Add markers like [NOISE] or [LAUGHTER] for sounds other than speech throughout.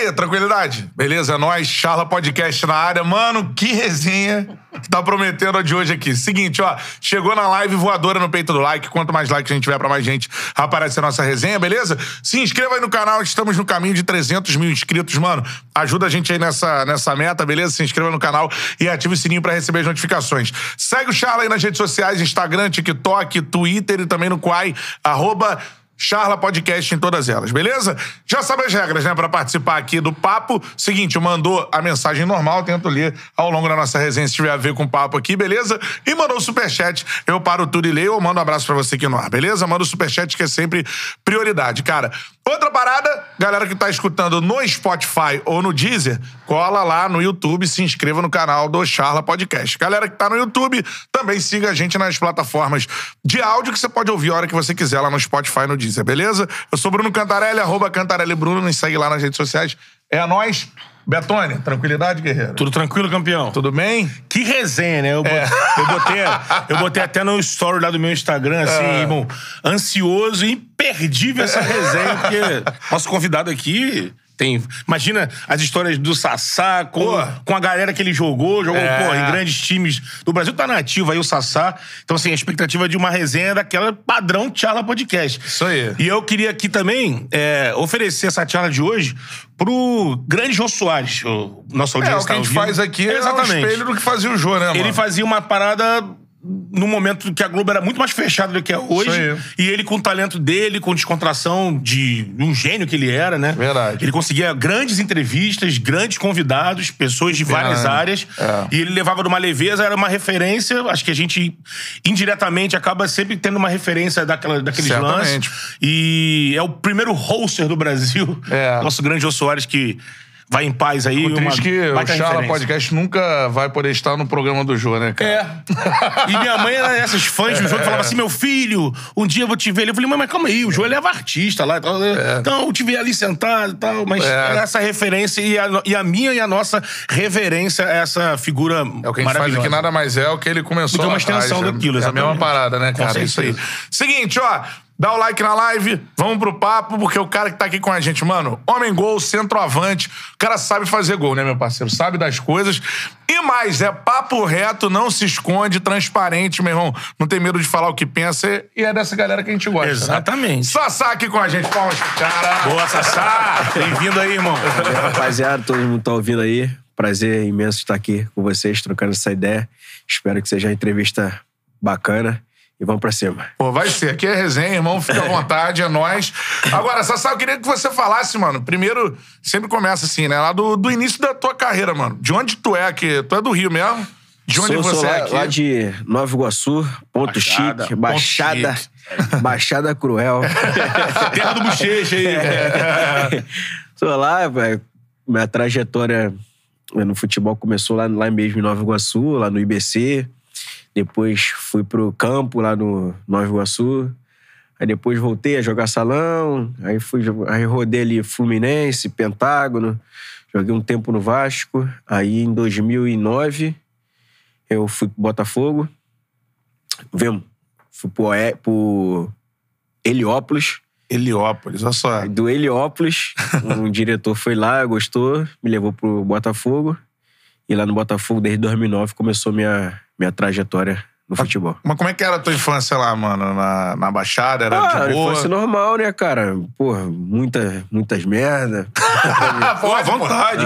aí, tranquilidade? Beleza? É nóis, Charla Podcast na área. Mano, que resenha que tá prometendo a de hoje aqui. Seguinte, ó, chegou na live voadora no peito do like. Quanto mais like a gente tiver pra mais gente, aparece a nossa resenha, beleza? Se inscreva aí no canal, estamos no caminho de 300 mil inscritos, mano. Ajuda a gente aí nessa, nessa meta, beleza? Se inscreva no canal e ative o sininho pra receber as notificações. Segue o Charla aí nas redes sociais, Instagram, TikTok, Twitter e também no Quai, arroba Charla Podcast em todas elas, beleza? Já sabe as regras, né? Pra participar aqui do papo. Seguinte, mandou a mensagem normal, tento ler ao longo da nossa resenha se tiver a ver com o papo aqui, beleza? E mandou o superchat, eu paro tudo e leio mando um abraço pra você aqui no ar, beleza? Manda o superchat que é sempre prioridade, cara. Outra parada, galera que tá escutando no Spotify ou no Deezer, cola lá no YouTube, se inscreva no canal do Charla Podcast. Galera que tá no YouTube, também siga a gente nas plataformas de áudio que você pode ouvir a hora que você quiser lá no Spotify no Deezer, beleza? Eu sou Bruno Cantarelli, arroba Cantarelli Bruno, me segue lá nas redes sociais. É a nós. Betônia, tranquilidade, guerreiro? Tudo tranquilo, campeão? Tudo bem? Que resenha, né? Eu, botei, eu, botei, eu botei até no story lá do meu Instagram, assim, É. irmão, ansioso e imperdível essa resenha, porque [LAUGHS] nosso convidado aqui tem. Imagina as histórias do Sassá com, Pô. com a galera que ele jogou, jogou É. pô, em grandes times do Brasil, tá nativo aí o Sassá. Então, assim, a expectativa de uma resenha daquela padrão Tchala Podcast. Isso aí. E eu queria aqui também é, oferecer essa tchala de hoje pro grande Jô Soares, o nosso É, audiência o que a gente tá ouvindo. faz aqui é um Exatamente. espelho do que fazia o Jô, né, mano? Ele fazia uma parada no momento que a Globo era muito mais fechada do que é hoje. E ele, com o talento dele, com descontração de um gênio que ele era, né? Verdade. Ele conseguia grandes entrevistas, grandes convidados, pessoas de várias Verdade. áreas. É. E ele levava de uma leveza, era uma referência. Acho que a gente, indiretamente, acaba sempre tendo uma referência daquela, daqueles Certamente. lances. E é o primeiro hoster do Brasil. É. Nosso grande Jô Soares, que vai em paz aí. O uma triste que o Charla. Podcast nunca vai poder estar no programa do Jô, né, cara? É. E minha mãe era essas fãs do Jô que falava assim: meu filho, um dia eu vou te ver. Eu falei, mãe, mas calma aí, o Jô ele é artista lá. e tal. Então eu te vi ali sentado e tal. Mas É. essa referência e a, e a minha e a nossa reverência a essa figura É o que a gente faz aqui, nada mais é o que ele começou Do que uma lá atrás, extensão né? daquilo, É a mesma exatamente. parada, né, cara? É isso aí. Seguinte, ó. Dá o like na live, vamos pro papo, porque o cara que tá aqui com a gente, mano, homem gol, centroavante, o cara sabe fazer gol, né, meu parceiro? Sabe das coisas. E mais, é papo reto, não se esconde, transparente, meu irmão. Não tem medo de falar o que pensa e é dessa galera que a gente gosta. né? Exatamente. Sassá aqui com a gente, palmas pro cara. Boa, Sassá! Bem-vindo aí, irmão. E rapaziada, todo mundo tá ouvindo aí. Prazer imenso estar aqui com vocês, trocando essa ideia. Espero que seja uma entrevista bacana. E vamos pra cima. Pô, vai ser. Aqui é resenha, irmão. Fica à [LAUGHS] vontade, é nóis. Agora, Sassá, eu queria que você falasse, mano. Primeiro, sempre começa assim, né? Lá do, do início da tua carreira, mano. De onde tu é aqui? Tu é do Rio mesmo? De onde sou, você sou lá, é aqui? lá de Nova Iguaçu, Ponto Baixada, Chique, Ponto Baixada. [LAUGHS] Baixada Cruel. [LAUGHS] Terra do Bochecha aí. Tô lá, velho. Minha trajetória no futebol começou lá, lá mesmo em Nova Iguaçu, lá no IBC. Depois fui pro campo lá no Nova Iguaçu. Aí depois voltei a jogar salão. Aí fui aí rodei ali Fluminense, Pentágono. Joguei um tempo no Vasco. Aí em 2009 eu fui pro Botafogo. Vemos. Fui pro, Oé- pro Heliópolis. Heliópolis, olha só. Do Heliópolis, [LAUGHS] um diretor foi lá, gostou, me levou pro Botafogo. E lá no Botafogo, desde 2009, começou minha, minha trajetória no futebol. Mas como é que era a tua infância lá, mano? Na, na Baixada? Era Ah, de boa? fosse normal, né, cara? Porra, muita, muitas merda. [LAUGHS] Pô, à vontade.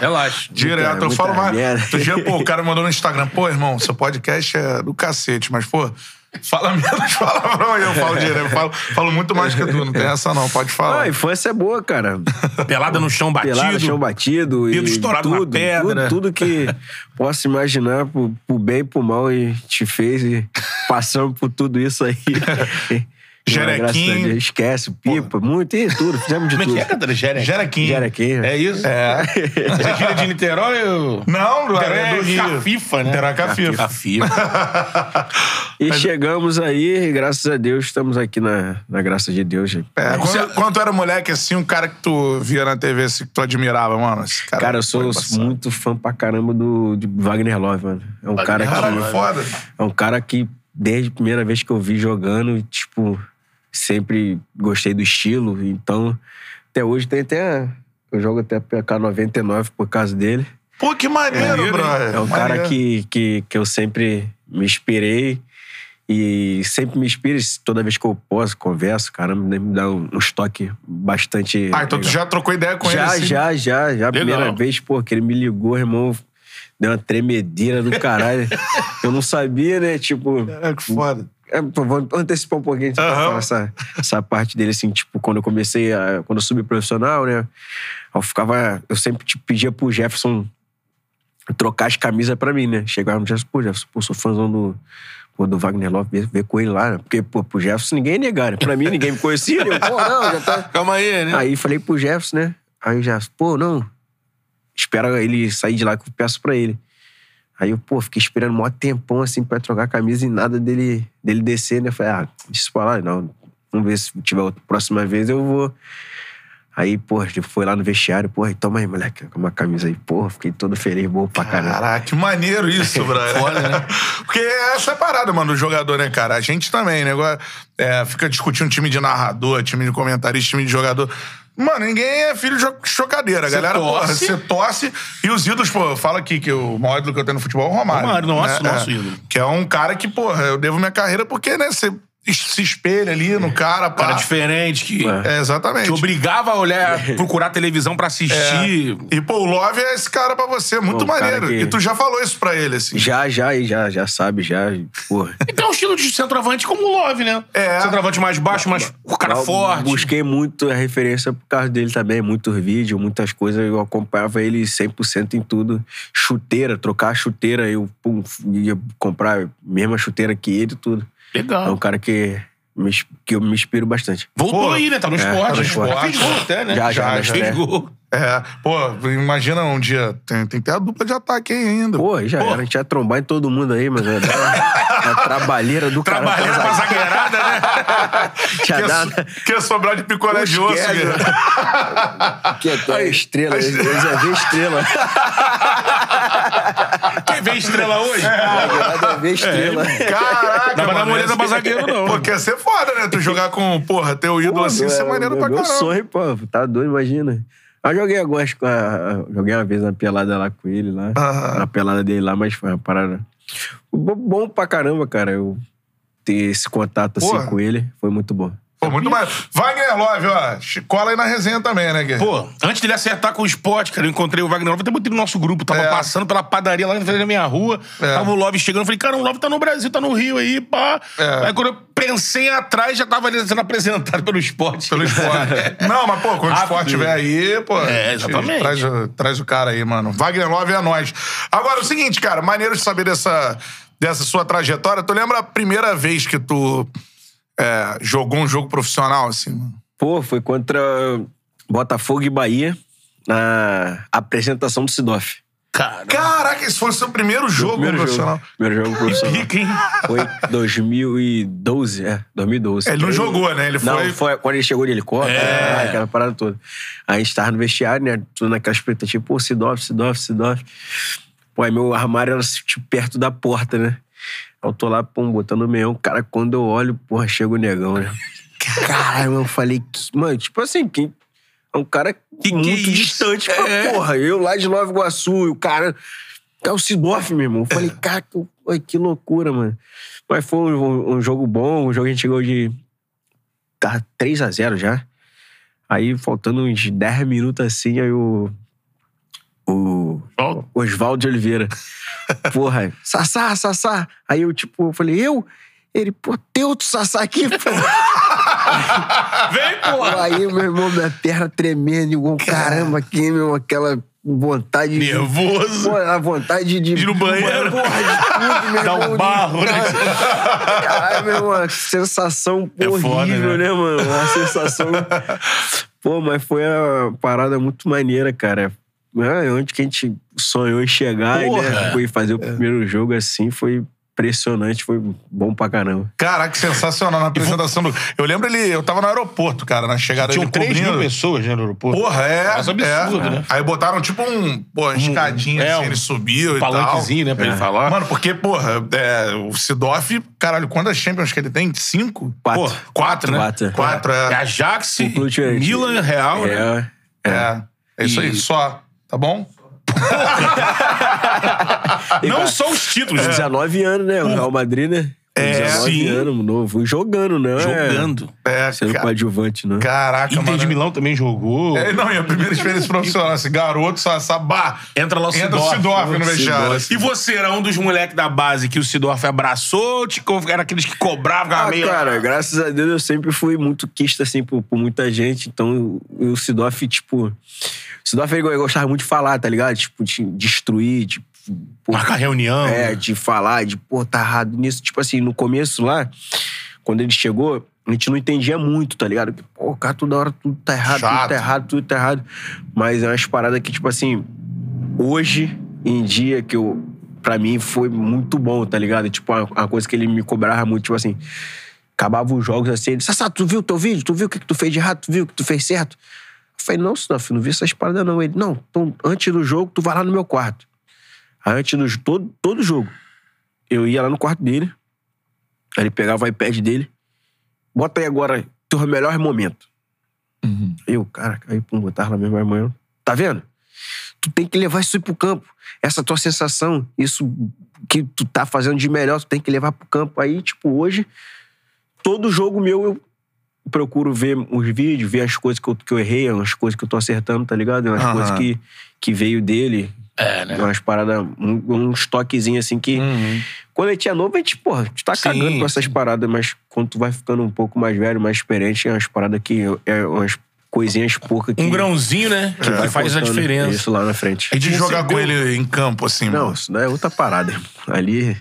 Relaxa. Direto, eu muita falo mais. merda. Outro dia, pô, o cara mandou no Instagram, pô, irmão, seu podcast é do cacete, mas, pô, fala menos palavrão aí. Eu falo direto, eu falo, falo muito mais que tu, não tem essa não, pode Ah, falar. a infância é boa, cara. [LAUGHS] Pelada no chão batido. Pelado, chão batido. dedo estourado na tudo, pedra. Tudo, tudo que [LAUGHS] possa imaginar, pro, pro bem e pro mal, e te fez. E passamos por tudo isso aí. [LAUGHS] A Deus, Esquece, pipa, muito, e tudo. Fizemos de Como é tudo. que é, Cadê? Jerequim. Jerequim. Jerequinho. É isso? É. [LAUGHS] Você é filho de Niterói ou... Não, do É do Rio. Cafifa, né? Era Cafifa. Cafifa. [LAUGHS] E chegamos aí, e graças a Deus, estamos aqui na, na graça de Deus. gente. É, quando, quando tu era moleque, assim, um cara que tu via na TV, assim, que tu admirava, mano. Esse cara, Cara, eu sou muito fã pra caramba do, de Wagner Love, mano. É um cara que. Caralho, foda. É um cara que, desde a primeira vez que eu vi jogando, tipo, sempre gostei do estilo. Então, até hoje tem até Eu jogo até PK99 por causa dele. Pô, que maneiro, hein? brother. É um cara Maneiro. que, que, que eu sempre me inspirei e sempre me inspira toda vez que eu posso, converso, caramba, me dá um, um estoque bastante. Ah, então tu legal. já trocou ideia com já, ele? assim? já, já, já. A primeira vez, pô, que ele me ligou, irmão, deu uma tremedeira do caralho. [LAUGHS] eu não sabia, né? Tipo. É, que foda. É, vou antecipar um pouquinho essa, essa parte dele, assim, tipo, quando eu comecei, a, quando eu subi profissional, né? Eu ficava. Eu sempre tipo, pedia pro Jefferson trocar as camisas pra mim, né? Chegava no Jefferson, pô, Jefferson, pô, sou fãzão do, pô, do Wagner Love, vê, vê com ele lá, né? Porque, pô, pro Jefferson ninguém ia negar, né? Pra mim ninguém me conhecia, né? Eu, pô, não, já tá. [LAUGHS] Calma aí, né? Aí falei pro Jefferson, né? Aí o Jefferson, pô, não. Espera ele sair de lá que eu peço pra ele. Aí eu, pô, fiquei esperando um maior tempão assim pra trocar a camisa e nada dele, dele descer, né? Eu falei, ah, deixa pra lá, não. Vamos ver se tiver outra próxima vez eu vou. Aí, pô, ele foi lá no vestiário, pô, toma aí, moleque, com uma camisa aí. Pô, fiquei todo feliz, bom pra caramba. Caraca, que maneiro isso, [LAUGHS] brother. Foda, né? Porque essa é a parada, mano, do jogador, né, cara? A gente também, né? Agora, é, fica discutindo time de narrador, time de comentarista, time de jogador. Mano, ninguém é filho de chocadeira. A galera, torce. você torce. E os ídolos, pô, fala aqui que o maior ídolo que eu tenho no futebol é o Romário. Romário, nosso- né? nosso É. ídolo. Que é um cara que, porra, eu devo minha carreira porque, né, você se espelha ali no cara, pá. Cara diferente, que É, exatamente. te obrigava a olhar, procurar televisão pra assistir. E, pô, o Love é esse cara pra você, muito cara maneiro. que- E tu já falou isso pra ele, assim. Já, já, e já, já sabe, já, porra. E tem um estilo de centroavante como o Love, né? É. Centroavante mais baixo, mas o cara Eu forte. Busquei muito a referência por causa dele também, muitos vídeos, muitas coisas. Eu acompanhava ele 100% em tudo. Chuteira, trocar a chuteira, eu pum, ia comprar a mesma chuteira que ele e tudo. É um Legal. cara que, me, que eu me inspiro bastante. Voltou Pô, aí, né? Tá no é, esporte. tá no esporte. Já fez gol até, né? Já, já, já né? fez gol. É, pô, imagina um dia, tem, tem que ter a dupla de ataque aí ainda. Pô, já Pô. era, a gente ia trombar em todo mundo aí, mas uma, [LAUGHS] uma trabalheira do caramba. Trabalhando pra zagueirada, né? [LAUGHS] Tinha Quer, dado. quer sobrar de picolé de osso, guerreiro. Que até estrela, eles iam ver estrela. [LAUGHS] Ver estrela hoje? Ia ver estrela. Caraca, Dá pra dar uma olhada pra zagueiro, não. Pô, quer ser foda, né? Tu jogar com, porra, teu ídolo assim, isso é maneiro pra meu caramba. sonho, pô, tá doido, imagina. Eu joguei agora, acho que a- joguei uma vez na pelada lá com ele, lá. Aham. Na pelada dele lá, mas foi uma parada. Bo- Bom pra caramba, cara. Eu ter esse contato assim Porra. com ele foi muito bom. Pô, muito mais. Wagner Love, ó, cola aí na resenha também, né, Guerreiro? Pô, antes dele acertar com o esporte, cara, eu encontrei o Wagner Love, até botei no nosso grupo, tava É. passando pela padaria lá na frente da minha rua, É. tava o Love chegando, eu falei, cara, o Love tá no Brasil, tá no Rio aí, pá. É. Aí quando eu pensei atrás, já tava ali sendo apresentado pelo esporte. Pelo esporte. [LAUGHS] Não, mas, pô, quando o esporte estiver aí, pô. É, exatamente. Traz, o- traz o cara aí, mano. Wagner Love é nós. Agora, o seguinte, cara, maneiro de saber dessa, dessa sua trajetória. Tu lembra a primeira vez que tu é, jogou um jogo profissional, assim, mano? Pô, foi contra Botafogo e Bahia na apresentação do Sidoff. Cara, Caraca, esse foi o seu primeiro jogo Primeiro profissional. jogo. Primeiro jogo profissional. pica, hein? Foi 2012, é, 2012. Ele não Aí- jogou, né? Ele Não, foi. foi quando ele chegou de helicóptero, É. né, aquela parada toda. Aí a gente tava no vestiário, né? Tudo naquela expectativa, pô, Sidoff, Sidoff, Sidoff. Pô, aí meu armário era tipo, perto da porta, né? Eu tô lá, pô, botando o meião. Cara, quando eu olho, porra, chega o negão, né? Caralho, eu falei, que... mano, tipo assim, que é um cara Que que muito é isso? distante, pra É. porra. Eu lá de Nova Iguaçu, e o cara. É o Sidoff, meu irmão. Eu falei, cara, que, que loucura, mano. Mas foi um, um- um jogo bom, um jogo que a gente chegou de. Tá 3x0 já. Aí, faltando uns 10 minutos assim, aí o. O. Oswaldo de Oliveira. [LAUGHS] Porra, Sassá, Sassá. Aí eu, tipo, eu falei, eu? Ele, pô, tem outro Sassá aqui, pô. [LAUGHS] Vem, porra! Aí, meu irmão, minha perna tremendo, igual caramba aqui, meu, aquela vontade de. Nervoso. Pô, a vontade de. Ir no banheiro. Porra, de tudo, meu Dá um irmão, de- barro, né? Caralho, meu irmão, sensação É horrível, foda, né? né? mano? Uma sensação. Pô, mas foi uma parada muito maneira, cara. É, onde que a gente sonhou em chegar e Porra. né, foi fazer o primeiro jogo assim, foi impressionante, foi bom pra caramba. Caraca, que sensacional na apresentação do. Eu lembro ele. Eu tava no aeroporto, cara, na chegada Tinham dele 3 mil cobrindo. pessoas né, no aeroporto. Porra, é. Mas absurdo, é. né? Aí botaram tipo um. Pô, uma escadinha é, assim, um ele subiu e tal. Palanquezinho, né, pra ele falar. Mano, porque, porra, é, o Sidoff, caralho, quantas Champions que ele tem? Cinco? Quatro. Pô, quatro, né? Quatro. Quatro, É é. Ajax. Milan, Real, né? É, é. É. É isso E- aí, só. Tá bom? [LAUGHS] Não só os títulos, 19 anos, né? O Real Madrid, né? É, 19 sim. anos, novo. Jogando, né? jogando. É, Sendo ca- coadjuvante, né? Caraca, Inter mano. de Milão também jogou. É, não, e a primeira experiência profissional, esse garoto, essa, essa bar. Entra lá o Entra o Sidorf. Sidorf no vestiário. Sidorf. E você era um dos moleques da base que o Sidorf abraçou? Tipo, era aqueles que cobravam, Ah, meio... cara, graças a Deus eu sempre fui muito quista, assim, por, por muita gente. Então, o Sidoff, tipo... O Sidoff, ele gostava muito de falar, tá ligado? Tipo, de destruir, tipo... pô, Marcar reunião. É, de falar, de, pô, tá errado nisso. Tipo assim, no começo lá, quando ele chegou, a gente não entendia muito, tá ligado? Que, Pô, cara, toda hora tudo tá errado, Chato. tudo tá errado, tudo tá errado. Mas é umas paradas que, tipo assim, hoje em dia, que eu, pra mim foi muito bom, tá ligado? Tipo, uma, uma coisa que ele me cobrava muito, tipo assim, acabava os jogos assim, ele, Sassá, tu viu o teu vídeo? Tu viu o que, que tu fez de errado? Tu viu o que tu fez certo? Eu falei, não, Sidoff, não vi essas paradas não. Ele, não, então, antes do jogo, tu vai lá no meu quarto. Aí antes do todo, todo jogo, eu ia lá no quarto dele, aí ele pegava o iPad dele, bota aí agora teu melhor momento. Eu, cara, aí pum, botava lá mesmo amanhã. Tá vendo? Tu tem que levar isso aí pro campo. Essa tua sensação, isso que tu tá fazendo de melhor, tu tem que levar pro campo. Aí, tipo, hoje, todo jogo meu eu procuro ver os vídeos, ver as coisas que eu, que eu errei, as coisas que eu tô acertando, tá ligado? Umas Aham. coisas que, que veio dele. É, né? Umas paradas, um, uns toquezinhos assim que. Quando a gente é novo, a gente, porra, a gente tá Sim, cagando com essas sim. paradas, mas quando tu vai ficando um pouco mais velho, mais experiente, é umas paradas que. É umas coisinhas poucas que. Um grãozinho, né? Que vai faz a diferença. Isso lá na frente. E de jogar recebeu- com ele em campo, assim, Não, mano. isso daí é outra parada. Ali.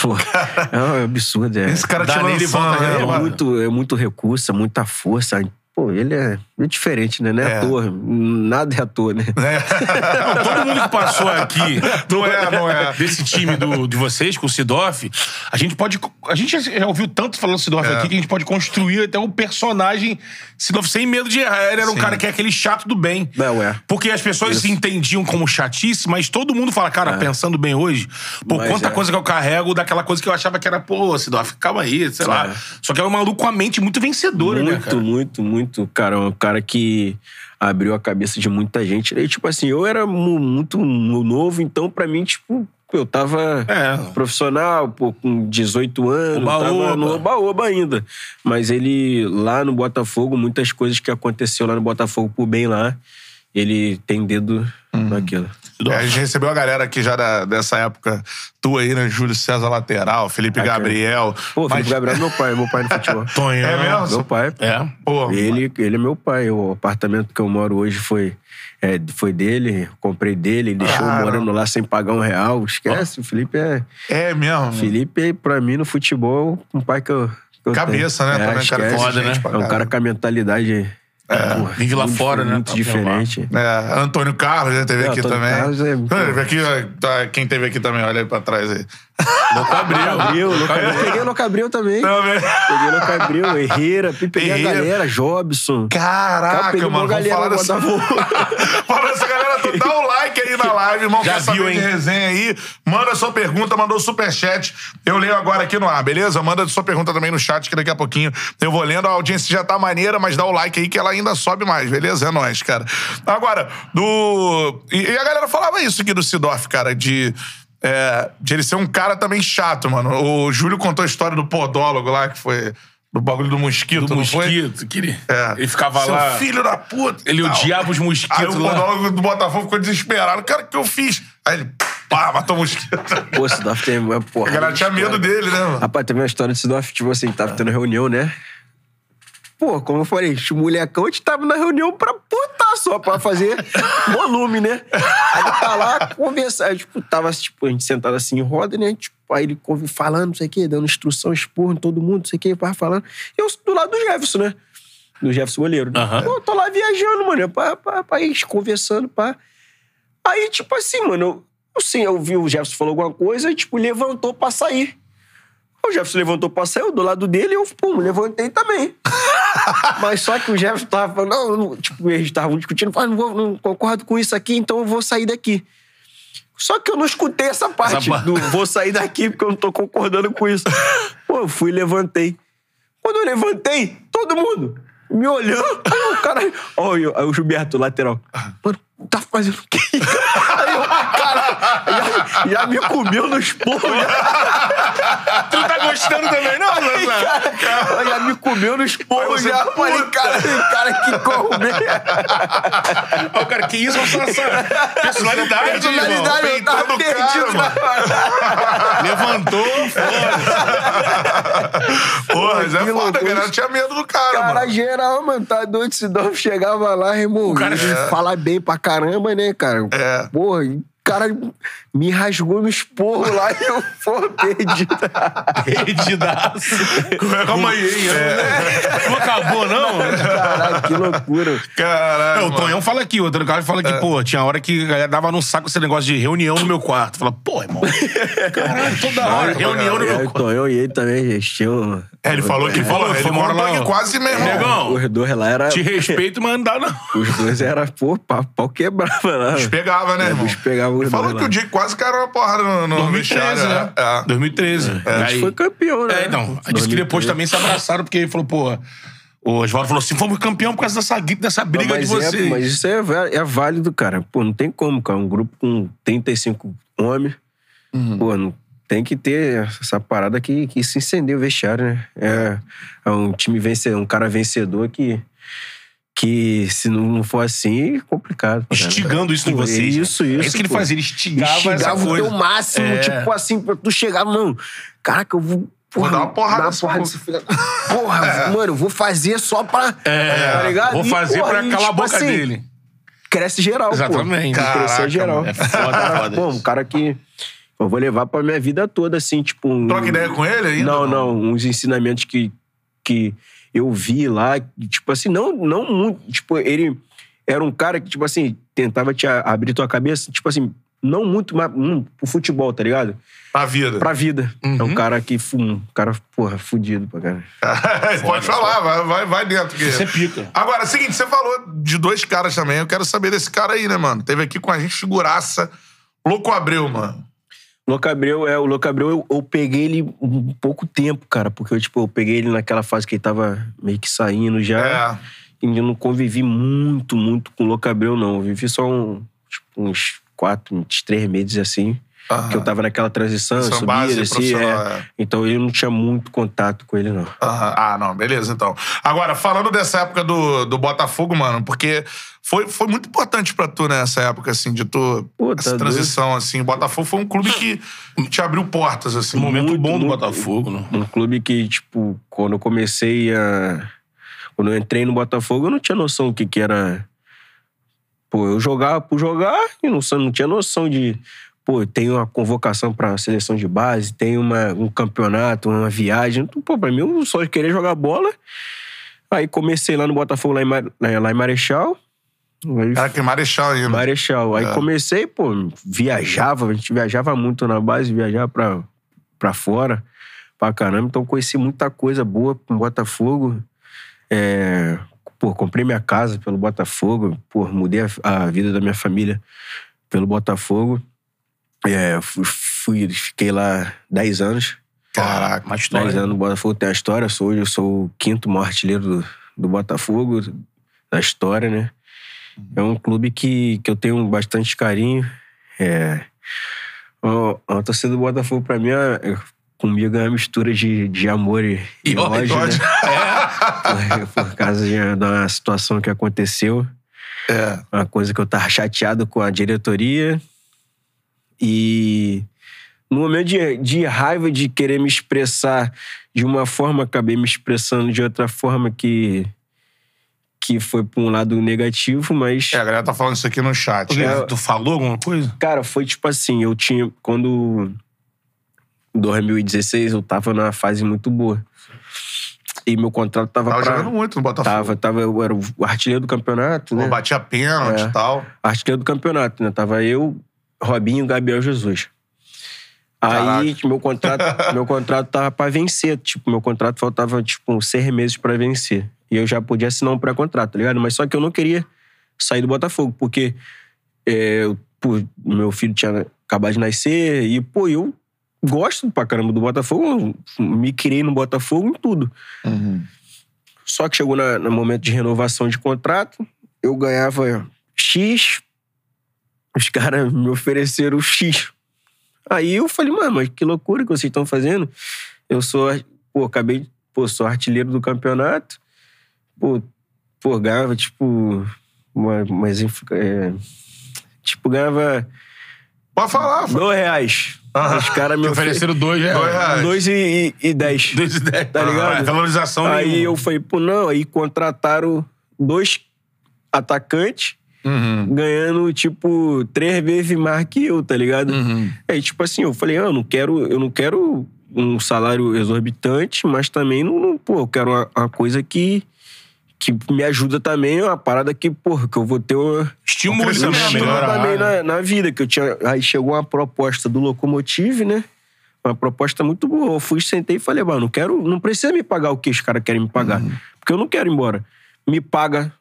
Pô, [LAUGHS] é um absurdo. É, Esse cara te Dá nele e lançando, volta né, é, muito, é muito recurso, é muita força. Pô, ele é, é diferente, né? Não é, É. à toa. Nada é à toa, né? Não, todo mundo que passou aqui Não é, não é. desse time do, de vocês, com o Sidoff, a gente pode. A gente já ouviu tanto falando Sidoff É. aqui que a gente pode construir até um personagem Sidoff sem medo de errar. Ele era um Sim. cara que é aquele chato do bem. Não, é. Porque as pessoas Isso. entendiam como chatice, mas todo mundo fala, cara, pensando bem hoje, Mas quanta é. coisa que eu carrego daquela coisa que eu achava que era, pô, Sidoff, calma aí, sei lá. É. Só que é um maluco com a mente muito vencedora, né, Muito, cara? muito, muito. Cara, um cara que abriu a cabeça de muita gente. E, tipo assim, eu era mu- muito novo, então pra mim, tipo, eu tava É. profissional, pô, com 18 anos, Oba-oba. tava no oba-oba ainda. Mas ele, lá no Botafogo, muitas coisas que aconteceu lá no Botafogo por bem lá, ele tem dedo naquilo. É, a gente recebeu a galera aqui já da- dessa época tua aí, né? Júlio César Lateral, Felipe. Gabriel. Pô, Mas- Felipe Gabriel é meu pai, meu pai no futebol. [LAUGHS] Tonhão. É mesmo? Meu pai. É. Pô, Ele, ele é meu pai. O apartamento que eu moro hoje foi, é, foi dele. Comprei dele, ele deixou eu Caramba. morando lá sem pagar um real. Esquece, o Felipe é. é mesmo. Felipe, pra mim, no futebol, um pai que eu. que eu Cabeça, tenho. né? É, Também, um cara esquece. foda, né? É um cara caralho. com a mentalidade. Vive lá muito fora, né? Muito Tá diferente. É, Antônio Carlos já teve É, aqui Antônio também. Carlos é- aqui, ó, tá, quem teve aqui também, olha aí pra trás aí. Cabril, peguei o Locabril também. Também. Peguei o Locabril, Herrera, peguei Herrera. a galera, Jobson. Cara, Caraca, peguei uma mano, vamos galera falar no dessa... [LAUGHS] Fala dessa galera, toda. dá o like aí na live, irmão. Já quer saber viu, de hein? resenha aí? Manda sua pergunta, mandou superchat. Eu leio agora aqui no ar, beleza? Manda sua pergunta também no chat, que daqui a pouquinho eu vou lendo. A audiência já tá maneira, mas dá o like aí que ela ainda sobe mais, beleza? É nóis, cara. Agora, do... E, e a galera falava isso aqui do Sidorf, cara, de... é, de ele ser um cara também chato, mano. O Júlio contou a história do podólogo lá, que foi do bagulho do mosquito, Do não foi? mosquito, que ele, É. ele ficava Seu lá. filho da puta. Ele Tal. odiava os Aí mosquitos o lá. podólogo do Botafogo ficou desesperado. Cara, o que eu fiz? Aí ele, pá, matou o mosquito. Pô, Sidoff tem porra. A galera tinha medo dele, né, mano? Rapaz, teve uma história de Sidoff, tipo assim, tava tendo reunião, né? Pô, como eu falei, os molecão, a gente tava na reunião pra putar só, pra fazer [LAUGHS] volume, né? Aí tá lá, conversando, tipo, tava, tipo, a gente sentado assim em roda, né? Tipo, aí ele falando, não sei o quê, dando instrução, em todo mundo, não sei o quê, vai falando. E eu do lado do Jefferson, né? Do Jefferson goleiro. né? Aham. Pô, tô lá viajando, mano, pra, pra, pra ir conversando, pá. Aí, tipo assim, mano, eu, assim, eu vi o Jefferson falou alguma coisa e, tipo, levantou pra sair. O Jefferson levantou pra sair, eu do lado dele, eu, pum, levantei também. [LAUGHS] Mas só que o Jefferson tava falando, não, não, tipo, eles estavam discutindo, falando, não, vou, não concordo com isso aqui, então eu vou sair daqui. Só que eu não escutei essa parte Essa do vou sair daqui porque eu não tô concordando com isso. [LAUGHS] Pô, eu fui e levantei. Quando eu levantei, todo mundo me olhando. Aí o cara. Olha o Gilberto, lateral. Mano, fazendo o quê? [LAUGHS] Aí eu, cara, já, já me comeu no esporro. Já, [LAUGHS] Tu tá gostando também, não, Zé? cara, já me comeu no esporro. Aí você, Já falei, puta. cara, cara, que comer. [LAUGHS] Ô, cara, que isso? Essa personalidade, Personalidade, eu tava peitando o perdido. irmão. Levantou, foda. Porra, mas é foda, loucura. cara. Eu tinha medo do cara, Cara, mano. geral, mano, tá doido. Se não chegava lá, irmão. cara- ele fala bem pra caramba, né, cara? É. Porra, cara me rasgou no esporro lá e eu, pô, perdi. Perdidaço. Calma aí, hein? Não acabou, não? Caralho, que loucura. Caralho. É, o. Tonhão fala aqui, o outro cara fala que, pô, tinha hora que a galera dava no saco esse negócio de reunião no meu quarto. Fala, pô, irmão. Caralho, toda hora, reunião no É, meu então, quarto. eu e ele também, um... É, ele falou que Ele falou, ele foi uma hora contou lá, que quase, meu irmão. Negão, Os dois lá era... te respeito, mas não dá, não. Os dois era, pô, pau, pau quebrava lá. Bicho pegava, né, É, irmão? bicho pegava Ele falou que o dia quase caiu uma porrada no, no 2013, vestiário, né? É. 2013. A gente Aí- foi campeão, né? É, então. Aí disse que depois 2013. também se abraçaram, porque ele falou, pô. O Oswaldo falou assim: fomos campeão por causa dessa, dessa briga mas de vocês. É, mas isso é, é válido, cara. Pô, não tem como, cara. Um grupo com 35 homens, Uhum. pô, não tem que ter essa parada que, que se incendeia o vestiário, né? É, é um time vencedor, um cara vencedor que, que se não não for assim, é complicado. Instigando isso em Pô, vocês. né? Isso, isso. É isso que ele pô. fazia, ele instigava, essa Instigava o coisa. teu máximo, É. tipo assim, pra tu chegar, mano, caraca, eu vou. Porra, dar uma porrada dar nesse porrada nesse filho Porra, [LAUGHS] mano, eu vou fazer só pra. É, tá ligado? vou E, fazer porra, pra e, calar a tipo boca assim, dele. Cresce geral, Exatamente. pô. Caraca, Crescer geral. mano, é foda, Cara, foda Pô, isso. um cara que eu vou levar pra minha vida toda, assim, tipo... um- Troca ideia com ele ainda? Não, não, uns ensinamentos que, que eu vi lá, que, tipo assim, não, não muito, tipo, ele era um cara que, tipo assim, tentava te abrir tua cabeça, tipo assim, não muito mais hum, pro futebol, tá ligado? Na vida. Pra vida. É Uhum. um cara que, um cara, porra, fudido pra cara. [LAUGHS] Pode falar, vai, vai, vai dentro. Que... Você pica. Agora, é o seguinte, você falou de dois caras também. Eu quero saber desse cara aí, né, mano? Teve aqui com a gente figuraça. Louco Abreu, mano. Louco Abreu, é, o Louco Abreu, eu, eu peguei ele um pouco tempo, cara, porque eu, tipo, eu peguei ele naquela fase que ele tava meio que saindo já. É. E eu não convivi muito, muito com o Louco Abreu, não. Eu vivi só um, tipo, uns quatro, uns três meses assim, Aham. que eu tava naquela transição, São subia, base assim, é. é. Então eu não tinha muito contato com ele, não. Aham. Ah, não, beleza, então. Agora, falando dessa época do, do Botafogo, mano, porque foi, foi muito importante pra tu, né, essa época, assim, de tu. Pô, essa transição, assim. O Botafogo foi um clube que te abriu portas, assim. Um momento Muito, bom do muito. Botafogo, né? Um clube que, tipo, quando eu comecei a. Quando eu entrei no Botafogo, eu não tinha noção do que, que era. Pô, eu jogava por jogar e não, não tinha noção de. Pô, tem uma convocação pra seleção de base, tem uma, um campeonato, uma viagem. Então, pô, pra mim, eu só queria jogar bola. Aí comecei lá no Botafogo, lá em, Mar- lá em Marechal. Aí Era que Marechal ainda. Marechal. Aí É. comecei, pô, viajava, a gente viajava muito na base, viajava pra, pra fora, pra caramba. Então conheci muita coisa boa com Botafogo. É, pô, comprei minha casa pelo Botafogo, pô, mudei a, a vida da minha família pelo Botafogo. É, fui, fui- fiquei lá 10 anos. Caraca. Uma 10 história. anos no Botafogo tem a história. Sou, hoje eu sou o quinto maior artilheiro do, do Botafogo, da história, né? É um clube que, que eu tenho bastante carinho. É, a torcida do Botafogo, pra mim, é, é- comigo é uma mistura de, de amor e, e E ódio, ódio. né? [LAUGHS] [LAUGHS] Por, por causa de uma situação que aconteceu. É. Uma coisa que eu tava chateado com a diretoria. E no momento de, de raiva de querer me expressar de uma forma, acabei me expressando de outra forma que, que foi pra um lado negativo, mas. É, a galera tá falando isso aqui no chat. Tu- né? Tu falou alguma coisa? Cara, foi tipo assim, eu tinha. Quando. Em 2016, eu tava numa fase muito boa. E meu contrato tava, Tava pra. jogando muito no Botafogo. Tava, tava, eu era o artilheiro do campeonato, né? Pô, Batia pênalti É. e tal. artilheiro do campeonato, né? Tava eu, Robinho e Gabriel Jesus. Aí, Caraca. meu contrato, [LAUGHS] meu contrato tava pra vencer. Tipo, meu contrato faltava, tipo, uns seis meses pra vencer. E eu já podia assinar um pré-contrato, tá ligado? Mas só que eu não queria sair do Botafogo, porque é, pô, meu filho tinha acabado de nascer e, pô, eu gosto pra caramba do Botafogo, me criei no Botafogo em tudo. Só que chegou na- no momento de renovação de contrato, eu ganhava X os caras me ofereceram o X. Aí eu falei, mano, mas que loucura que vocês estão fazendo. Eu sou, pô, acabei, pô, sou artilheiro do campeonato. Pô, pô ganhava, tipo, uma, mas, é, tipo, ganhava Pode falar. fala. dois reais. Os caras me Me ofereceram ofereceram dois reais. Dois reais. dois e, e, e dez. Dois e dez. Tá ligado? Ah, valorização Aí nenhuma. eu falei, pô, não, aí contrataram dois atacantes Uhum. ganhando, tipo, três vezes mais que eu, tá ligado? Uhum. Aí, tipo assim, eu falei, ah, eu não quero, eu não quero um salário exorbitante, mas também não, não- pô, eu quero uma, uma coisa que, que me ajuda também, uma parada que, porra, que eu vou ter uma, Estímulo Um também, melhorar. também né? na, na vida, que eu tinha. Aí chegou uma proposta do Locomotive, né? Uma proposta muito boa. Eu fui, sentei e falei, mano, não quero. Não precisa me pagar o que os caras querem me pagar. Porque eu não quero ir embora. Me paga.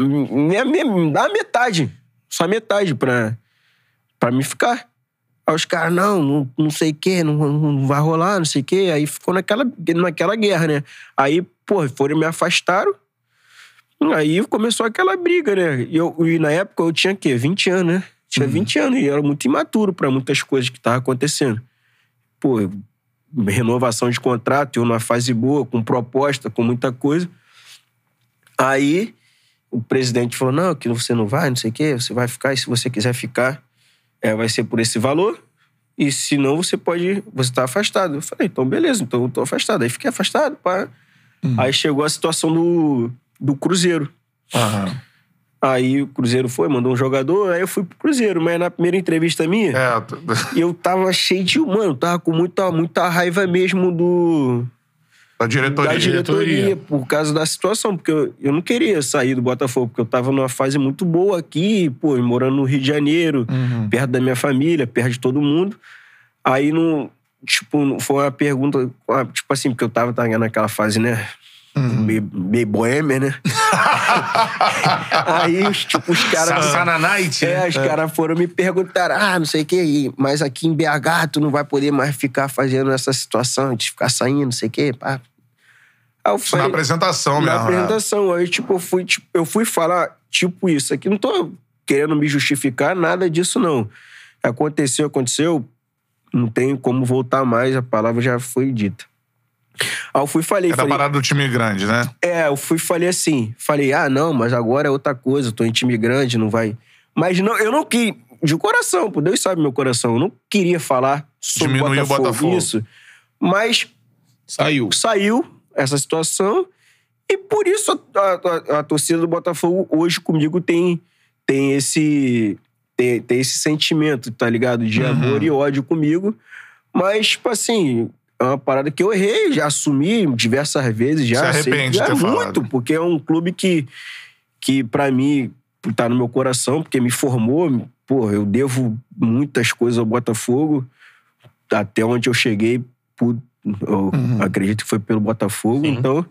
Me, me, dá metade. Só metade pra, pra me ficar. Aí os caras, não, não, não sei o quê, não, não vai rolar, não sei o quê. Aí ficou naquela, naquela guerra, né? Aí, pô, foram e me afastaram. Aí começou aquela briga, né? E, eu, e na época eu tinha o quê? 20 anos, né? Tinha 20 anos e era muito imaturo pra muitas coisas que estavam acontecendo. Pô, renovação de contrato, eu numa fase boa, com proposta, com muita coisa. Aí o presidente falou: não, que você não vai, não sei o quê, você vai ficar, e se você quiser ficar, é, vai ser por esse valor. E se não, você pode. Você tá afastado. Eu falei, então beleza, então eu tô afastado. Aí fiquei afastado, pá. Aí chegou a situação do, do Cruzeiro. Aham. Aí o Cruzeiro foi, mandou um jogador, aí eu fui pro Cruzeiro. Mas na primeira entrevista minha, É, eu tava cheio de. Mano, tava com muita, muita raiva mesmo do. Da diretoria. Da diretoria, por causa da situação, porque eu, eu não queria sair do Botafogo, porque eu tava numa fase muito boa aqui, pô, morando no Rio de Janeiro, Uhum. perto da minha família, perto de todo mundo. Aí não. Tipo, foi uma pergunta, tipo assim, porque eu tava, tava naquela fase, né? Uhum. Meio, meio boêmia, né? [LAUGHS] Aí, os- tipo, os caras. Sassana Night. É, né? os caras foram me perguntar, ah, não sei o quê, mas aqui em BH tu não vai poder mais ficar fazendo essa situação de ficar saindo, não sei o quê, pá. Aí eu Isso na falei, apresentação na mesmo. né? apresentação, aí tipo, eu fui, tipo, eu fui falar, tipo, isso aqui, não tô querendo me justificar, nada disso, não. Aconteceu, aconteceu, não tem como voltar mais, a palavra já foi dita. Aí eu fui e falei, É da falei, parada do time grande, né? é, eu fui e falei assim. Falei, ah, não, mas agora é outra coisa, eu tô em time grande, não vai. Mas não, eu não queria. De coração, pô, Deus sabe meu coração. Eu não queria falar sobre Diminuir o Botafogo, Botafogo. isso. Mas Saiu. saiu essa situação e por isso a, a- a- a torcida do Botafogo hoje comigo tem, tem esse tem, tem esse sentimento, tá ligado? De Uhum. amor e ódio comigo. Mas, tipo assim, é uma parada que eu errei, já assumi diversas vezes, já. Se sei- arrepende de já ter muito, porque é um clube que, que para mim, tá no meu coração, porque me formou. Pô, eu devo muitas coisas ao Botafogo. Até onde eu cheguei, por, eu Uhum. acredito que foi pelo Botafogo. Sim. Então,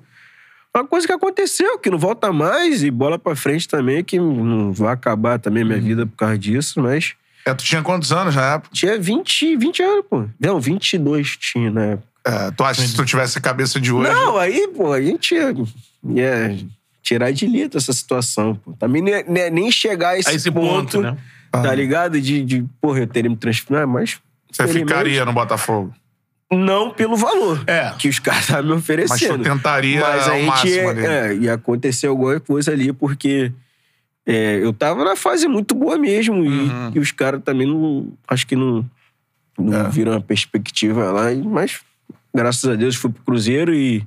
uma coisa que aconteceu, que não volta mais, e bola pra frente também, que não vai acabar também a Uhum. minha vida por causa disso, mas. É, tu tinha quantos anos na época? Tinha 20, 20 anos, pô. Não, 22 tinha na época. É, tu acha que se tu tivesse a cabeça de hoje. Não, aí, pô, a gente ia, ia tirar de letra essa situação, pô. Também ia nem chegar a esse, A esse ponto, né? Tá ligado? De, de, porra, eu teria me transformado, mas. Você ficaria no Botafogo. Não pelo valor É. que os caras estavam me Mas oferecendo. tu tentaria Mas a gente máximo ia, ali. é, ia acontecer alguma coisa ali, porque é, eu tava na fase muito boa mesmo. E, Uhum. e os caras também não. Acho que não, não É. viram a perspectiva lá. e- Mas, graças a Deus, fui pro Cruzeiro e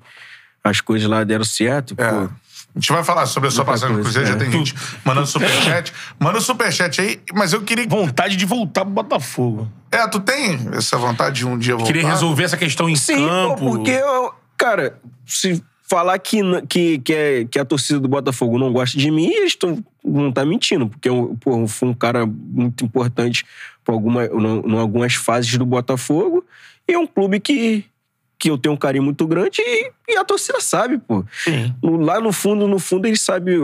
as coisas lá deram certo. É. pô. A gente vai falar sobre a sua passagem no Cruzeiro, já é. tem gente mandando superchat. [LAUGHS] Manda um superchat aí, mas eu queria. Vontade de voltar pro Botafogo. É, tu tem essa vontade de um dia voltar? Queria resolver essa questão em Sim, campo. pô, porque, eu- cara, se falar que, que, que, é- que a torcida do Botafogo não gosta de mim, eles tão, não tá mentindo, porque eu, pô, eu fui um cara muito importante pra alguma, em algumas fases do Botafogo e é um clube que, que eu tenho um carinho muito grande e, e a torcida sabe, pô. Sim. Lá no fundo, no fundo, eles sabem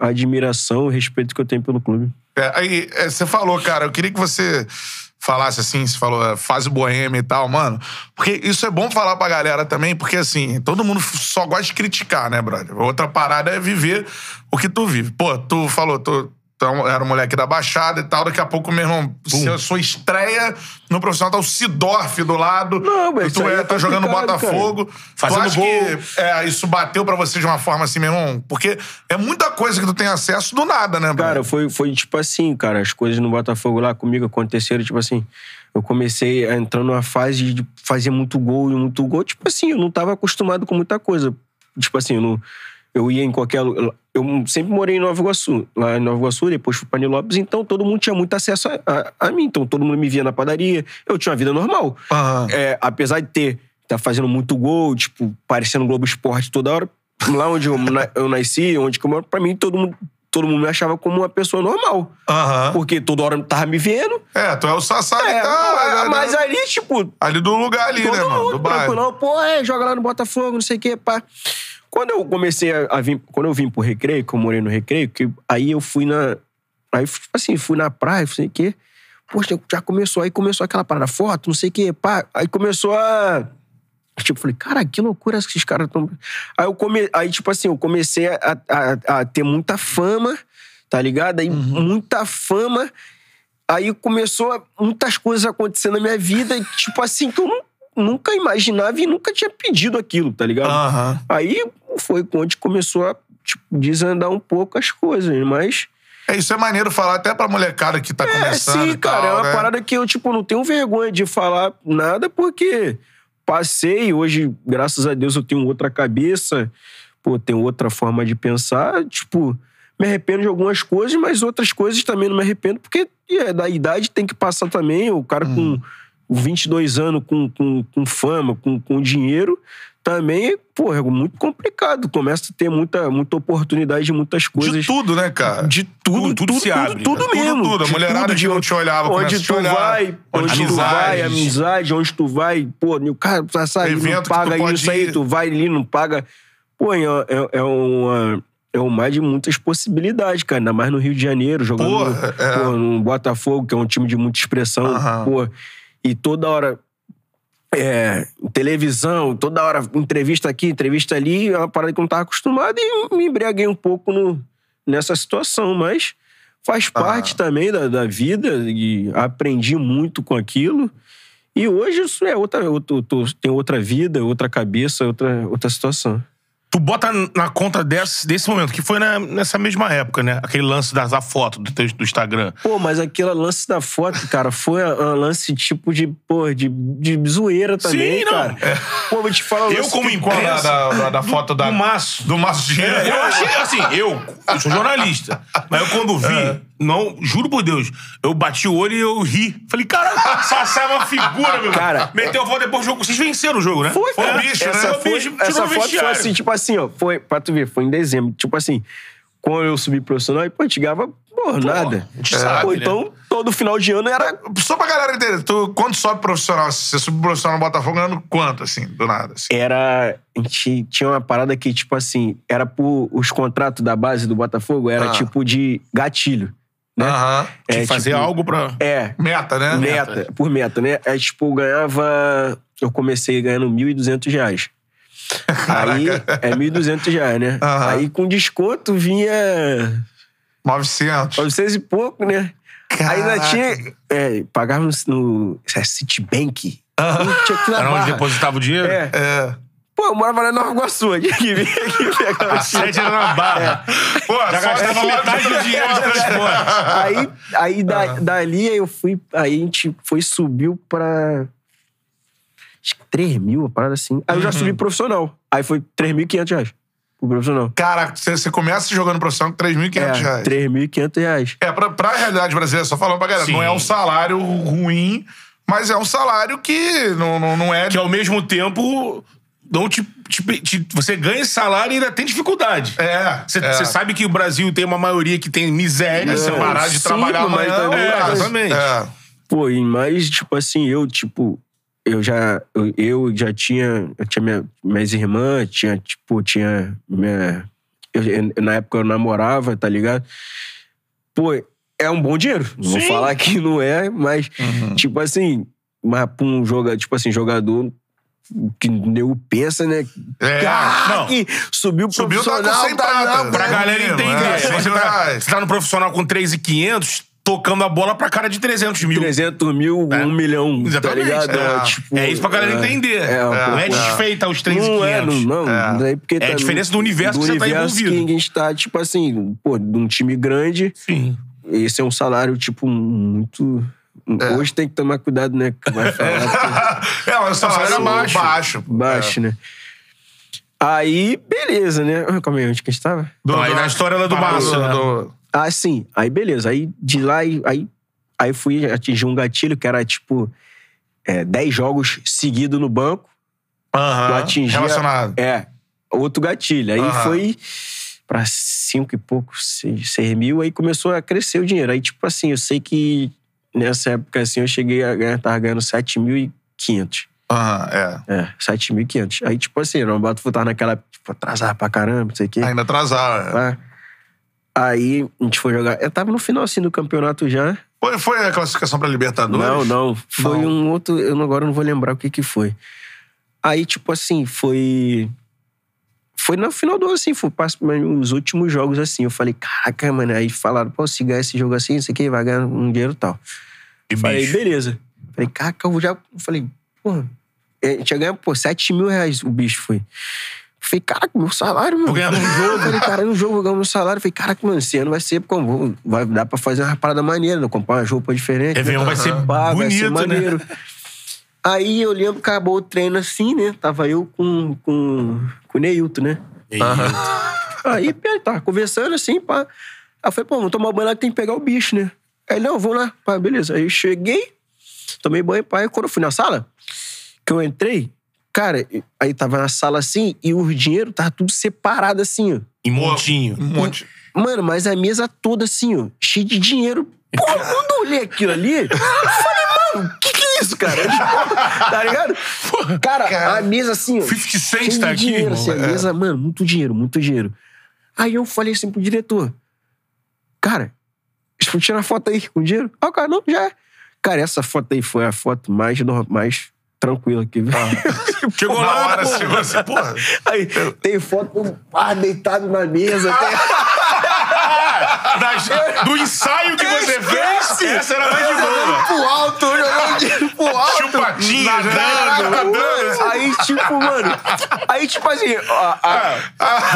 a admiração, o respeito que eu tenho pelo clube. É, aí, é, você falou, cara, eu queria que você falasse assim, você falou é, fase boêmia e tal, mano. Porque isso é bom falar pra galera também, porque assim, todo mundo só gosta de criticar, né, brother? Outra parada é viver o que tu vive. Pô, tu falou, tu Então, era um moleque da Baixada e tal. Daqui a pouco, meu irmão, sua estreia no profissional tá o Sidorf do lado. Não, mas tu é, tá jogando Botafogo. Fazendo tu acha gol. que é, isso bateu pra você de uma forma assim, meu irmão? Porque é muita coisa que tu tem acesso do nada, né, Cara, Bruno? foi, foi tipo assim, cara. As coisas no Botafogo lá comigo aconteceram, tipo assim. Eu comecei a entrar numa fase de fazer muito gol e muito gol. Tipo assim, eu não tava acostumado com muita coisa. Tipo assim, eu, não, eu ia em qualquer. Eu sempre morei em Nova Iguaçu. Lá em Nova Iguaçu, depois fui pra Nilópolis. Então todo mundo tinha muito acesso a, a, a mim. Então todo mundo me via na padaria. Eu tinha uma vida normal. É, apesar de ter tá fazendo muito gol, tipo, parecendo Globo Esporte toda hora, lá onde eu, na- eu nasci, onde eu moro, pra mim todo mundo, todo mundo me achava como uma pessoa normal. Aham. Porque toda hora tava me vendo. É, tu é o Sassá É, e tal. mas, né, mas ali, tipo, Ali do lugar ali, todo né, mano? Do bairro. tranquilão. Pô, é, joga lá no Botafogo, não sei o quê, pá. Quando eu comecei a, a vir, quando eu vim pro Recreio, que eu morei no Recreio, que aí eu fui na, aí, tipo assim, fui na praia, não sei o quê. Poxa, já começou, aí começou aquela parada, foto, não sei o quê, pá. Aí começou a... Tipo, falei, cara, que loucura que esses caras estão... Aí, eu come... aí, tipo assim, eu comecei a, a, a ter muita fama, tá ligado? Aí, muita fama. Aí começou muitas coisas acontecendo na minha vida, tipo assim, que eu nu- nunca imaginava e nunca tinha pedido aquilo, tá ligado? Aham. Aí foi onde começou a tipo, desandar um pouco as coisas, mas. É, isso é maneiro falar até pra molecada que tá É, começando sim, e tal, cara, é uma né? parada que eu, tipo, não tenho vergonha de falar nada, porque passei, hoje, graças a Deus, eu tenho outra cabeça, pô, tenho outra forma de pensar, tipo, me arrependo de algumas coisas, mas outras coisas também não me arrependo, porque é, da idade tem que passar também, o cara Hum. com 22 anos, com, com, com fama, com, com dinheiro, também, pô, é muito complicado, começa a ter muita, muita oportunidade de muitas coisas. De tudo, né, cara? De tudo, Tudo- tudo se abre. Tudo, Tudo, mesmo. tudo. A De mulherada tudo, de não te olhava, a onde tu olhar. vai, onde tu Amizades. vai, amizade, onde tu vai, pô, o cara Evento não paga tu isso aí, tu vai ali, não paga. Pô, é, é, é uma. É um mar de muitas possibilidades, cara. Ainda mais no Rio de Janeiro, jogando Porra, no, é. pô, no Botafogo, que é um time de muita expressão. Aham. Pô, e toda hora é, televisão, toda hora entrevista aqui, entrevista ali, é uma parada que eu não estava acostumado e me embriaguei um pouco no, nessa situação, mas faz parte também da, da vida e aprendi muito com aquilo. E hoje isso é outra, eu tô- tô- tem outra vida, outra cabeça, outra, outra situação. Tu bota na conta desse, desse momento, que foi na- nessa mesma época, né? Aquele lance da, da foto do, do Instagram. Pô, mas aquele lance da foto, cara, foi um lance tipo de, pô, de, de zoeira também, Sim, não. cara. Pô, vou te falar Eu, como imprensa, da, da, da foto da... do Maço. Do Maço Dinheiro. Eu achei, assim, eu, eu sou jornalista. Mas eu quando vi, não, juro por Deus, eu bati o olho e eu ri. Falei, cara, [LAUGHS] Sassá é uma figura, meu. Cara, Meteu foto depois do jogo. Vocês venceram o jogo, né? Foi, Foi cara. o bicho, né? essa Foi o foi, bicho, essa foto foi vestiário. assim, tipo assim, ó, foi, pra tu ver, foi em dezembro. Tipo assim, quando eu subi profissional, e, pô, a gente ganhava, nada. a gente sabe, Pô, né? então, todo final de ano era. Só pra galera entender, tu, quando sobe profissional, se você subir profissional no Botafogo, ganhando quanto, assim, do nada? Assim? Era. A gente tinha uma parada que, tipo assim, era por. Os contratos da base do Botafogo era Ah. tipo de gatilho. Né? Aham. De É, fazer tipo, algo pra. É. Meta, né? Meta, por meta, né? É tipo, eu ganhava. Eu comecei ganhando 1.200 reais. Aí, é 1.200 reais, né? Aham. Aí com desconto vinha 900. 900 e pouco, né? Aí ainda Caraca. tinha. É, pagava no, no é, Citibank. Não tinha que Era onde depositava o dinheiro? É. É. Pô, eu morava lá em Nova Iguaçu. Tinha que vir aqui pegar A sede era na barra. Pô, Já gastava metade do dinheiro de transporte. Aí, aí da, dali eu fui. Aí a gente foi, subiu pra. Acho que 3 mil, uma parada assim. Aí eu já subi profissional. Aí foi 3.500 reais. O profissional. Cara, você, você começa jogando profissional com 3.500 É, reais. 3.500 reais. É, pra, pra realidade brasileira, só falando pra galera, Sim. não é um salário ruim, mas é um salário que não, não, não é... Que ao mesmo tempo. Não te, te- te- você ganha salário e ainda tem dificuldade. É, Você é. sabe que o Brasil tem uma maioria que tem miséria. É, você parar de sim, trabalhar mas amanhã... também- é, exatamente. É. Pô, e mais, tipo assim, eu, tipo, eu já, eu, eu já tinha, eu tinha minha, minhas irmãs, tinha, tipo, tinha minha, eu- eu- na época eu namorava, tá ligado? Pô, é um bom dinheiro. Não vou falar que não é, mas, Uhum. tipo assim, mas pra um jogador, tipo assim, jogador, que nego pensa, né? É, ah, não. que subiu Subiu, tá com profissional, 100 prata. não, Pra É, galera entender. é, você, tá, reais. você tá no profissional com 3,500, tocando a bola pra cara de 300 mil. 300 mil, É. 1 milhão, Exatamente. tá ligado? É. tipo, É isso pra galera entender. é, não é pô, desfeita aos Não é, 3,500. não, não. É. Daí porque É a tá- diferença do universo do que você tá universo envolvido. que a gente tá, tipo assim, pô, de um time grande, Sim. esse é um salário, tipo, muito... Hoje tem que tomar cuidado, né? Que vai falar porque [LAUGHS] É, mas o salário é baixo. baixo. baixo. baixo, né? Aí, beleza, né? Ah, Calma aí, onde que a gente tava? Então, aí na história lá do Barça, né? do- Ah, sim. Aí, beleza. Aí, de lá, aí, aí, fui atingir um gatilho que era, tipo, é, 10 jogos seguidos no banco. Aham, Eu atingia- Relacionado. É, outro gatilho. Aí Aham. foi pra cinco e pouco, seis, seis mil, aí começou a crescer o dinheiro. Aí, tipo assim, eu sei que nessa época, assim, eu cheguei a ganhar, tava ganhando 7.500. Aham, é. É, 7.500. Aí, tipo assim, o Botafogo tava naquela, tipo, atrasar pra caramba, não sei o quê. Ainda atrasar. é. Tá? Aí a gente foi jogar. Eu tava no final assim do campeonato já. Foi, foi a classificação pra Libertadores? Não, não. Foi Não. um outro. Eu não- agora não vou lembrar o que que foi. Aí, tipo assim, foi. Foi no final do ano, assim, foi os últimos jogos, assim. Eu falei, caraca, mano. Aí falaram, pô, se ganhar esse jogo assim, isso aqui, vai ganhar um dinheiro e tal. E Falei, bicho. beleza. Falei, caraca, eu já. Eu falei, porra. A gente ia ganhar, pô, 7 mil reais o bicho foi. Falei, caraca, meu salário, mano. Vou ganhar num jogo. Falei, cara, no jogo vou ganhar meu salário. Falei, caraca, mano, esse ano vai ser como? Vai dar pra fazer uma parada maneira, né? comprar uma roupa diferente. Réveillon vai ser Pá, vai ser bonito, né? maneiro. Aí eu lembro que acabou o treino assim, né? Tava eu com, com, com o Neilton, né? Aí, pô, tava conversando assim, pá. Aí eu falei, pô, vamos tomar banho lá que tem que pegar o bicho, né? Aí, não, vamos lá. Pá, beleza. Aí eu cheguei, tomei banho, pá. Aí quando eu fui na sala, que eu entrei, cara, aí tava na sala assim e o dinheiro tava tudo separado assim, ó. Em montinho. Um monte. Mano, mas a mesa toda assim, ó, cheia de dinheiro. Pô, quando eu olhei aquilo ali, eu falei, mano, o que, que isso, cara? [LAUGHS] tá ligado? Cara, a mesa assim, ó. 50 Cent tá aqui, dinheiro, irmão. assim, a mesa, mano, muito dinheiro, muito dinheiro. Aí eu falei assim pro diretor, cara, tirar a foto aí com dinheiro. Ah, o cara, não, já é. Cara, essa foto aí foi a foto mais, mais tranquila que vi. [LAUGHS] Chegou Na hora, assim, porra. Aí tem foto par deitado na mesa. [LAUGHS] Tem... Das- do ensaio que você fez, essa era mais de boa. pro alto, jogando dinheiro pro alto. Chupatinha, nadando. mano. Aí, tipo, mano. Aí, tipo assim. a- a-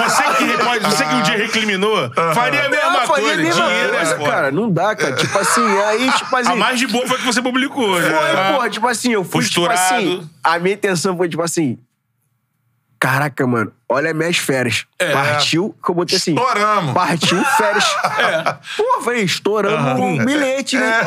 Você que, pode- você que um dia recriminou, faria a mesma Ah, fazia coisa. a mesma Dinheiro coisa, é foda. cara. Não dá, cara. Tipo assim, aí, tipo assim. A mais de boa foi que você publicou, né? Foi, porra, tipo assim, eu fui, tipo Posturado. assim. A minha intenção foi, tipo assim. Caraca, mano, olha minhas férias. Partiu, que eu botei assim. Estouramos. Partiu férias. [LAUGHS] Pô, velho, estouramos o bilhete, né?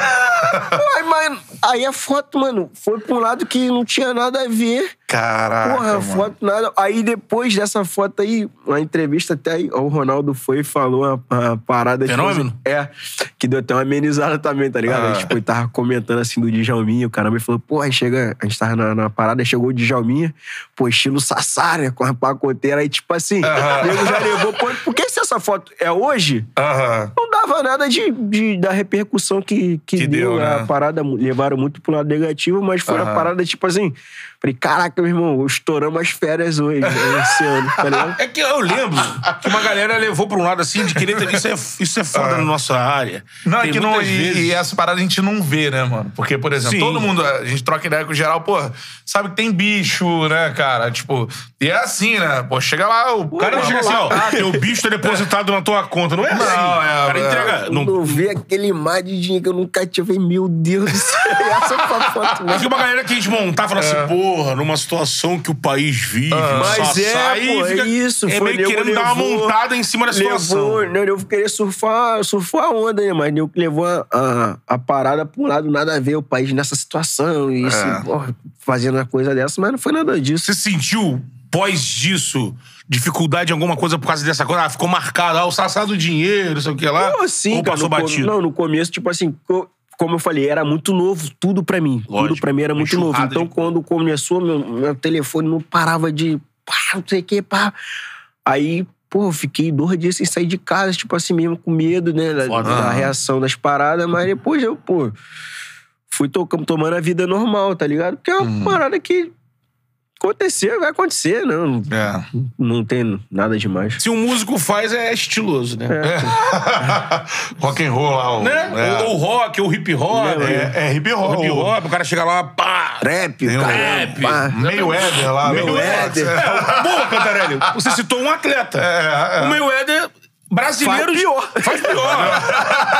Pô, aí, mano, aí a foto, mano, foi pra um lado que não tinha nada a ver. Caraca, Porra, a foto nada. Aí depois dessa foto aí, na entrevista até aí, o Ronaldo foi e falou uma, uma parada. Fenômeno? é, que deu até uma amenizada também, tá ligado? Ah. Aí, tipo, ele tava comentando assim do Djalminha, o caramba, ele falou, pô, aí chega, a gente tava na, na parada, chegou o Djalminha, pô, estilo Sassá, né, com a pacoteira, aí tipo assim, o nego já levou, pô, porque se essa foto é hoje, Aham. não dava nada de, de- da repercussão que, que, Que deu, deu, né? né? A parada levaram muito pro lado negativo, mas foi a Aham. parada tipo assim. Falei, caraca, meu irmão, estouramos as férias hoje, né, esse ano, tá ligado? [LAUGHS] É que eu lembro que uma galera levou pra um lado assim de querer ter. Isso é, isso é foda na nossa área. Não, é Tem que não. muitas E, vezes- e essa parada a gente não vê, né, mano? Porque, por exemplo, Sim. todo mundo, a gente troca ideia com o geral, pô, sabe que tem bicho, né, cara? Tipo, e é assim, né? Pô, chega lá, o cara não chega assim, ó, teu bicho tá depositado na tua conta. Não é assim. Não, é, O cara é. Entrega. Não, Não vi aquele mar de dinheiro que eu nunca tive. Falei, Meu Deus do céu, [LAUGHS] essa a foto Mas que mesmo. uma galera quis montar, falar assim, porra, numa situação que o país vive, Mas só é, sai pô, e fica, é isso, É foi, meio querendo dar uma levou- montada em cima da situação. Levou, eu queria surfar, surfar a onda, né? Mas eu levou a, a, a parada pra um lado, nada a ver o país nessa situação e É. porra, fazendo uma coisa dessa, mas não foi nada disso. Você sentiu, pós disso, dificuldade em alguma coisa por causa dessa coisa? Ah, ficou marcado, ah, o sassá do dinheiro, não sei o que lá. Não, assim, Ou cara, passou no, batido? Não, no começo, tipo assim, co- como eu falei, era muito novo, tudo pra mim. Tudo Lógico, pra mim era muito novo. Então, de quando começou, meu, meu telefone não parava de pá, não sei o que, pá. Aí, pô, fiquei dois dias sem sair de casa, tipo assim mesmo, com medo, né, da, da Aham. reação das paradas, mas depois eu, pô, fui tocando, tomando a vida normal, tá ligado? Porque é uma Uhum. parada que Acontecer, vai acontecer, não. É. Não tem nada demais. Se um músico faz, é estiloso, né? [LAUGHS] Rock and roll lá. O, Né? é. Ou o rock, ou o hip hop. É, é hip hop. Hip hop, o cara chega lá, pá! Trap, Tem o cara. Rap. pá. Mayweather lá. Mayweather. É. Boa, Cantarelli. Você citou um atleta. É, é. O Mayweather brasileiro... Faz pior. Faz pior.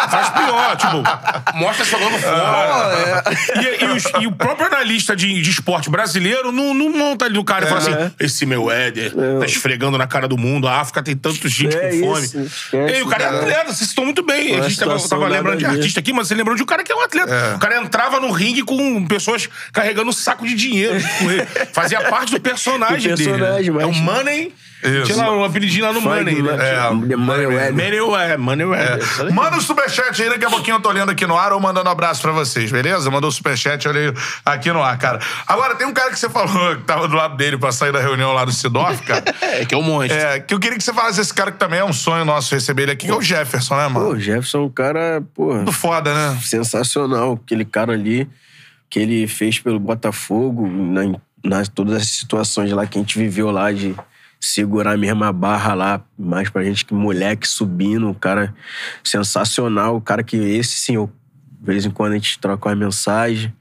Faz pior. Tipo, mostra jogando fora. E, e os- e o próprio analista de, de esporte brasileiro não, não monta ali no cara e fala assim: esse Mayweather tá esfregando na cara do mundo, a África tem tanto gente É com fome. isso, e o cara é atleta, vocês estão muito bem. A gente tava, tava lembrando de artista aqui, mas você lembrou de um cara que é um atleta. É. O cara entrava no ringue com pessoas carregando um saco de dinheiro. [LAUGHS] Fazia parte do personagem, Do personagem, dele. É o mas- Money. Isso. Tinha lá um apelidinho lá no Money, né? É. The Mayweather. Mayweather, Mayweather. Isso aí. Manda o superchat aí, daqui a pouquinho eu tô lendo aqui no ar ou mandando um abraço pra vocês, beleza? Mandou o superchat, aí aqui no ar, cara. Agora, tem um cara que você falou [LAUGHS] que tava do lado dele pra sair da reunião lá do Sidoff, cara. [LAUGHS] É, que é o monstro. É, que eu queria que você falasse desse cara que também é um sonho nosso receber ele aqui, que é o Jefferson, né, Pô, mano? o Jefferson é um cara, pô, Muito foda, né? sensacional. Aquele cara ali que ele fez pelo Botafogo, na, nas todas as situações lá que a gente viveu lá de segurar a mesma barra lá, mais pra gente que moleque subindo, um cara sensacional, o cara que esse sim, eu, de vez em quando a gente troca uma mensagem.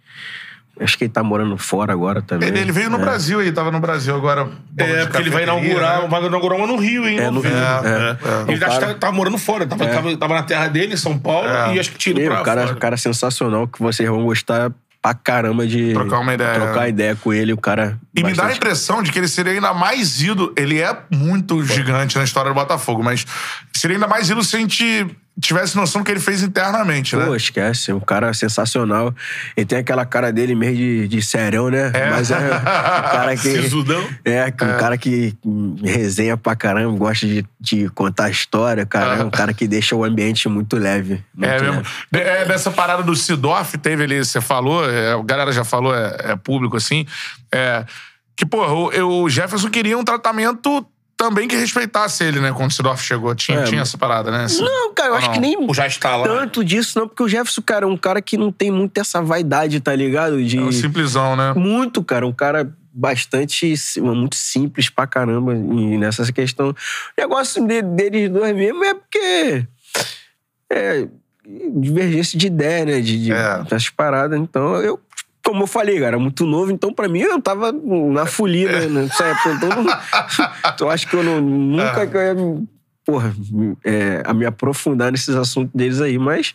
Acho que ele tá morando fora agora também. Ele, ele veio no É. Brasil aí, tava no Brasil agora. É, porque ele vai inaugurar, Né? vai inaugurar uma no Rio, hein? É, no. Rio, É, é, é. Ele acho que tava, morando fora, tava, É. tava, tava na terra dele, em São Paulo, É. e acho que tinha ido Meu, pra o cara, fora. cara sensacional que vocês vão gostar pra caramba de Trocar uma ideia. trocar ideia com ele. O cara. E me dá a bastante- impressão de que ele seria ainda mais ídolo. Ele é muito gigante na história do Botafogo, mas seria ainda mais ídolo se a gente tivesse noção do que ele fez internamente, né? Pô, esquece, é um cara sensacional. Ele tem aquela cara dele meio de, de serão, né? Mas é um cara [LAUGHS] que. Sisudão. É, que um cara que resenha pra caramba, gosta de, de contar história, cara. É um cara que deixa o ambiente muito leve. Muito É mesmo. leve. É, dessa parada do Sidoff, teve ali, você falou, é, a galera já falou, é, é público assim, é, que, pô, o, o Jefferson queria um tratamento também que respeitasse ele, né, quando o Sidoff chegou. Tinha, É, tinha essa parada, né? assim? Não, cara, eu acho não? que nem já está lá. tanto disso, não, porque o Jefferson, cara, é um cara que não tem muito essa vaidade, tá ligado? De... É um simplesão, né? Muito, cara. Um cara bastante. muito simples pra caramba e nessa questão. O negócio de- deles dois mesmo é porque. É. Divergência de ideia, né? De, de É. essas paradas. Então, eu. Como eu falei, cara, muito novo, então pra mim eu tava na folia, né, nessa época. Então, então [LAUGHS] acho que eu não, nunca É. que eu ia, me- porra, é, a me aprofundar nesses assuntos deles aí, mas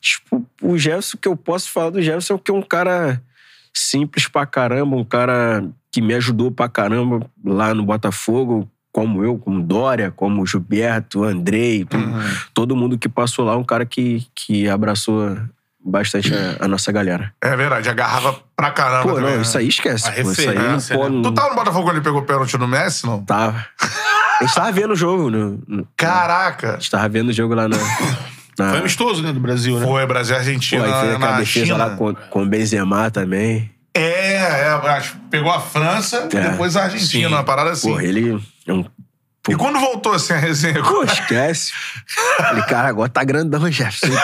tipo, o Jefferson, que eu posso falar do Jefferson é que é um cara simples pra caramba, um cara que me ajudou pra caramba lá no Botafogo, como eu, como Dória, como Gilberto, Andrei, todo, Uhum. todo mundo que passou lá, um cara que, que abraçou bastante a, a nossa galera. É verdade, agarrava pra caramba Pô, também, não, né? isso aí esquece. A pô, isso aí não referência, pode. né? Tu tava no Botafogo quando ele pegou o pênalti no Messi, não? Tava. A gente tava vendo o jogo. No, no- Caraca! a gente tava vendo o jogo lá na. na Foi amistoso, né, do Brasil, né? Foi Brasil e Pô, Argentina aí fez na, aquela defesa China. lá com, com o Benzema também. É, é, acho que pegou a França e É. depois a Argentina, Sim. uma parada assim. Porra, ele é um. E quando voltou assim a resenha? Pô, esquece. Ele, cara, agora tá grandão, Jefferson.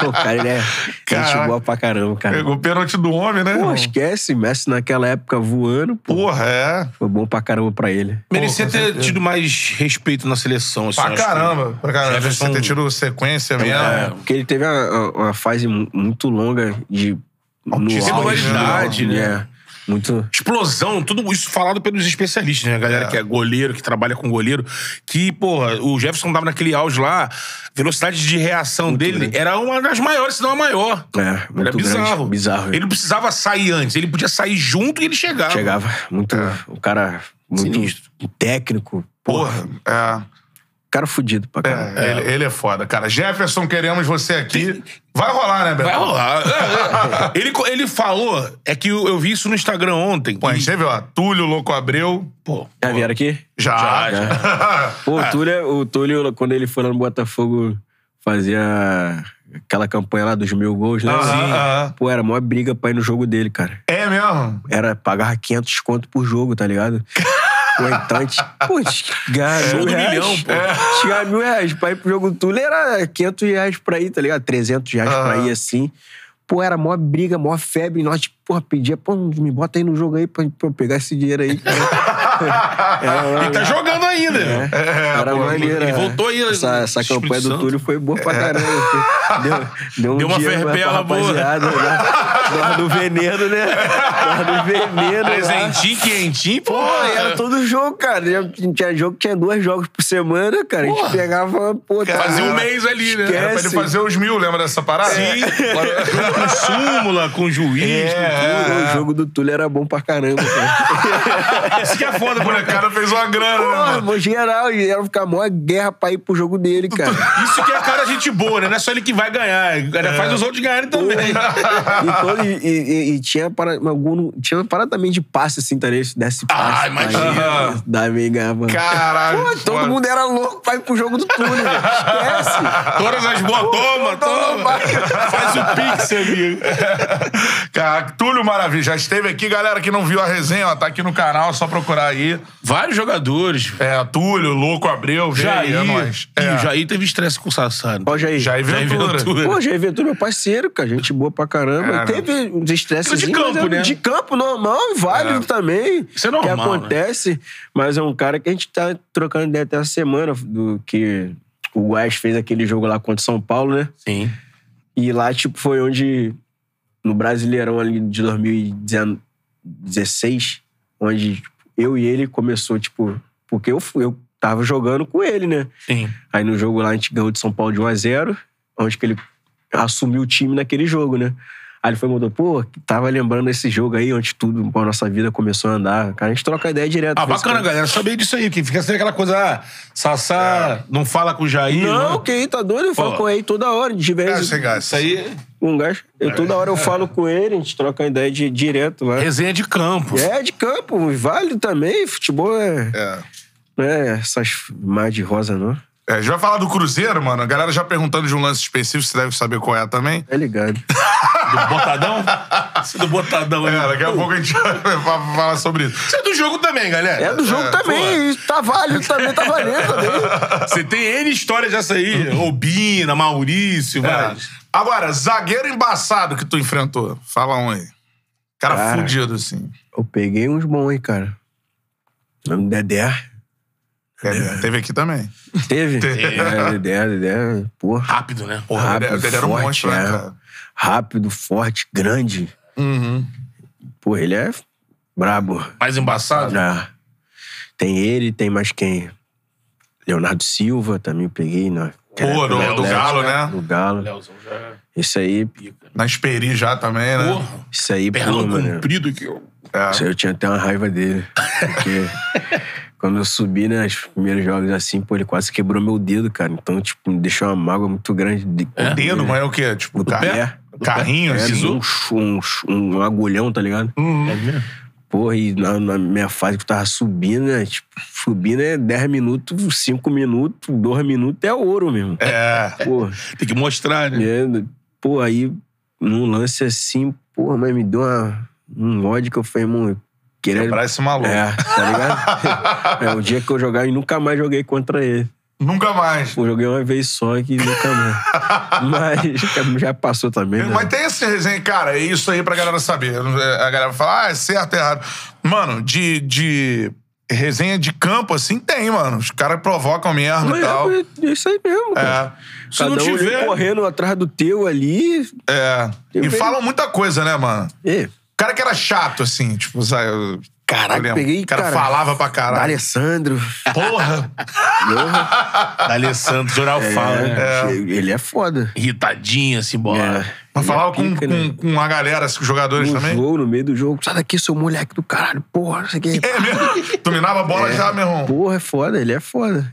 Pô, cara, ele é gente Caraca. boa pra caramba, cara. Pegou o pênalti do homem, né? Pô, irmão? esquece. Messi naquela época voando, pô. Porra, é. Foi bom pra caramba pra ele. Merecia ter certeza. tido mais respeito na seleção. Assim, Pra acho que- caramba, pra caramba. Jefferson- Você ter tido sequência mesmo. É. Porque ele teve uma, uma fase mu- muito longa de. No Altíssima auge, regularidade, né? É. Muito. Explosão, tudo isso falado pelos especialistas, né? A galera É. que é goleiro, que trabalha com goleiro. Que, porra, o Jefferson tava naquele auge lá, velocidade de reação dele grande. era uma das maiores, se não a maior. É, Era muito bizarro. grande. Bizarro. Ele não precisava sair antes, ele podia sair junto e ele chegava. Chegava muito. O cara muito Sinistro. técnico. Porra. Porra, Cara fudido pra é. caramba. é, Ele, ele é foda, cara. Jefferson, queremos você aqui. Vai rolar, né, Beto? Vai rolar. É, é. [LAUGHS] ele, ele falou, é que eu, eu vi isso no Instagram ontem. Pô, a gente teve, ó, Túlio Louco Abreu. pô, Já vieram aqui? Já. Já, [LAUGHS] já. Pô, o Túlio, o Túlio, quando ele foi lá no Botafogo, fazia aquela campanha lá dos mil gols, né? Pô, era a maior briga pra ir no jogo dele, cara. É mesmo? Era pagar 500 conto por jogo, tá ligado? Pô, então, pô, ganhar Jogo mil reais. milhão, pô. É. Chegar mil reais pra ir pro jogo do Túlio era 500 reais pra ir, tá ligado? 300 reais pra Aham. ir assim. pô, era mó briga, mó febre. Nós, tipo, porra, pedia, pô, me bota aí no jogo aí pra, pra eu pegar esse dinheiro aí. Era- [LAUGHS] E tá jogando ainda. É, era pô, maneiro. ele é. voltou aí, Essa, né, essa campanha do. Túlio foi boa pra caramba. [LAUGHS] Deu, deu, um Deu uma pra- ferpela pra boa. né? [LAUGHS] Nós do veneno, né? Nós do veneno. lá. Presentinho, quentinho, pô. Pô, era todo jogo, cara. Tinha jogo que tinha dois jogos por semana, cara. A gente Porra. pegava, pô, tá Fazia um mês ali, né? Esquece. Era pra ele fazer os mil, lembra dessa parada? Sim. Jogo com súmula, com juiz, É. com tudo. O jogo do Túlio era bom pra caramba, cara. [LAUGHS] Isso que é foda, O moleque. molecada fez uma grana, né, Porra, mano? irmão, geral, e era ficar mó guerra pra ir pro jogo dele, cara. Isso que é cara gente boa, né? Não é só ele que vai ganhar. Ele faz os outros ganharem também. E, todo- e- e- e tinha para, algum, tinha parada também de passe, assim, tá ligado? Se desse passe. Ah, imagina. Aí, Daí ganhava. Caralho. Pô, todo foda. mundo era louco pra ir pro jogo do Túlio, velho. Esquece. Todas as boas, toma, toma. Faz o pix, amigo. Cara, Túlio Maravilha. Já esteve aqui, galera que não viu a resenha, ó, tá aqui no canal, é só procurar aí. Vários jogadores. É, Túlio, Louco Abreu, veio aí, Jair. é nóis. E É. o Jair teve estresse com o Sassano. Ó, Jair. Jair Jair Ventura. Ventura. Pô, Jair Ventura, meu parceiro, cara. Gente boa pra caramba. É, Teve uns estresses. De campo, né? De campo, normal, válido também. Isso é normal, Que acontece. Mas é um cara que a gente tá trocando ideia até essa semana, do que o Goiás fez aquele jogo lá contra o São Paulo, né? Sim. E lá, tipo, foi onde, no Brasileirão ali de 2016, onde tipo, eu e ele começou, tipo, porque eu, fui- eu tava jogando com ele, né? Sim. Aí no jogo lá a gente ganhou de São Paulo de 1x0, onde que ele assumiu o time naquele jogo, né? Aí ele foi mandou, pô, tava lembrando desse jogo aí, onde tudo, a nossa vida começou a andar. Cara, a gente troca ideia direto. Ah, em bacana, quando. galera. Saber disso aí, que fica sendo aquela coisa, ah, Sassá não fala com o Jair. Não, né? que aí, tá doido? Eu falo Pô. com ele toda hora, de É, vez sem gás. Isso aí, um gajo. Eu toda hora eu falo com ele, a gente troca ideia de, direto lá. resenha de campo. É, de campo, válido também. Futebol é. É. Não é essas mar de rosa, não. É, a gente vai falar do Cruzeiro, mano. A galera já perguntando de um lance específico, você deve saber qual é também. É ligado. Do Botadão? Isso do Botadão aí. É, daqui a pouco a gente vai [LAUGHS] falar sobre isso. Isso é do jogo também, galera. É do jogo É, também. Tá válido também, tá valendo também. [LAUGHS] Você tem N histórias dessa aí. Obina, Maurício, É. vários. Agora, zagueiro embaçado que tu enfrentou. Fala um aí. Cara, Cara. fudido, assim. Eu peguei uns bons, hein, cara. Nome Dedé. É, Teve aqui também. Teve? Teve. É, [LAUGHS] Dedé, Dedé. Porra. Rápido, né? Porra, rápido, ele, ele era um forte, monstro, né, é. cara? Rápido, forte, grande. Uhum. Pô, ele é brabo. Mais embaçado? Já. Tem ele, tem mais quem? Leonardo Silva também eu peguei. Né? Pô, do, do Galo, né? Do Galo. Leozão já Isso aí, pica. Na Esperi já também, né? Porra, isso aí, pô, perna mano. comprido que eu... É. Isso aí eu tinha até uma raiva dele. Porque [LAUGHS] quando eu subi, né, nos primeiros jogos assim, pô, ele quase quebrou meu dedo, cara. Então, tipo, me deixou uma mágoa muito grande. De, O dedo, mas é o quê? Tipo, pé. carrinho, É, um, um, um, um agulhão, tá ligado? É mesmo? Porra, e na, na minha fase que eu tava subindo, né? Tipo, subindo é 10 minutos, 5 minutos, 2 minutos é ouro mesmo. É. Porra. Tem que mostrar, né? É, pô, aí, num lance assim, porra, mas me deu uma, um ódio que eu falei, irmão, querendo. Parece maluco. É, tá ligado? [LAUGHS] é, o dia que eu jogar e nunca mais joguei contra ele. Nunca mais. Pô, joguei uma vez só que nunca mais. [LAUGHS] Mas [LAUGHS] já passou também, né? Mas tem esse resenha, cara, é isso aí pra galera saber. A galera fala, ah, é certo, é errado. Mano, de, de resenha de campo, assim, tem, mano. Os caras provocam mesmo e Mas tal. é, é isso aí mesmo, cara. É, Se Cada não um tiver... correndo atrás do teu ali. é. Eu E vejo- falam muita coisa, né, mano? É, cara que era chato, assim, tipo, sabe? Caraca, peguei, O cara, cara, falava pra caralho. Alessandro. Porra! Alessandro Joral fala, né? É, Ele é foda. Irritadinho, assim, bola. É. Mas Ele falava é com, pica, com, né? com a galera, assim, com os jogadores No também? jogo, no meio do jogo. Sai daqui, seu moleque do caralho. Porra, não sei o que. É mesmo? Dominava a bola já, meu irmão. Porra, é foda, ele é foda.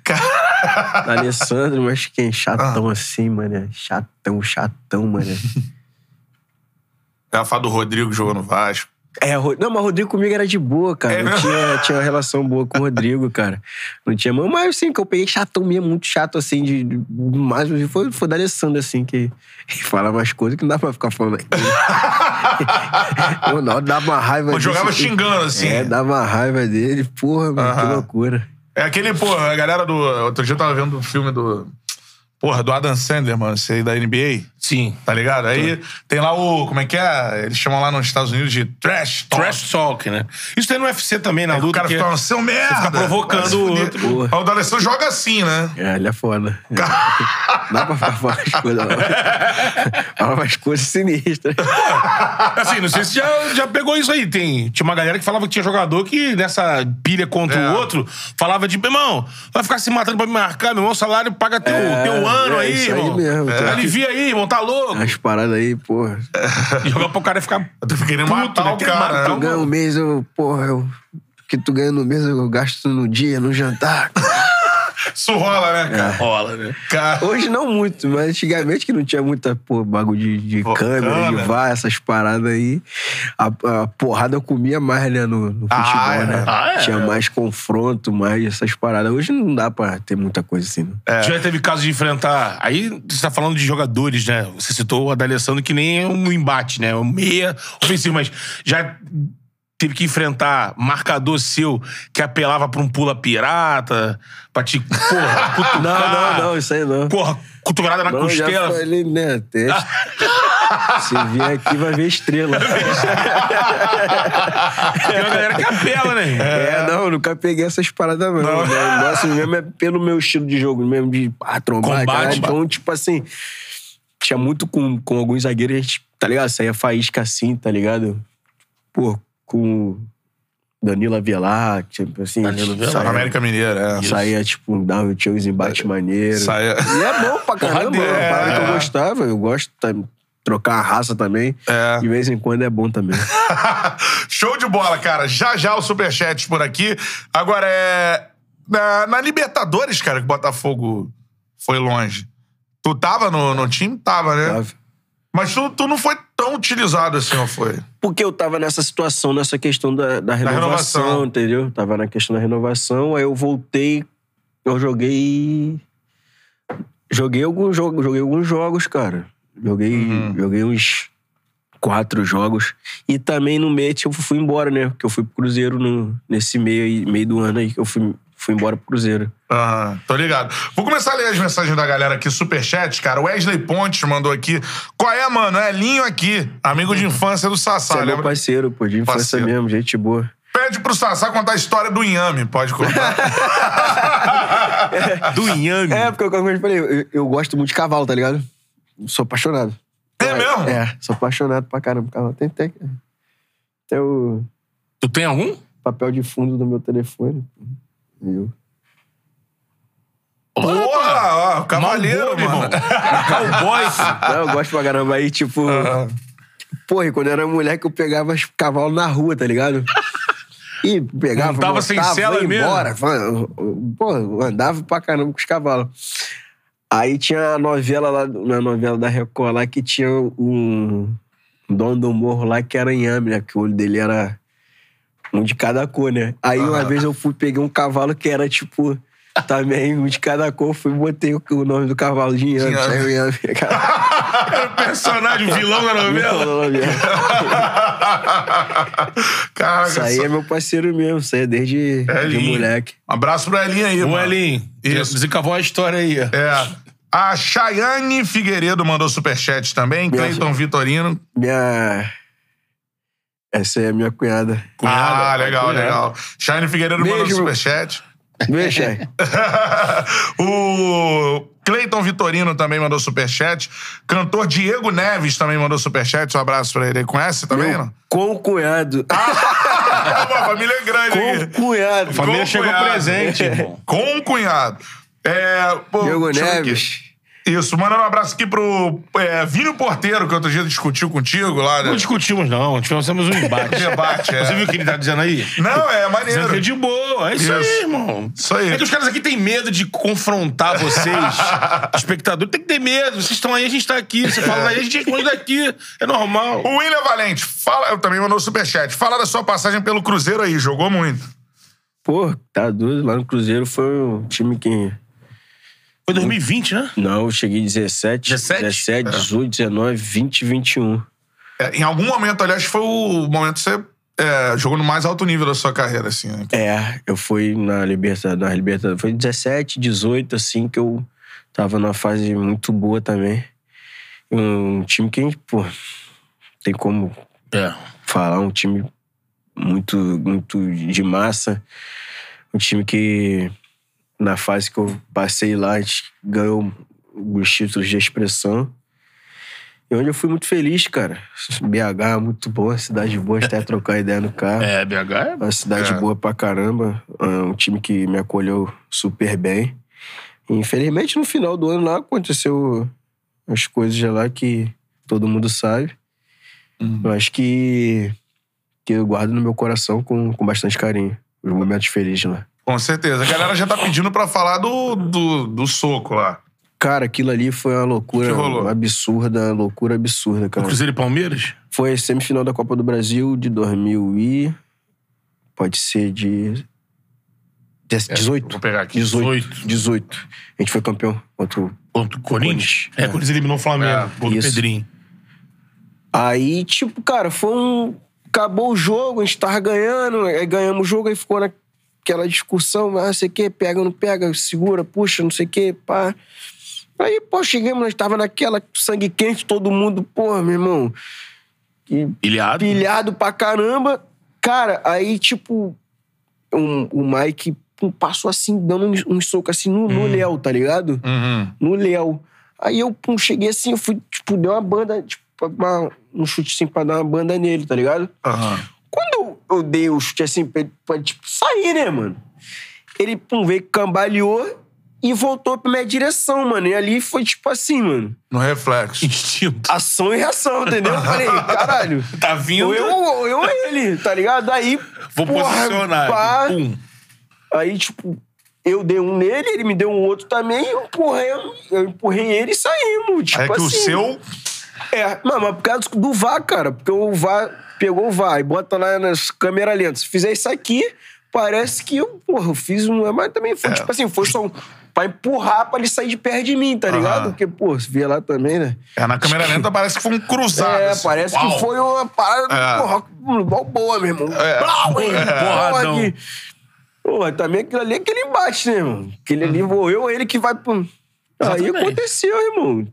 Alessandro, mas quem? Ah. Chatão assim, mano. Chatão, chatão, mano. Ela fala do Rodrigo que jogou no Vasco. É, não, mas o Rodrigo comigo era de boa, cara. É eu mesmo? tinha, tinha uma relação boa com o Rodrigo, cara. Não tinha mão, mas assim, que eu peguei chatão mesmo, muito chato, assim, de. de mais foi, foi da Alessandro, assim, que, que fala umas coisas que não dá pra ficar falando aqui. Na hora dava uma raiva disso, jogava que- xingando, assim. É, dava uma raiva dele. Porra, mano, que Aham. loucura. É aquele, pô, a galera do. Outro dia eu tava vendo o filme do. Porra, do Adam Sandler, mano, esse aí da NBA. Sim. Tá ligado? Aí tem lá o. Como é que é? Eles chamam lá nos Estados Unidos de trash talk. Trash talk, né? Isso tem no UFC também, na Aí o luta. cara que fica falando, seu merda! fica provocando o outro. Aí o D'Alessandro joga assim, né? É, ele é foda. [LAUGHS] Dá pra falar umas coisas lá. [LAUGHS] Fala umas coisas sinistras. [LAUGHS] Assim, não sei se já, já pegou isso aí. Tem, tinha uma galera que falava que tinha jogador que nessa pilha contra É. o outro falava de, meu irmão, vai ficar se matando pra me marcar, meu irmão, o salário paga teu, É, teu ano é aí, isso aí irmão. mesmo, É. cara. Alivia aí, irmão, tá louco? As paradas aí, porra. [LAUGHS] E jogar pro cara ficar. Eu tô querendo Puto, matar né? o cara. matar o- Ganho um mês, eu, porra, eu. O que tu ganha no mês eu gasto no dia, no jantar. [LAUGHS] Isso rola, né, cara? Rola, né? Cara, Hoje não muito, mas antigamente que não tinha muita pô, bagulho de, de Pô, câmera, câmera. de VAR, essas paradas aí. A, a porrada comia mais, né, no, no Ah, futebol, é. né? Ah, é. Tinha mais confronto, mais essas paradas. Hoje não dá pra ter muita coisa assim, né? Já teve caso de enfrentar. Aí você tá falando de jogadores, né? Você citou o Adalessandro, que nem é um embate, né? É um meia ofensivo, mas já teve que enfrentar marcador seu que apelava pra um pula pirata, pra te. Porra, [LAUGHS] cutucar. Não, não, não, isso aí não. Porra, cotovelada na Não, já costela. falei, né? Até... [LAUGHS] Se vier aqui, vai ver estrela. [LAUGHS] Tem uma galera que apela, né? irmão? É, não, nunca peguei essas paradas, não. Não. não. Nossa, mesmo é pelo meu estilo de jogo, mesmo de ah, trombar. Combate. caralho. Então, tipo assim, tinha muito com, com alguns zagueiros, a gente, tá ligado? Saía faísca assim, tá ligado? Pô, com Danilo Avelar, tipo assim. Danilo Avelar. saía- América Mineira, é. Saía, tipo, dava, tinha uns embates maneiros. Saía- E é bom pra caramba, é uma parada que é. eu gostava. Eu gosto de trocar a raça também. É. De vez em quando é bom também. [LAUGHS] Show de bola, cara. Já já o Superchat por aqui. Agora é. Na, na Libertadores, cara, que o Botafogo foi longe. Tu tava no, no time? Tava, né? Tava. Mas tu, tu não foi tão utilizado assim, não foi? Porque eu tava nessa situação, nessa questão da, da renovação, renovação. entendeu? Tava na questão da renovação, aí eu voltei, eu joguei. Joguei alguns jogos, joguei alguns jogos, cara. Joguei, Uhum. joguei uns quatro jogos. E também no meio eu fui embora, né? Porque eu fui pro Cruzeiro no, nesse meio, aí, meio do ano aí, que eu fui, fui embora pro Cruzeiro. Aham, tô ligado. Vou começar a ler as mensagens da galera aqui, superchat, cara. Wesley Pontes mandou aqui. Qual é, mano? É Linho aqui, amigo de infância do Sassá, Você é meu parceiro, pô, de infância Parceiro. mesmo, gente boa. Pede pro Sassá contar a história do Inhame, pode contar. [LAUGHS] Do Inhame. É, porque como eu falei, eu, eu gosto muito de cavalo, tá ligado? Sou apaixonado. É mesmo? É, sou apaixonado pra caramba por cavalo. Tem até, até o Tu tem algum? papel de fundo do meu telefone. Eu. Porra, ó, cavaleiro, Malboro, mano. irmão. [LAUGHS] Cowboy. Não, eu gosto pra caramba. Aí, tipo. Porra, e quando eu era mulher que eu pegava os cavalos na rua, tá ligado? E pegava, Não tava sem cela ia mesmo? embora. Pô, eu andava pra caramba com os cavalos. Aí tinha a novela lá, na novela da Record lá, que tinha um dono do morro lá que era inhame, né? Que o olho dele era um de cada cor, né? Aí uma vez eu fui, peguei um cavalo que era tipo... Também um de cada cor, fui e botei o o nome do cavalo de inhame. [LAUGHS] Era o personagem, o vilão da novela. Caraca, Isso aí só- é meu parceiro mesmo, isso aí é desde É de lindo. moleque. Um abraço pro Elinho aí, O mano. Elin, Isso. desencavou a história aí. É. A Chayane Figueiredo mandou superchat também. Cleiton Vitorino. Minha. Essa é a minha cunhada. Cunhada, ah, legal, cunhada. legal. Chayane Figueiredo mandou Beijo. superchat. Deixa [LAUGHS] aí. o Cleiton Vitorino também mandou superchat. Cantor Diego Neves também mandou superchat. Um abraço pra ele. Conhece também, Meu não? com cunhado. Ah, [LAUGHS] uma família grande com aqui. cunhado. A família Com chegou cunhado. presente, irmão. Com cunhado. É, pô, Diego ver aqui. Isso, mandando um abraço aqui pro é, Vini Porteiro, que outro dia discutiu contigo lá. Né? Não discutimos, não. Tivemos um embate. [LAUGHS] Debate, é. Você viu o que ele tá dizendo aí? Não, é Dizendo maneiro. que é de boa. É isso, aí, Isso. irmão. Isso aí. É que os caras aqui têm medo de confrontar vocês, [LAUGHS] espectador. Tem que ter medo. Vocês estão aí, a gente tá aqui. Você fala daí, a gente responde daqui. É normal. O William Valente, fala, eu também mandou superchat. Fala da sua passagem pelo Cruzeiro aí, jogou muito. Pô, tá doido. Lá no Cruzeiro foi um time que. Foi 2020, né? Não, eu cheguei 17, 17? 17, 18, 19, 20, 21. É, em algum momento, aliás, foi o momento que você é, jogou no mais alto nível da sua carreira, assim, né? É, eu fui na Libertadores, na Libertadores. Foi 17, 18, assim, que eu Tava numa fase muito boa também. Um time que, pô, tem como É. falar, um time muito, muito de massa. Um time que, na fase que eu passei lá, a gente ganhou os títulos de expressão. E onde eu fui muito feliz, cara. BH, muito boa, cidade boa, até [LAUGHS] trocar ideia no carro. É, BH é. Uma cidade É. boa pra caramba. É Um time que me acolheu super bem. E, infelizmente, no final do ano lá aconteceu as coisas lá que todo mundo sabe. Eu acho que, que eu guardo no meu coração com, com bastante carinho. Os momentos felizes lá. Com certeza. A galera já tá pedindo pra falar do, do, do soco lá. Cara, aquilo ali foi uma loucura O que rolou? absurda, loucura absurda, O cara. Cruzeiro e Palmeiras? Foi semifinal da Copa do Brasil de 2000 e... Pode ser de... de- 18. Vou pegar aqui. 18. 18. A gente foi campeão contra o Contra o Corinthians? É, quando eles eliminou o Flamengo. É, do isso. Pedrinho. Aí, tipo, cara, foi um. Acabou o jogo, a gente tava ganhando, aí ganhamos o jogo, aí ficou naquela discussão, ah, não sei o quê, pega, não pega, segura, puxa, não sei o quê, pá. Aí, pô, chegamos, nós tava naquela sangue quente, todo mundo, pô, meu irmão, e Ilhado. pilhado pra caramba. Cara, aí, tipo, um- o Mike pum, passou assim, dando uns um soco assim no, no Léo, tá ligado? Uhum. no Léo. Aí eu pum, cheguei assim, eu fui, tipo, dei uma banda, tipo, uma- um chute assim pra dar uma banda nele, tá ligado? Aham. Eu, eu dei o chute assim pra, ele- pra, tipo, sair, né, mano? Ele, pum, veio, cambaleou e voltou pra minha direção, mano. E ali foi tipo assim, mano. No reflexo. Instinto. Ação e reação, entendeu? Eu falei, [LAUGHS] caralho. Tá vindo. Ou eu, ou eu ou ele, tá ligado? Aí. Vou porra, posicionar. pá. Pum. Aí, tipo, eu dei um nele, ele me deu um outro também, e eu empurrei, eu empurrei ele e saímos. Tipo Aí é que o assim. seu. É, não, mas por causa do VAR, cara. Porque o VAR pegou o VAR e bota lá nas câmeras lentas. Se fizer isso aqui, parece que eu, porra, eu fiz um. Mas também foi, tipo assim, foi só um, pra empurrar pra ele sair de perto de mim, tá ligado? Porque, pô, se via lá também, né? É, na câmera lenta parece que foi um cruzado. É, assim. parece Uau. que foi uma parada, É. porra, igual boa, meu irmão. É. Blau, hein? Porradão. aqui. Pô, também aquilo ali é aquele embate, né, irmão? Aquele ali, vou eu ou ele que vai pro. Aí aconteceu, irmão.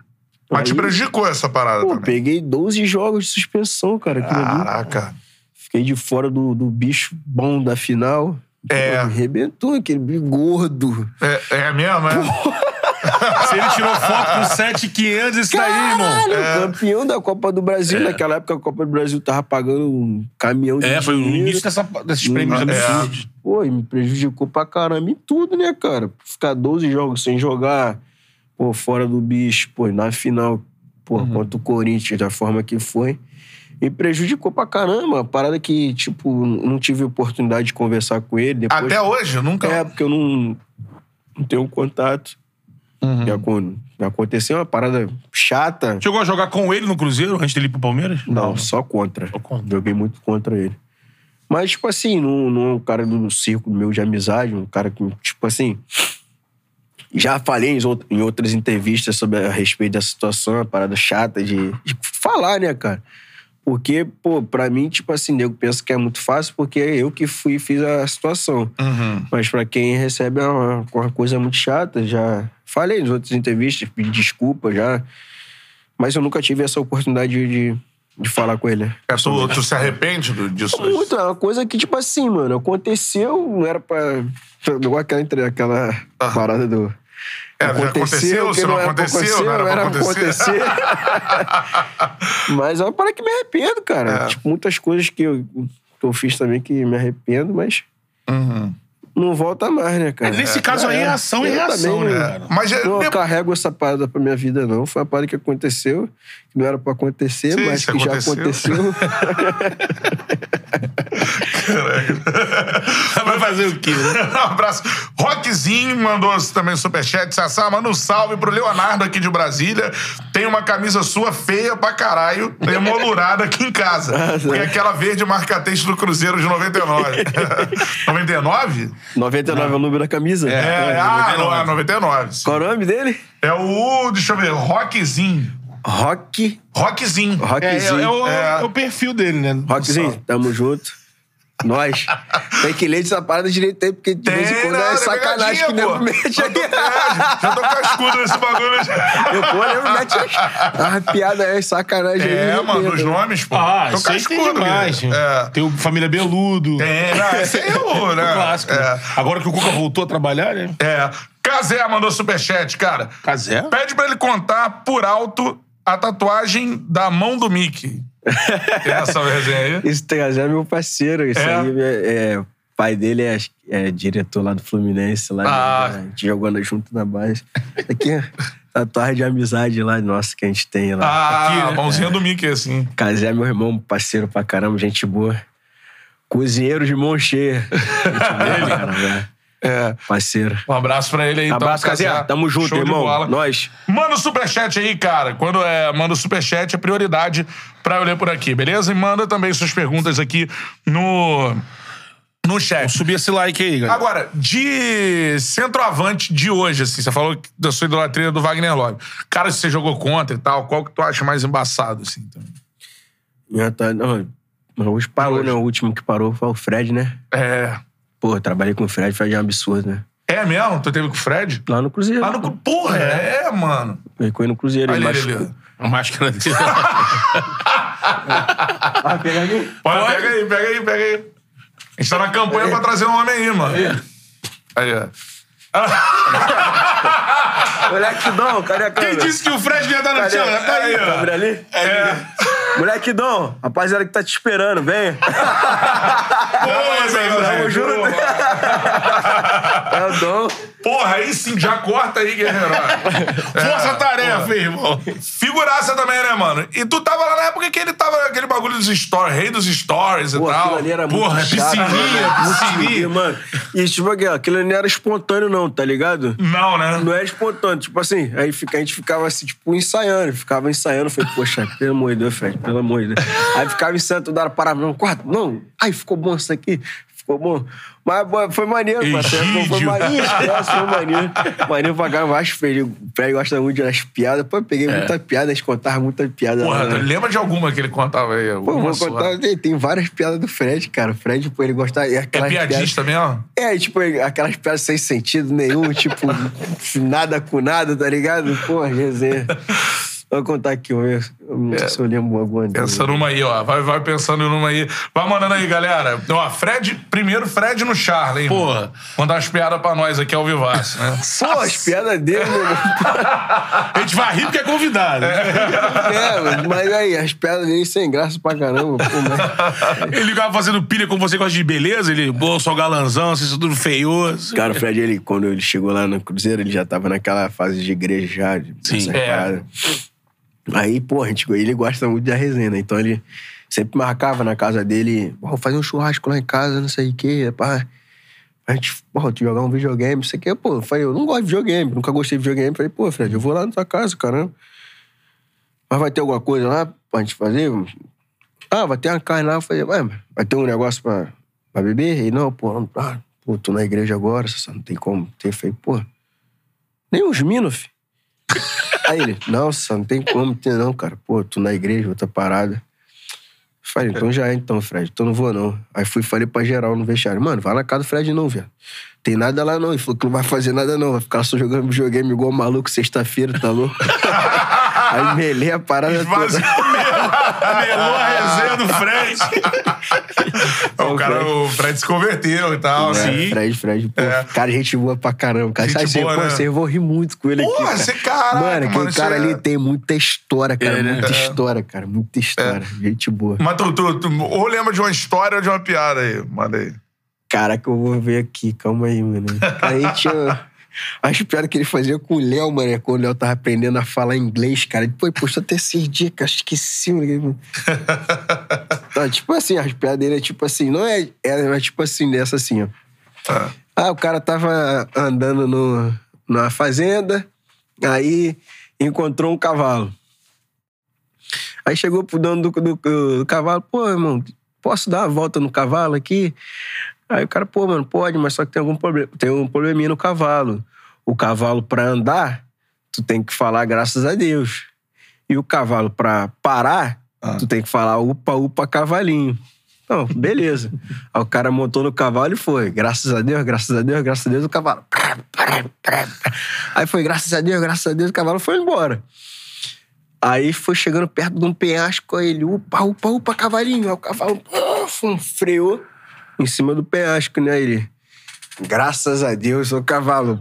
Mas te Aí- prejudicou essa parada Pô, também. peguei 12 jogos de suspensão, cara. Aquilo ali. Caraca. Fiquei de fora do, do bicho bom da final. É. Arrebentou aquele bicho gordo. É, é mesmo, é? [LAUGHS] Se ele tirou foto com 7,500, isso daí, irmão. Caralho, campeão da Copa do Brasil. Naquela época, a Copa do Brasil tava pagando um caminhão de É, foi dinheiro. início dessa, desses prêmios é. absurdos. Pô, e me prejudicou pra caramba em tudo, né, cara? Ficar 12 jogos sem jogar, pô, fora do bicho, pô, na final, pô, Uhum. contra o Corinthians, da forma que foi. Me prejudicou pra caramba. Parada que, tipo, não tive oportunidade de conversar com ele. Depois, Até hoje, nunca. É, porque eu não, não tenho contato. Uhum. Aconteceu uma parada chata. Chegou a jogar com ele no Cruzeiro antes dele ir pro Palmeiras? Não, só contra. Só contra. Joguei muito contra ele. Mas, tipo assim, não, não é um cara do círculo meu de amizade, um cara que, tipo assim. Já falei em, out- em outras entrevistas sobre a respeito dessa situação, uma parada chata de, de falar, né, cara? Porque, pô, pra mim, tipo assim, nego pensa que é muito fácil porque é eu que fui e fiz a situação. Uhum. Mas pra quem recebe é uma, uma coisa muito chata. Já falei nas outras entrevistas, pedi desculpa já. Mas eu nunca tive essa oportunidade de, de falar com ele. É, tu, tu se arrepende disso? Muito, é uma coisa que, tipo assim, mano, aconteceu, não era pra. Igual aquela, aquela parada do. É, aconteceu, que se não era pra aconteceu, não era pra acontecer. [LAUGHS] mas é uma parada que me arrependo, cara. É. Tipo, muitas coisas que eu, que eu fiz também que me arrependo, mas Uhum. Não volta mais, né, cara? É, nesse caso aí é ação e Eu reação, também, né, cara? Mas é, Não carrego essa parada pra minha vida, não. Foi uma parada que aconteceu, que não era pra acontecer, Sim, mas que já aconteceu. aconteceu. [LAUGHS] Vai fazer o quê? né? [LAUGHS] Um abraço. Rockzinho mandou também superchat. Sassá, manda um salve pro Leonardo aqui de Brasília. Tem uma camisa sua feia pra caralho, emoldurada aqui em casa. [LAUGHS] Porque é aquela verde marca-texto do Cruzeiro de 99. 99? 99 é o número da camisa? É, ah, não, é 99. sim. Qual o nome dele? É o, deixa eu ver, Rockzinho. Rock. Rockzinho. É, é, Rockzinho. é o, É. é o perfil dele, né? Rockzinho, tamo junto. Nós. Tem que ler essa parada direito aí, porque de vez em Tem, quando não, é é sacanagem que nego mete aí. é, já tô cascudo nesse bagulho. Eu, pô, nego mete as, as piadas aí, sacanagem aí. É, eu mano, os nomes, pô. Ah, tô aí tem cascudo, demais. Guilherme. É. Tem o Família Beludo. Tem, não, esse aí é o, [LAUGHS] né? O clássico. É. Agora que o Cuca voltou a trabalhar, né? É. Casé mandou superchat, cara. Casé? Pede pra ele contar por alto a tatuagem da mão do Mickey. Tem essa resenha aí? Esse Trajano é meu parceiro. Isso É? aí, é, é, o pai dele é, é diretor lá do Fluminense. Lá Ah. a gente jogando junto na base. Isso aqui é [LAUGHS] tatuagem de amizade lá, nossa, que a gente tem lá. Ah, Aqui, né? a mãozinha do Mickey, assim. Casé é meu irmão, parceiro pra caramba, gente boa. Cozinheiro de mão cheia. [LAUGHS] Gente boa, caramba, É. Parceiro. Um abraço pra ele aí, então. Abraço, Casé. Tamo junto, Show irmão. Nós. Manda o superchat aí, cara. Quando é, manda o superchat, é prioridade pra eu ler por aqui, beleza? E manda também suas perguntas aqui no, no chat. Subir esse like aí, galera. Agora, de centroavante de hoje, assim, você falou da sua idolatria do Wagner Love. Cara, se você jogou contra e tal, qual que tu acha mais embaçado, assim? Então? Tá- não, hoje parou, Hoje. né? O último que parou foi o Fred, né? É. Pô, eu trabalhei com o Fred, Fred é um absurdo, né? É mesmo? Tu teve com o Fred? Lá no Cruzeiro. Lá no. Porra, é, mano. Ele foi no Cruzeiro, ele Olha machucou. A máscara dele. [LAUGHS] Ah, pega ali. Pode, pega aí, pega aí, pega aí. A gente tá na campanha pra trazer um homem aí, mano. Aí, ó. Moleque Dom, cadê a Quem câmera? disse que o Fred ia dar no chão? Tá aí, ó. Câmera ali? É. Moleque Dom, rapaziada que tá te esperando, vem. [LAUGHS] Pô, Tamo junto. [LAUGHS] É o Dom. Porra, aí sim, já corta aí, guerreiro. [LAUGHS] Força tarefa, irmão. Figuraça também, né, mano? E tu tava lá na época que ele tava aquele bagulho dos stories, rei dos stories e Pô, tal. ali era Porra, muito chato. piscininha, mano. Piscininha. mano. E tipo, aqui, ó, aquilo ali não era espontâneo não, tá ligado? Não, né? Não era espontâneo, tipo assim, aí fica, a gente ficava assim, tipo, ensaiando, ficava ensaiando, falei, poxa, pelo amor de Deus, Fred, pelo amor de Deus. Aí ficava ensaiando, toda hora parava, não, quarto, não, ai, ficou bom isso aqui, bom. Mas foi maneiro, parceiro, foi, maneiro, [LAUGHS] foi maneiro. Maneiro pra caramba, acho que o Fred, gosta muito das piadas, pô, eu peguei muita piada, a gente contava muita piada. Porra, né? lembra de alguma que ele contava aí? Pô, vou contar, tem, tem várias piadas do Fred, cara. O Fred, pô, ele gostava. É piadista mesmo? Piadas, é, tipo, aquelas piadas sem sentido nenhum, tipo, [LAUGHS] nada com nada, tá ligado? Pô, resenha. Vou contar aqui. Eu não sei se eu lembro alguma. Pensa numa aí, ó. Vai, vai pensando numa aí. Vai mandando aí, galera. Ó, Fred, primeiro Fred no Charlie, hein? Porra. Mandar umas piadas pra nós aqui ao vivaço, né? [LAUGHS] Pô, as piadas dele, meu [LAUGHS] irmão. A gente vai rir porque é convidado. É, mano, mas aí, as piadas dele sem graça pra caramba. Pô, mas... [LAUGHS] Ele ficava fazendo pilha com você, gosta de beleza. Ele, pô, sou galanzão, vocês são tudo feioso. Cara, o Fred, ele, quando ele chegou lá no Cruzeiro, ele já tava naquela fase de igreja já. de- Sim. É. paradas. Aí, pô, gente, ele gosta muito da resenha, né? Então ele sempre marcava na casa dele, vou fazer um churrasco lá em casa, não sei o quê, pá. A gente, pô, tu jogar um videogame, não sei o quê. Pô, eu falei, eu não gosto de videogame, nunca gostei de videogame. Falei, pô, Fred, eu vou lá na tua casa, caramba. Mas vai ter alguma coisa lá pra gente fazer? Ah, vai ter uma carne lá. Eu falei, ué, vai ter um negócio pra, pra beber? E não, pô, não, ah, pô, tô na igreja agora, não tem como. Eu falei, pô, nem os minos, fi. Aí ele, só não tem como ter não, cara. Pô, tô na igreja, outra parada. Falei, então já é então, Fred, então não vou não. Aí fui falei pra geral no vestiário, mano, vai na casa do Fred não, velho. Tem nada lá não. Ele falou que não vai fazer nada não, vai ficar só jogando videogame igual maluco sexta-feira, tá louco? [LAUGHS] Aí melei a parada Esvaziou toda. Melou a resenha do Fred. o cara, o Fred se converteu e tal, É, né? Fred, Fred, pô, É. cara, gente boa pra caramba. Cara, Gente Sabe, assim, boa, pô, né? você, eu vou rir muito com ele Porra, aqui, esse cara. caraca, Mano, aquele mano, cara é- ali tem muita história, cara, É, né? muita É. história, cara, muita história. Gente boa. Mas tu, tu, tu ou lembra de uma história ou de uma piada aí? Manda aí. Caraca, eu vou ver aqui, calma aí, mano. Aí tinha [LAUGHS] as piadas que ele fazia com o Léo, mano, quando o Léo tava aprendendo a falar inglês, cara. Depois postou até esses dias, eu esqueci, mano. [LAUGHS] Tá, tipo assim, as piadas dele é tipo assim, não é, é, é tipo assim, dessa assim, ó. Ah. Ah, o cara tava andando no, numa fazenda, aí encontrou um cavalo. Aí chegou pro dono do, do- do cavalo, pô, irmão, posso dar uma volta no cavalo aqui? Aí o cara, pô, mano, pode, mas só que tem algum problema, tem um probleminha no cavalo. O cavalo, pra andar, tu tem que falar graças a Deus. E o cavalo, pra parar, Ah. tu tem que falar upa, upa, cavalinho. Não, beleza. [LAUGHS] Aí o cara montou no cavalo e foi. Graças a Deus, graças a Deus, graças a Deus, o cavalo. Aí foi, graças a Deus, graças a Deus, o cavalo foi embora. Aí foi chegando perto de um penhasco, aí ele, upa, upa, upa, cavalinho. Aí o cavalo uf, freou em cima do penhasco, né? Ele, graças a Deus, o cavalo.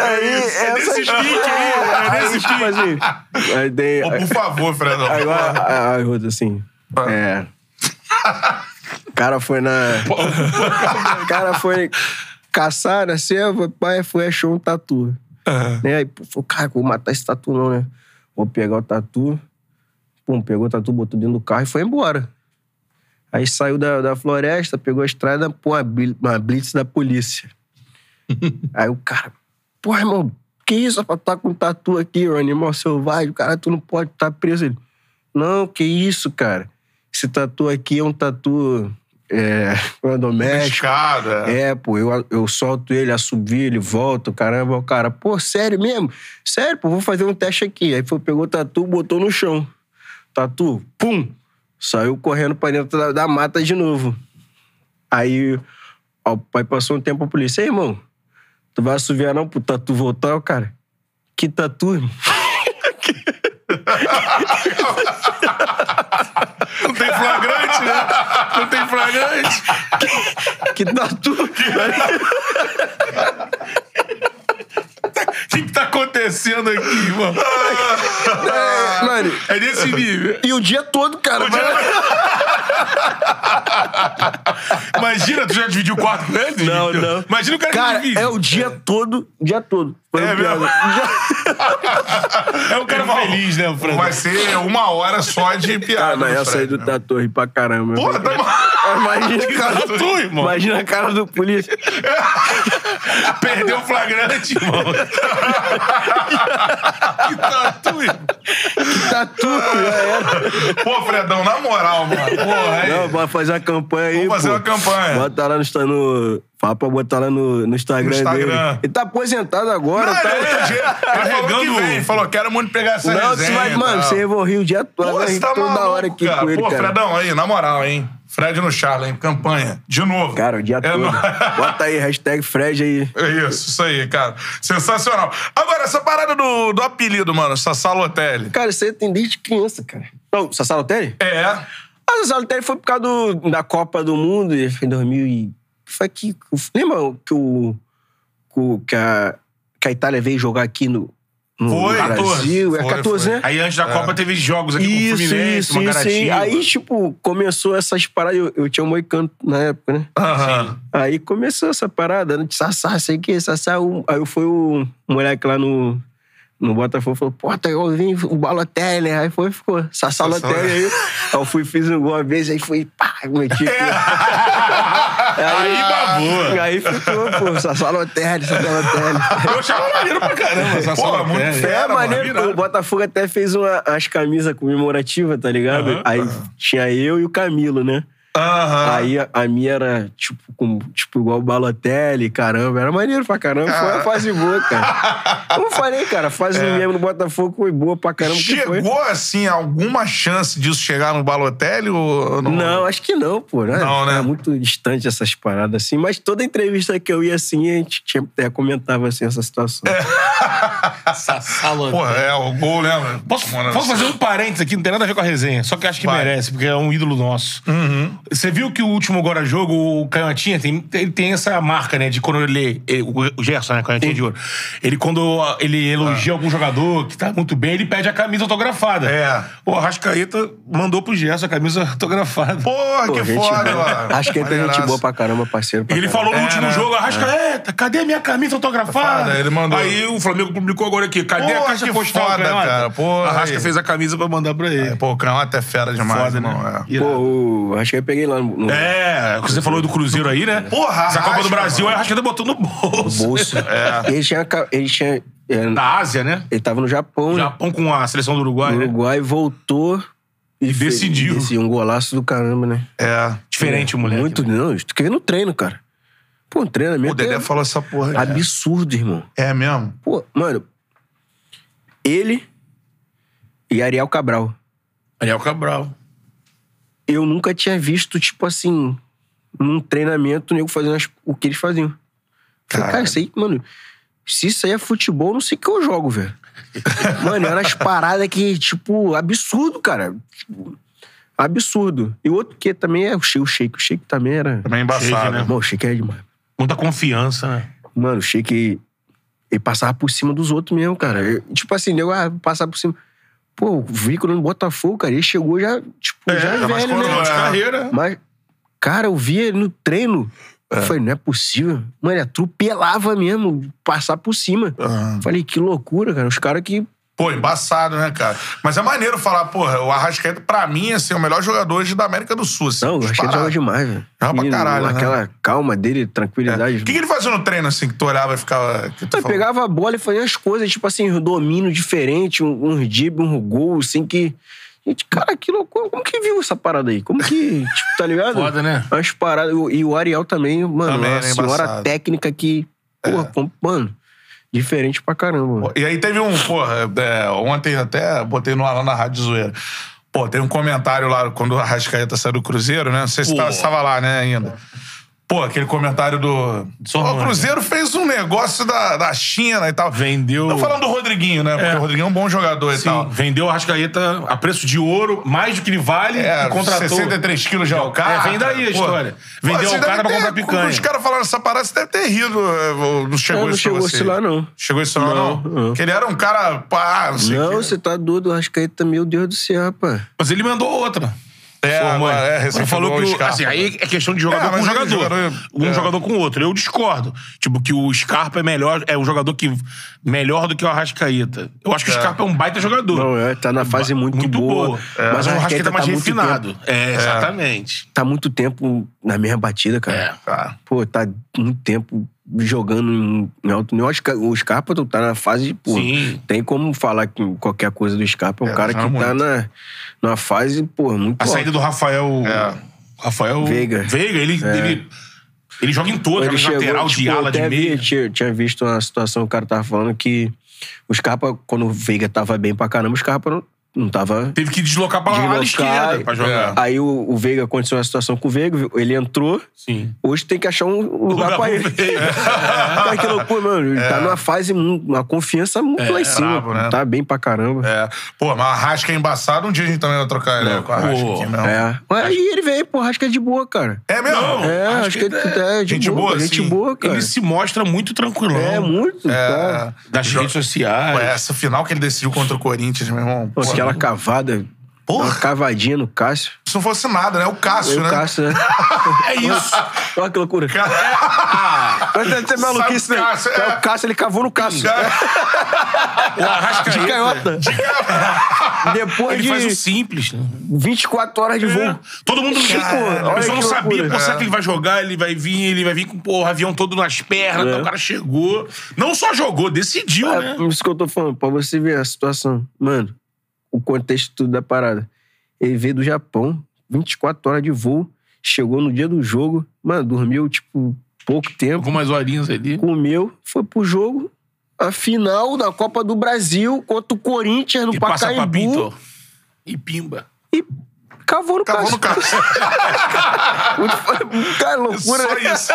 Aí, É desse pique aí, é desse tipo assim, aí tem, Pô, por favor, Fredão. Agora, aí, Ruto, assim. É. O cara foi na. O cara foi caçar na selva, pai foi achou um tatu. Né? Aí pô, falou, cara, vou matar esse tatu não, né? Vou pegar o tatu. Pum, pegou o tatu, botou dentro do carro e foi embora. Aí saiu da, da floresta, pegou a estrada, pô, uma, bli- uma blitz da polícia. [LAUGHS] Aí o cara, pô, irmão, que isso, rapaz? Tu tá com tatu aqui, um animal selvagem, cara, tu não pode estar preso. Ele, não, que isso, cara? Esse tatu aqui é um tatu é, [LAUGHS] doméstico. Escada. É, pô, eu, eu solto ele, assovio, ele volta, caramba, o cara, pô, sério mesmo? Sério, pô, vou fazer um teste aqui. Aí foi, pegou o tatu, botou no chão. Tatu, pum, saiu correndo pra dentro da, da mata de novo. Aí, ó, o pai passou um tempo a polícia, Ei, irmão, tu vai assoviar não pro tatu voltar, o cara? Que tatu, irmão? [LAUGHS] [LAUGHS] Não tem flagrante, né? Não tem flagrante. Que tatu? Que, que tá acontecendo aqui, irmão? É, mano, É desse nível. e o dia todo, cara. [LAUGHS] Imagina, tu já dividiu o quarto com ele? Não, não. Imagina o cara, Cara, que divide. é o dia todo, dia todo. Foi É um mesmo? Dia- [LAUGHS] É um cara feliz, né, Fran? Vai ser uma hora só de piada. Cara, mas do essa aí Fred, do né? Tatu ri pra caramba. Porra, tá Imagina a cara do... Tu, irmão. Imagina a cara do polícia. [LAUGHS] Perdeu o flagrante, irmão. [LAUGHS] que tatu, irmão. Tatu, já era. Pô, Fredão, na moral, mano. Porra, aí. Não, bora fazer uma campanha aí, Vamos fazer pô. uma campanha. Bota lá no... No fala pra botar lá no, no Instagram, No Instagram. dele. Ele tá aposentado agora, Não, tá... ele, outro dia, ele falou que Carregando- vem. Falou, quero muito pegar essa Não, resenha. você vai... Mano, você vou rir o dia todo. Pô, vai você tá toda maluco, hora aqui cara. com ele, Pô, cara. Fredão, aí, na moral, hein? Fred no Charla, hein? Campanha. De novo. Cara, o dia É todo. no- [LAUGHS] Bota aí, hashtag Fred aí. É Isso, isso aí, cara. Sensacional. Agora, essa parada do, do apelido, mano, Sassá Lotelli. Cara, isso aí tem desde criança, cara. Não, Sassá Lotelli? É. A Sassá Lotelli foi por causa do- da Copa do Mundo, em 2000 e... Foi aqui... Lembra que o... que o- Que a, que a Itália veio jogar aqui no, no Foi, Brasil? É foi, 14, foi. né? Aí antes da Copa teve jogos aqui com o Isso, Fluminense, isso, uma isso. aí. Aí, tipo, começou essas paradas. Eu, eu tinha um moicano na época, né? Aham. Aí começou essa parada, né? de Sassá, sei o que, Sassá. Aí foi o moleque lá no, no Botafogo, falou, pô, tá igualzinho o Balotelli, né? Aí foi, ficou, Sassá Sassá. Lotelli. Aí, aí eu fui, fiz um gol uma vez, aí fui, pá, meti [LAUGHS] aqui. Aí babou. Aí ficou, pô, Sassá Lotelli, Sassá Lotelli. Eu achava maneiro pra caramba essa Pô, muito É. fera, É, maneiro. virado. O Botafogo até fez uma, as camisas comemorativas, tá ligado? Aham. Aí tinha eu e o Camilo, né? Aham. Aí a, a minha era, tipo, com, tipo, igual o Balotelli, caramba. Era maneiro pra caramba. Foi uma fase boa, cara. [LAUGHS] Como eu falei, cara, a fase mesmo no Botafogo foi boa pra caramba. que foi. Chegou, assim, alguma chance disso chegar no Balotelli ou não? Não, acho que não, pô. Né? Não, né? É muito distante essas paradas, assim. Mas toda entrevista que eu ia, assim, a gente tinha, até comentava, assim, essa situação. [LAUGHS] Sassalo. Pô, é, o gol, né? Posso, Mano, posso fazer um parênteses aqui? Não tem nada a ver com a resenha. Só que acho que Vai. merece, porque é um ídolo nosso. Você viu que o último agora jogo, o Canhotinha, tem, ele tem essa marca, né? De quando ele. ele- O Gerson, né? Canhotinha de ouro. Ele, quando ele elogia algum jogador que tá muito bem, ele pede a camisa autografada. É. O Arrascaeta mandou pro Gerson a camisa autografada. Porra, Pô, que foda, [LAUGHS] mano. Acho que ele tem gente boa pra caramba, parceiro. E pra ele caramba. falou no É, último né? jogo, Arrascaeta, cadê a minha camisa autografada? Ele mandou. Aí o Flamengo publicou agora aqui, cadê Porra, a caixa que postal, foda, cara. Porra, Arrasca aí. fez a camisa pra mandar pra ele. É, pô, o Canhota é fera demais, Foda, irmão. né? É. Pô, o- acho que eu peguei lá no, no É, você falou do Cruzeiro aí, né? Porra, Essa Copa do Brasil, mano. a Arrascaeta botou no bolso. bolso. [LAUGHS] Ele tinha... Ele tinha é, Da Ásia, né? ele tava no Japão, né? Japão com a seleção do Uruguai, No né? Uruguai, voltou e decidiu. decidiu. Um golaço do caramba, né? É. Diferente o moleque. Muito, né? não. Tu quer ver no treino, cara. Pô, um treinamento O Dedé é falou essa porra. cara. absurdo, irmão. É mesmo? Pô, mano, ele e Ariel Cabral. Ariel Cabral. Eu nunca tinha visto, tipo assim, num treinamento, o nego fazendo as- o que eles faziam. Falei, Caralho. cara, isso aí, mano, se isso aí é futebol, não sei o que eu jogo, velho. [LAUGHS] mano, eram as paradas que, tipo, absurdo, cara. Tipo, absurdo. E o outro que também é o Sheik. O Sheik, o Sheik também era. Também embaçado. Shake, né? Mano, o Sheik é demais. Muita confiança, né? Mano, o Sheik, ele passava por cima dos outros mesmo, cara. Eu- tipo assim, nego, ah, passar por cima. Pô, o Vícula no Botafogo, cara, ele chegou já, tipo, É, já mais velho, né? De É. carreira. Mas, cara, eu via ele no treino. Eu falei, não é possível. Mano, ele atropelava mesmo, passar por cima. Ah. Falei, que loucura, cara. Os caras que. Pô, embaçado, né, cara? Mas é maneiro falar, porra, o Arrascaeta, pra mim, assim, é o melhor jogador hoje da América do Sul. Assim, Não, ele disparado. joga demais, velho. Joga pra caralho, né? Aquela calma dele, tranquilidade. O que, que ele fazia no treino, assim, que tu olhava e ficava. Que tu Ele falava? pegava a bola e fazia as coisas, tipo assim, um domínio diferente, um, um dribble, um gol, assim, que. Gente, cara, que loucura. Como que viu essa parada aí? Como que, tipo, tá ligado? [LAUGHS] Foda, né? As paradas. E o Ariel também, mano, Também, uma né, senhora embaçado. técnica que. Porra, como- mano, diferente pra caramba. E aí teve um, porra, é, ontem até botei no ar lá na Rádio Zoeira. Pô, tem um comentário lá quando o Arrascaeta saiu do Cruzeiro, né? Não sei se você tava lá, né, ainda. Pô, aquele comentário do. Sormani. Pô, o Cruzeiro fez um negócio da, da China e tal. Vendeu. Tô falando do Rodriguinho, né? Porque É. o Rodriguinho é um bom jogador e Sim, tal. vendeu o Arrascaeta a preço de ouro, mais do que ele vale, É, e contratou. 63 quilos de alcatra. É, vem daí a história. Vendeu Pô, você alcatra deve pra comprar picanha. Os caras falaram essa parada, você deve ter rido. é, Não chegou Não, não chegou isso lá, não. Chegou isso lá, não? Não, não. Que ele era um cara, pá, não sei o Não, quê. você tá doido, o Arrascaeta, meu Deus do céu, rapaz. Mas ele mandou outra. É, agora, é, Ele falou que o Scarpa. assim, aí é questão de jogador É, com ele jogador. jogador- um é. jogador com outro. Eu discordo. Tipo, que o Scarpa é melhor, é um jogador que melhor do que o Arrascaeta. Eu acho que o Scarpa é um baita jogador. Não, é, tá na fase muito, muito boa. boa. É. Mas o Arrascaeta é mais tá refinado. É, exatamente. tá muito tempo na mesma batida, cara. É. Tá. Pô, tá muito tempo jogando em, em alto nível. Acho que O Scarpa tá na fase, pô. Sim. Tem como falar que qualquer coisa do Scarpa. É um É, cara que joga tá muito. na, numa fase, pô, muito A alta. saída do Rafael. É. Rafael. Veiga. Veiga, ele, ele, ele joga em todas, Ele joga de lateral, de tipo, eu ala, de vi- meia. tinha, tinha visto uma situação, o cara tava falando que o Scarpa, quando o Veiga tava bem pra caramba, o Scarpa não, não tava... Teve que deslocar pra Deslocar, esquerda pra jogar. Aí o, o Veiga aconteceu uma situação com o Veiga, ele entrou, Sim. hoje tem que achar um lugar, Lugar pra ele. Veiga. [LAUGHS] Cara, que loucura, mano. Ele tá numa fase, uma confiança muito lá em cima. brabo, né? Tá bem pra caramba. É. Pô, mas a Arrasca é embaçado, um dia a gente também vai trocar ideia com a Arrasca Pô, aqui mesmo. É. Mas aí ele veio, pô, que é de boa, cara. É mesmo? Não. É, acho acho, que que, é, de gente boa, boa, gente assim. boa, cara. Ele se mostra muito tranquilão. É, muito. É. Tá. Das redes sociais. Pô, essa final que ele decidiu contra o Corinthians, meu irmão. Pô, Pô, aquela cavada, Porra. uma cavadinha no Cássio. Se não fosse nada, né? O Cássio, Eu, né? Cássio, né? [LAUGHS] É isso. Olha que loucura. Cara, [LAUGHS] Mas deve ter maluquice, o né? Cássio, É é. O Cássio, ele cavou no Cássio. O Arrascaeta. De canhota. Depois Ele faz o de simples. né? 24 horas de voo. É. Todo mundo Pô, olha a pessoa não sabia, pô, será É. que ele vai jogar? Ele vai vir, ele vai vir com pô, o avião todo nas pernas. É. então o cara chegou. Não só jogou, decidiu, É, né? isso que eu tô falando, pra você ver a situação. Mano, o contexto tudo da parada. Ele veio do Japão, 24 horas de voo, chegou no dia do jogo, mano, dormiu, tipo, pouco tempo, Com umas horinhas ali. comeu, foi pro jogo, a final da Copa do Brasil contra o Corinthians no E passa pra Pacaembu Pinto. E pimba. e cavou no Cavou no Cássio. Cássio. [LAUGHS] Cara, loucura. Só né? isso.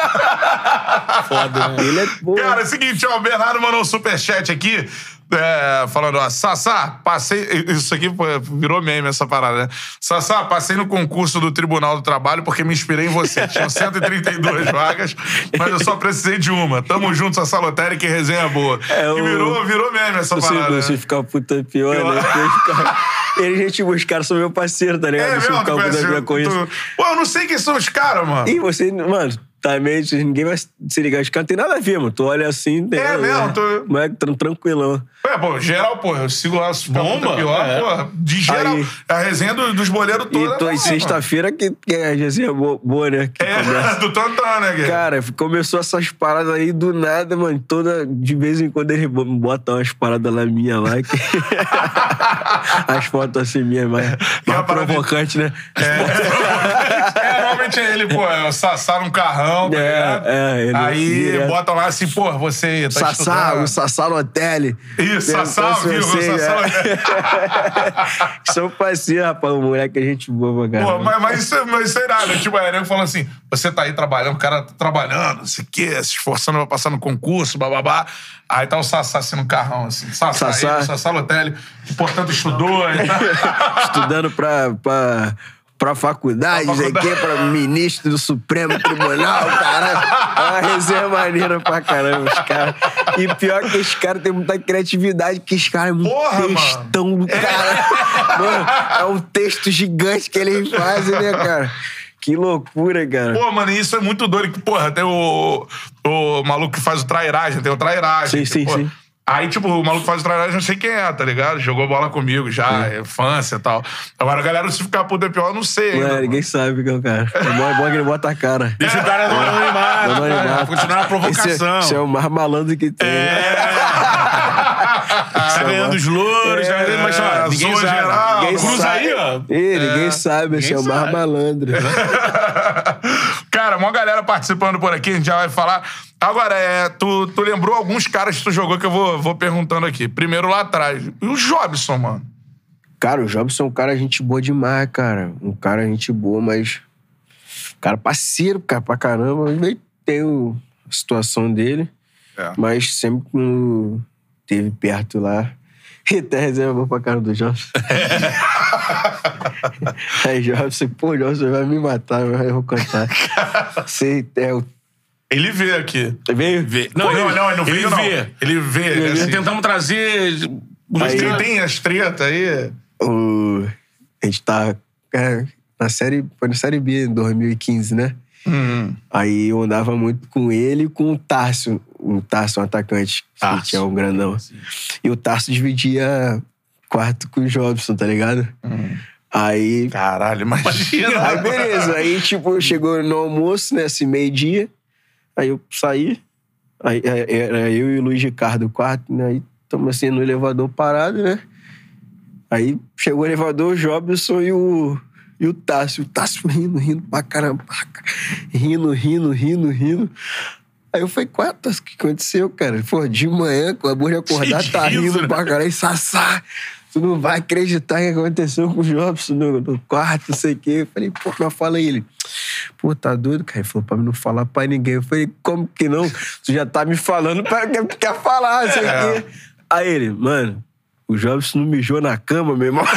Foda, né? Ele é bom. Cara, é o seguinte, ó, o Bernardo mandou um superchat aqui, é, falando, ó, Sassá, passei. Isso aqui virou meme essa parada, né? Sassá, passei no concurso do Tribunal do Trabalho porque me inspirei em você. Tinham [LAUGHS] 132 vagas, mas eu só precisei de uma. Tamo junto, Sassá Lotérica, que resenha boa. É, e o- virou, virou meme essa Você, parada. você né? ficar puta pior, Pior. né? Porque os caras- Ele, gente, os caras são meu parceiro, tá ligado? É Você mesmo, ficar puta conhece- pior com isso. tu- Pô, eu não sei quem são os caras, mano. E você, mano, também, ninguém vai se ligar. Os caras não tem nada a ver, mano. Tu olha assim, tem É a ver. mesmo, tu- Moleque tran- tranquilão. É, pô, geral, pô, eu sigo lá os Bomba, pior, é. pô, de geral. Aí- a resenha do- dos boleiros toda. E tô, é e lá, sexta-feira que, que é a resenha boa, boa, né? Que mano. começa. É, [LAUGHS] do Tantan, né, Gui? Cara, começou essas paradas aí do nada, mano. Toda, de vez em quando eles bo- botam umas paradas lá minha lá. Que... [LAUGHS] As fotos assim minhas, mais, mais parada- provocantes, né? É, [LAUGHS] Geralmente é ele, pô, é o Sassá num carrão, tá É, ligado? é, ele Aí direto. botam lá assim, pô, você tá Sassá, estudando. o Sassá Lotelli. Isso, Sassá, Perguntou se viu? você- Sassá é. [LAUGHS] São parceiros, rapaz. O moleque é gente boa pra Pô, mas, mas, isso, mas isso é irado. Tipo, aí falando assim: você tá aí trabalhando, o cara tá trabalhando, não sei o quê, se esforçando pra passar no concurso, bababá. Aí tá o Sassá assim no carrão, assim. Sassá, Sassá. ele, Sassá Lotelli, que portanto estudou e tal. [LAUGHS] Estudando pra, pra, pra faculdade, Pra sei faculdade. quê, pra ministro do Supremo Tribunal, caralho. É uma resenha maneira pra caramba, os caras. E pior que os caras têm muita criatividade, que os caras é muito Porra, mano. textão do cara. [LAUGHS] Mano, é um texto gigante que eles fazem, né, cara? Que loucura, cara. Pô, mano, isso é muito doido. que, Porra, tem o, o maluco que faz o trairagem, tem o trairagem. Sim, sim, pô, sim. Aí, tipo, o maluco faz o trairagem, não sei quem é, tá ligado? Jogou bola comigo já, é infância e tal. Agora, a galera, se ficar puta pior, eu não sei. ainda, Ué, mano. ninguém sabe quem é o cara. É bom, é bom que ele bota a cara. [LAUGHS] Deixa o cara anonimato, No cara. anonimato. Continuar na provocação. Esse é, é o mais malandro que tem. [LAUGHS] Tá ganhando os louros, tá ganhando, mas ó, É, ninguém sabe. geral, Ninguém cruza sabe. aí, ó. Ih, ninguém sabe, esse é o mais malandro. [LAUGHS] Cara, mó galera participando por aqui, a gente já vai falar. Agora, é, tu, tu lembrou alguns caras que tu jogou que eu vou, vou perguntando aqui. Primeiro lá atrás. E o Jobson, mano? Cara, o Jobson é um cara gente boa demais, cara. Um cara gente boa, mas. Cara parceiro, cara, pra caramba. Nem tem o- a situação dele, É. mas sempre quando teve perto lá. [LAUGHS] E até reserva boa pra cara do Jobson. [LAUGHS] Aí, Jobson, pô, Jobson vai me matar, eu vou contar. [LAUGHS] Você é o. Ele vê aqui. Veio? Vê. Não, não, ele- não, ele não ele veio, não. vê. Ele vê. Ele, assim, Tentamos trazer... Ele caras- tem as tretas aí. O, a gente tá é, na série. Foi na série B em 2015, né? Hum. Aí eu andava muito com ele e com o Tarso. O Tarso, um atacante, Tarso. que tinha um grandão. E o Tarso dividia quarto com o Jobson, tá ligado? Aí. Caralho, imagina. Aí beleza, aí tipo, chegou no almoço, né, assim, meio-dia. Aí eu saí. Aí era eu e o Luiz Ricardo, o quarto, né? Aí estamos assim no elevador parado, né? Aí chegou o elevador, o Jobson e o, e o Tássio. O Tássio rindo, rindo pra caramba. Rindo, rindo, rindo, rindo. Aí eu falei, Tássio, o que aconteceu, cara? Pô, de manhã, acabou [LAUGHS] de acordar, tá rindo né? pra caralho. Sassá, tu não vai acreditar o que aconteceu com o Jobson no, no quarto, não sei o quê. Eu falei, pô, mas fala aí. Ele, pô, tá doido, cara? Ele falou pra mim não falar pra ninguém. Eu falei, como que não? Tu já tá me falando pra quem quer falar, não sei o quê. Aí ele, mano, o Jobson não mijou na cama, meu irmão. [LAUGHS]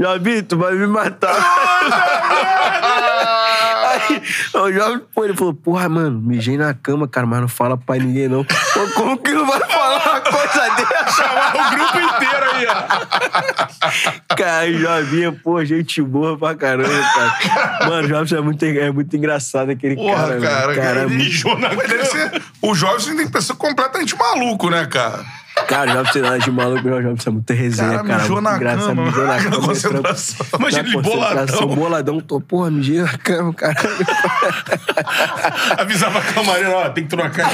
Jobim, tu vai me matar. O Jovem, pô, ele falou, porra, mano, mijei na cama, cara, mas não fala pra ninguém, não. Pô, como que não vai falar uma coisa dessa? O grupo inteiro aí, ó. Cara, o Jovinha, pô, gente boa pra caramba, cara. Mano, o Jovem é muito, é muito engraçado aquele Porra, cara. cara. Cara, cara, é muito- Mijou na Mas ser... O Jobson tem que ser completamente maluco, né, cara? Cara, tem nada de maluco, o Jovem é muito resenha, Cara, cara. mijou na engraçado, cama. mijou na [LAUGHS] Na cama. concentração. Imagina Na ele boladão. boladão, tô, porra, mijei na cama, cara. [LAUGHS] Avisava a camareira, ó, tem que trocar.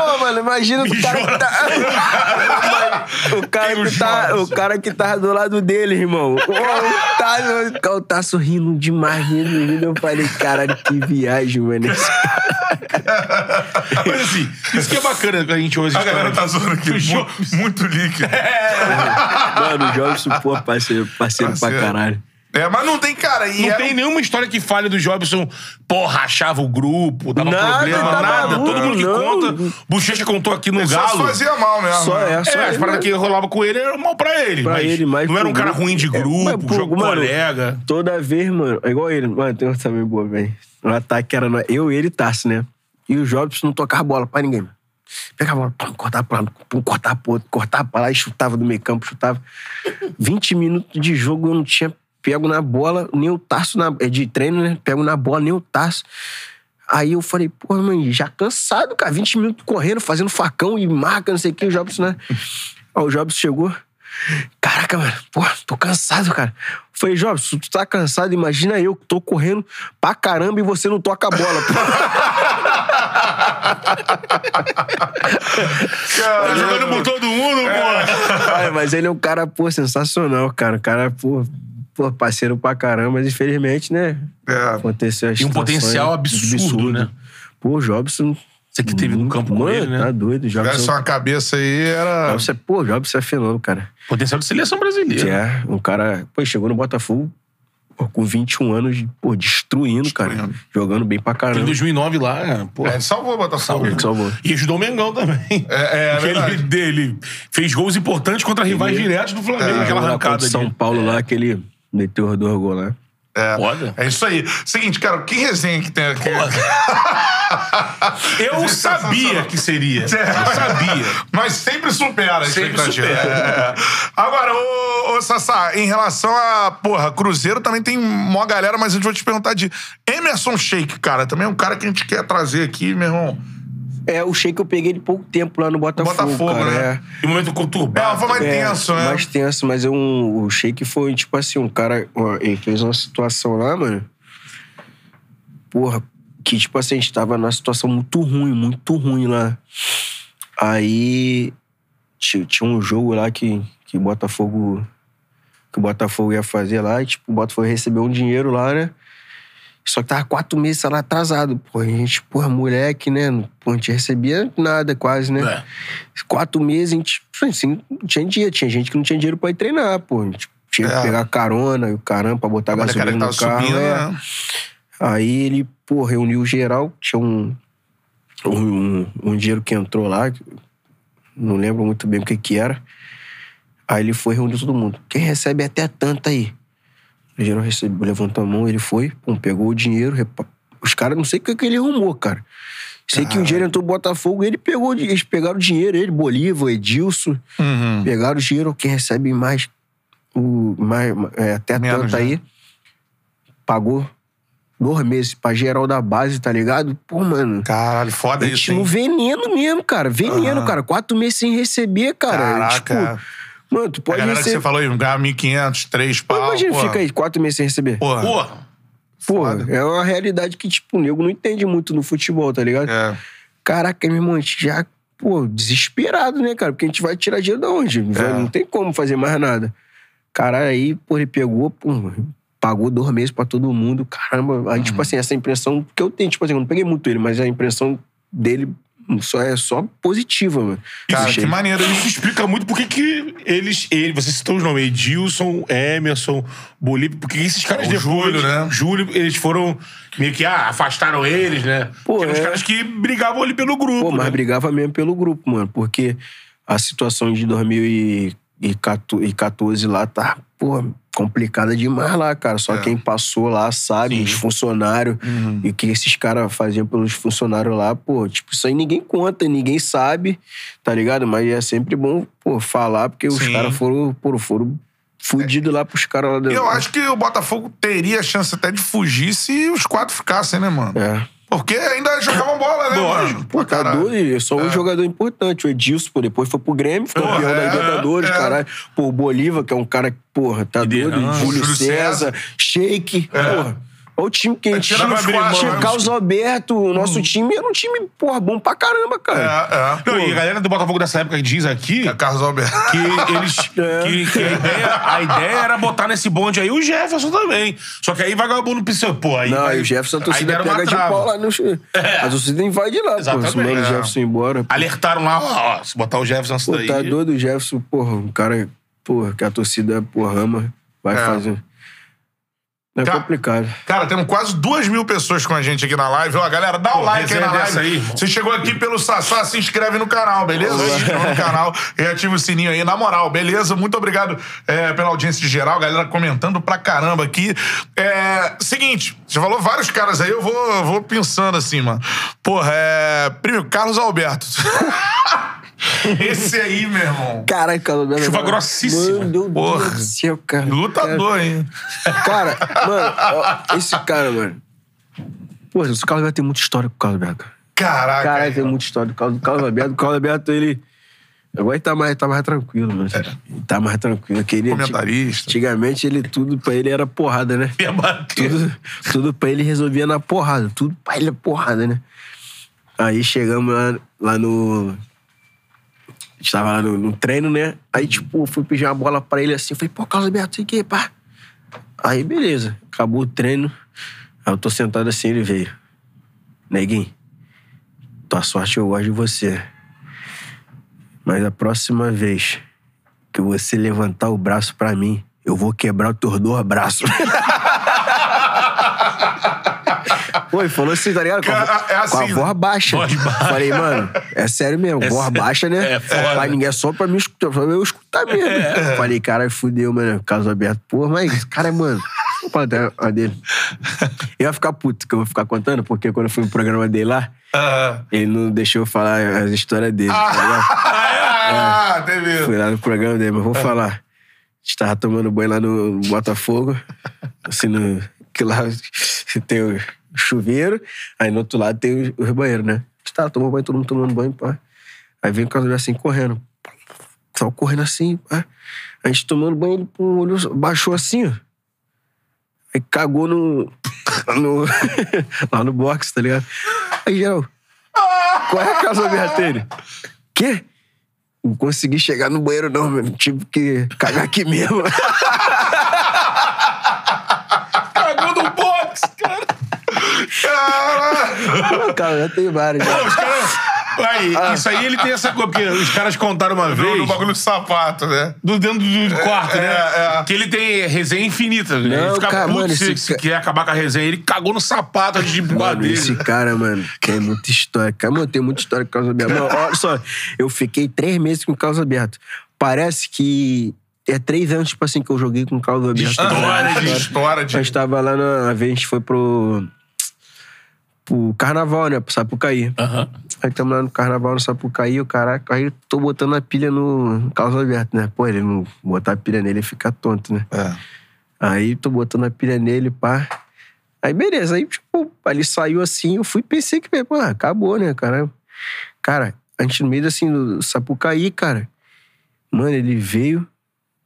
Pô, mano, imagina o cara que tá. o, cara que tá o cara que tá do lado dele, irmão. O, o, tá, o tá sorrindo demais, rindo, rindo. Eu falei, caralho, que viagem, mano. [LAUGHS] Mas assim, isso que é bacana a gente ouve A galera tá zoando aqui. [LAUGHS] O Mu- Jobson- Muito líquido. Mano, o Jobson, pô, parceiro, parceiro pra caralho. É, mas não tem, cara. Não era tem um- nenhuma história que fale do Jobson, porra, rachava o grupo, dava Nada, problema, tá nada. maluco, Todo mundo que não. conta. Bochecha contou aqui no Só Galo. fazia mal mesmo. Só né? é, só É, as é, paradas que rolava com ele era mal pra ele. Pra mas ele, mas não era um cara ruim de É, grupo, mas pro- jogo mano, colega. Toda vez, mano, é igual ele. Mano, tem outra também boa, velho. No ataque era eu, ele e Tassi, né? E o Jobson não tocava bola pra ninguém, mano. Pegava a bola, cortava pra lá, cortava pro outro, cortava pra lá e chutava do meio campo, chutava. 20 minutos de jogo eu não tinha pego na bola, nem o Tarso na, é de treino, né? Pego na bola, nem o Tarso. Aí eu falei, pô, mano, já cansado, cara. 20 minutos correndo, fazendo facão e marca, não sei o que. O Jobson, né? Aí o Jobson chegou. Caraca, mano, pô, tô cansado, cara. Falei, Jobs, se tu tá cansado, imagina eu que tô correndo pra caramba e você não toca a bola. pô. Tá jogando por todo mundo, pô. Ai, mas ele é um cara, pô, sensacional, cara. O cara, pô, pô, parceiro pra caramba, mas infelizmente, né? É. Aconteceu as E um potencial absurdo, né? Pô, Jobson. Você que teve no campo com ele, né? Tá doido, Se tivesse Jobson. uma cabeça aí, era. Jobson é, pô, Jobson é fenômeno, cara. Potencial de seleção brasileira. É, um cara, pô, chegou no Botafogo pô, com 21 anos, pô, destruindo, cara. Destruindo. Jogando bem pra Em caramba. 2009 lá, pô. É, salvou o Botafogo. Ele que salvou. E ajudou o Mengão também. É, é verdade. ele, dele fez gols importantes contra rivais diretos do Flamengo, É, aquela arrancada São Paulo lá, aquele meteu dois gols lá. É. Foda. É isso aí. Seguinte, cara, que resenha que tem aqui? [LAUGHS] Eu sabia que seria. Eu sabia. Mas sempre supera a Sempre expectativa. supera. É. Agora, ô, ô Sassá, em relação a, porra, Cruzeiro também tem mó galera, mas eu vou te perguntar de Emerson Sheik, cara. Também é um cara que a gente quer trazer aqui, meu irmão. É, o Sheik eu peguei ele pouco tempo lá no Botafogo, Botafogo, cara. né? É. E um momento conturbado. É, foi mais É, tenso, né? Mais tenso, mas é um, o Sheik foi, tipo assim, um cara. Ele fez uma situação lá, mano. Porra, que, tipo assim, a gente tava numa situação muito ruim, muito ruim lá. Aí. Tinha, tinha um jogo lá que, que o Botafogo. Que o Botafogo ia fazer lá, e, tipo, o Botafogo recebeu um dinheiro lá, né? Só que tava quatro meses lá atrasado. Pô, a gente, porra, moleque, né? Pô, a gente recebia nada quase, né? É. Quatro meses a gente assim, não tinha dinheiro. Tinha gente que não tinha dinheiro pra ir treinar, pô. A gente tinha É. que pegar carona e o caramba pra botar A gasolina no carro. subindo, é. né? Aí ele, pô, reuniu geral. Tinha um, um, um, dinheiro que entrou lá. Não lembro muito bem o que que era. Aí ele foi reunir todo mundo. Quem recebe até tanto aí? O geral recebeu, levantou a mão, ele foi, pum, pegou o dinheiro. repa- Os caras, não sei o que, que ele arrumou, cara. Sei que o dinheiro entrou no Botafogo, ele pegou, eles pegaram o dinheiro, ele, Bolívar, Edilson, Uhum. pegaram o dinheiro, quem recebe mais, o, mais é, até Menos, tanto né? aí, pagou dois meses pra geral da base, tá ligado? Pô, mano, Caralho, foda isso, hein? no veneno mesmo, cara, veneno, Aham. cara, quatro meses sem receber, cara. Caraca. Tipo, mano, tu A pode galera que receber... você falou aí, ganhar 1.500, 3 Pô, pau. imagina, porra. fica aí, quatro meses sem receber. Porra. Pô, Pô, é uma realidade que, tipo, o nego não entende muito no futebol, tá ligado? É. Caraca, meu irmão, a gente já, pô, desesperado, né, cara? Porque a gente vai tirar dinheiro de onde? É. Não tem como fazer mais nada. Cara, aí, pô, ele pegou, pô, pagou dois meses pra todo mundo. Caramba, aí, Uhum. tipo assim, essa impressão que eu tenho, tipo assim, eu não peguei muito ele, mas a impressão dele só é só positiva, mano. Cara, que maneiro isso isso. explica muito porque que eles, ele, você citou os nomes, Edilson, Emerson, Bolívar, porque esses caras O depois, Júlio, né? Júlio, eles foram meio que, ah, afastaram eles, né? Pô, Porque eram os é. caras que brigavam ali pelo grupo. Pô, mas né? brigava mesmo pelo grupo, mano, porque a situação de 2014 lá tá, pô, complicada demais lá, cara. Só É. quem passou lá sabe, Sim. os funcionários Uhum. e o que esses caras faziam pelos funcionários lá, pô, tipo, isso aí ninguém conta, ninguém sabe, tá ligado? Mas é sempre bom, pô, falar, porque os Sim. caras foram, pô, foram fudidos lá pros caras lá dentro. Eu acho que o Botafogo teria chance até de fugir se os quatro ficassem, né, mano? É. Porque ainda jogavam bola, né, Lógico. Pô, tá caralho. doido, é só um jogador importante. O Edilson, pô, depois foi pro Grêmio, Porra, campeão da é, Libertadores, é. caralho. Pô, o Bolívar, que é um cara, que, porra, tá doido. Júlio, César, César. Sheik, porra. Olha o time que a gente Tira tinha. mão, Tinha né? Carlos Alberto, o nosso time era um time, porra, bom pra caramba, cara. É, é. Não, e a galera do Botafogo dessa época diz aqui É Carlos Alberto. que eles. [LAUGHS] É. Que, que a, ideia, a ideia era botar nesse bonde aí o Jefferson também. Só que aí vagabundo pensou, pô, aí. Não, vai- e o Jefferson, a torcida pega de pau lá no... A torcida invade lá, pô. Exatamente. Se manda o É. Jefferson embora. pô. Alertaram lá, ó, ó, se botar o Jefferson Pô, daí. tá doido o Jefferson, porra, um cara, porra, que a torcida, porra, ama, vai É. fazer. É Ca- complicado. Cara, temos quase duas mil pessoas com a gente aqui na live. Ó, galera, dá o Pô, like aí na live. aí. Você chegou aqui pelo Sassá, se inscreve no canal, beleza? Se inscreve no canal [LAUGHS] e ativa o sininho aí. Na moral, beleza? Muito obrigado é, pela audiência de geral. Galera comentando pra caramba aqui. É, seguinte, você falou vários caras aí, eu vou, vou pensando assim, mano. Porra, é... Primeiro, Carlos Alberto. [LAUGHS] [LAUGHS] Esse aí, meu irmão. Caraca, Alberto. Chuva grossíssima. Mano, meu Porra. Deus do céu, cara. Lutador, hein? Cara, mano, ó, esse cara, mano. Pô, esse Carlos Alberto tem muita história com o Carlos Alberto. Caraca. Caralho, tem muita história do Carlos, do Carlos Alberto. O Carlos Alberto, ele. Agora ele tá mais, tá mais tranquilo, mano. Tá mais tranquilo. Queria, Comentarista. Antigamente, ele, tudo pra ele era porrada, né? Ia bater. Tudo, tudo pra ele resolvia na porrada. Tudo pra ele é porrada, né? Aí chegamos lá, lá no. A gente tava lá no, no treino, né? Aí, tipo, fui pedir uma bola pra ele assim. Falei, pô, Carlos Alberto, sei o que, pá. Aí, beleza. Acabou o treino. Aí eu tô sentado assim, ele veio. Neguinho, tua sorte eu gosto de você. Mas a próxima vez que você levantar o braço pra mim, eu vou quebrar os teus dois braços. [LAUGHS] Pô, ele falou assim, tá ligado? Com a, Cara, é com a assim, voz baixa. voz baixa. Falei, mano, é sério mesmo, voz sé- baixa, né? é foda. Mas ninguém é só pra mim escutar, pra eu escutar mesmo. Falei, cara, fudeu, mano, caso aberto. Pô, mas cara é, mano. Até a dele. Eu ia ficar puto que eu vou ficar contando, porque quando eu fui no programa dele lá, Ah, ele não deixou eu falar as histórias dele, tá ligado? ah, teve. Fui lá no programa dele, mas vou falar. A gente tava tomando banho lá no Botafogo, assim, no, que lá [LAUGHS] tem o chuveiro, aí no outro lado tem os banheiros, né? Tava tomando banho, todo mundo tomando banho, pá. Aí vem o Carlos assim, correndo. Tava correndo assim, pá. A gente tomando banho, ele pô, olhou, baixou assim, ó. Aí cagou no. [LAUGHS] no [LAUGHS] lá no box, tá ligado? Aí, geral. Qual é a casa dele? Quê? Não consegui chegar no banheiro, não, mano. Tive que cagar aqui mesmo. Cara, já tem vários. Não, os caras... Aí, isso aí ele tem essa coisa, porque os caras contaram uma vez... no bagulho do sapato, né? do dentro do, do quarto, né? é, é. Que ele tem resenha infinita. né? Não, ele fica cara, puto mano, se, se ca- quer acabar com a resenha. Ele cagou no sapato antes de Mano, dele. esse cara, mano, tem muita história. Cara, mano, tem muita história com causa aberta. Mano, olha só, eu fiquei três meses com causa aberta. Parece que é três anos, tipo assim, que eu joguei com causa aberta. história, de história, de. A gente tava lá na. A gente foi pro. Pro carnaval, né? Pro Sapucaí. Aham. Aí tamo lá no carnaval no Sapucaí, o caraca. Aí tô botando a pilha no causa aberta, né? Pô, ele não botar a pilha nele, ele fica tonto, né? É. Aí tô botando a pilha nele, pá. Aí beleza, aí tipo, ali saiu assim, eu fui pensei que, pô, acabou, né, cara? Cara, a gente no meio assim do Sapucaí, cara. Mano, ele veio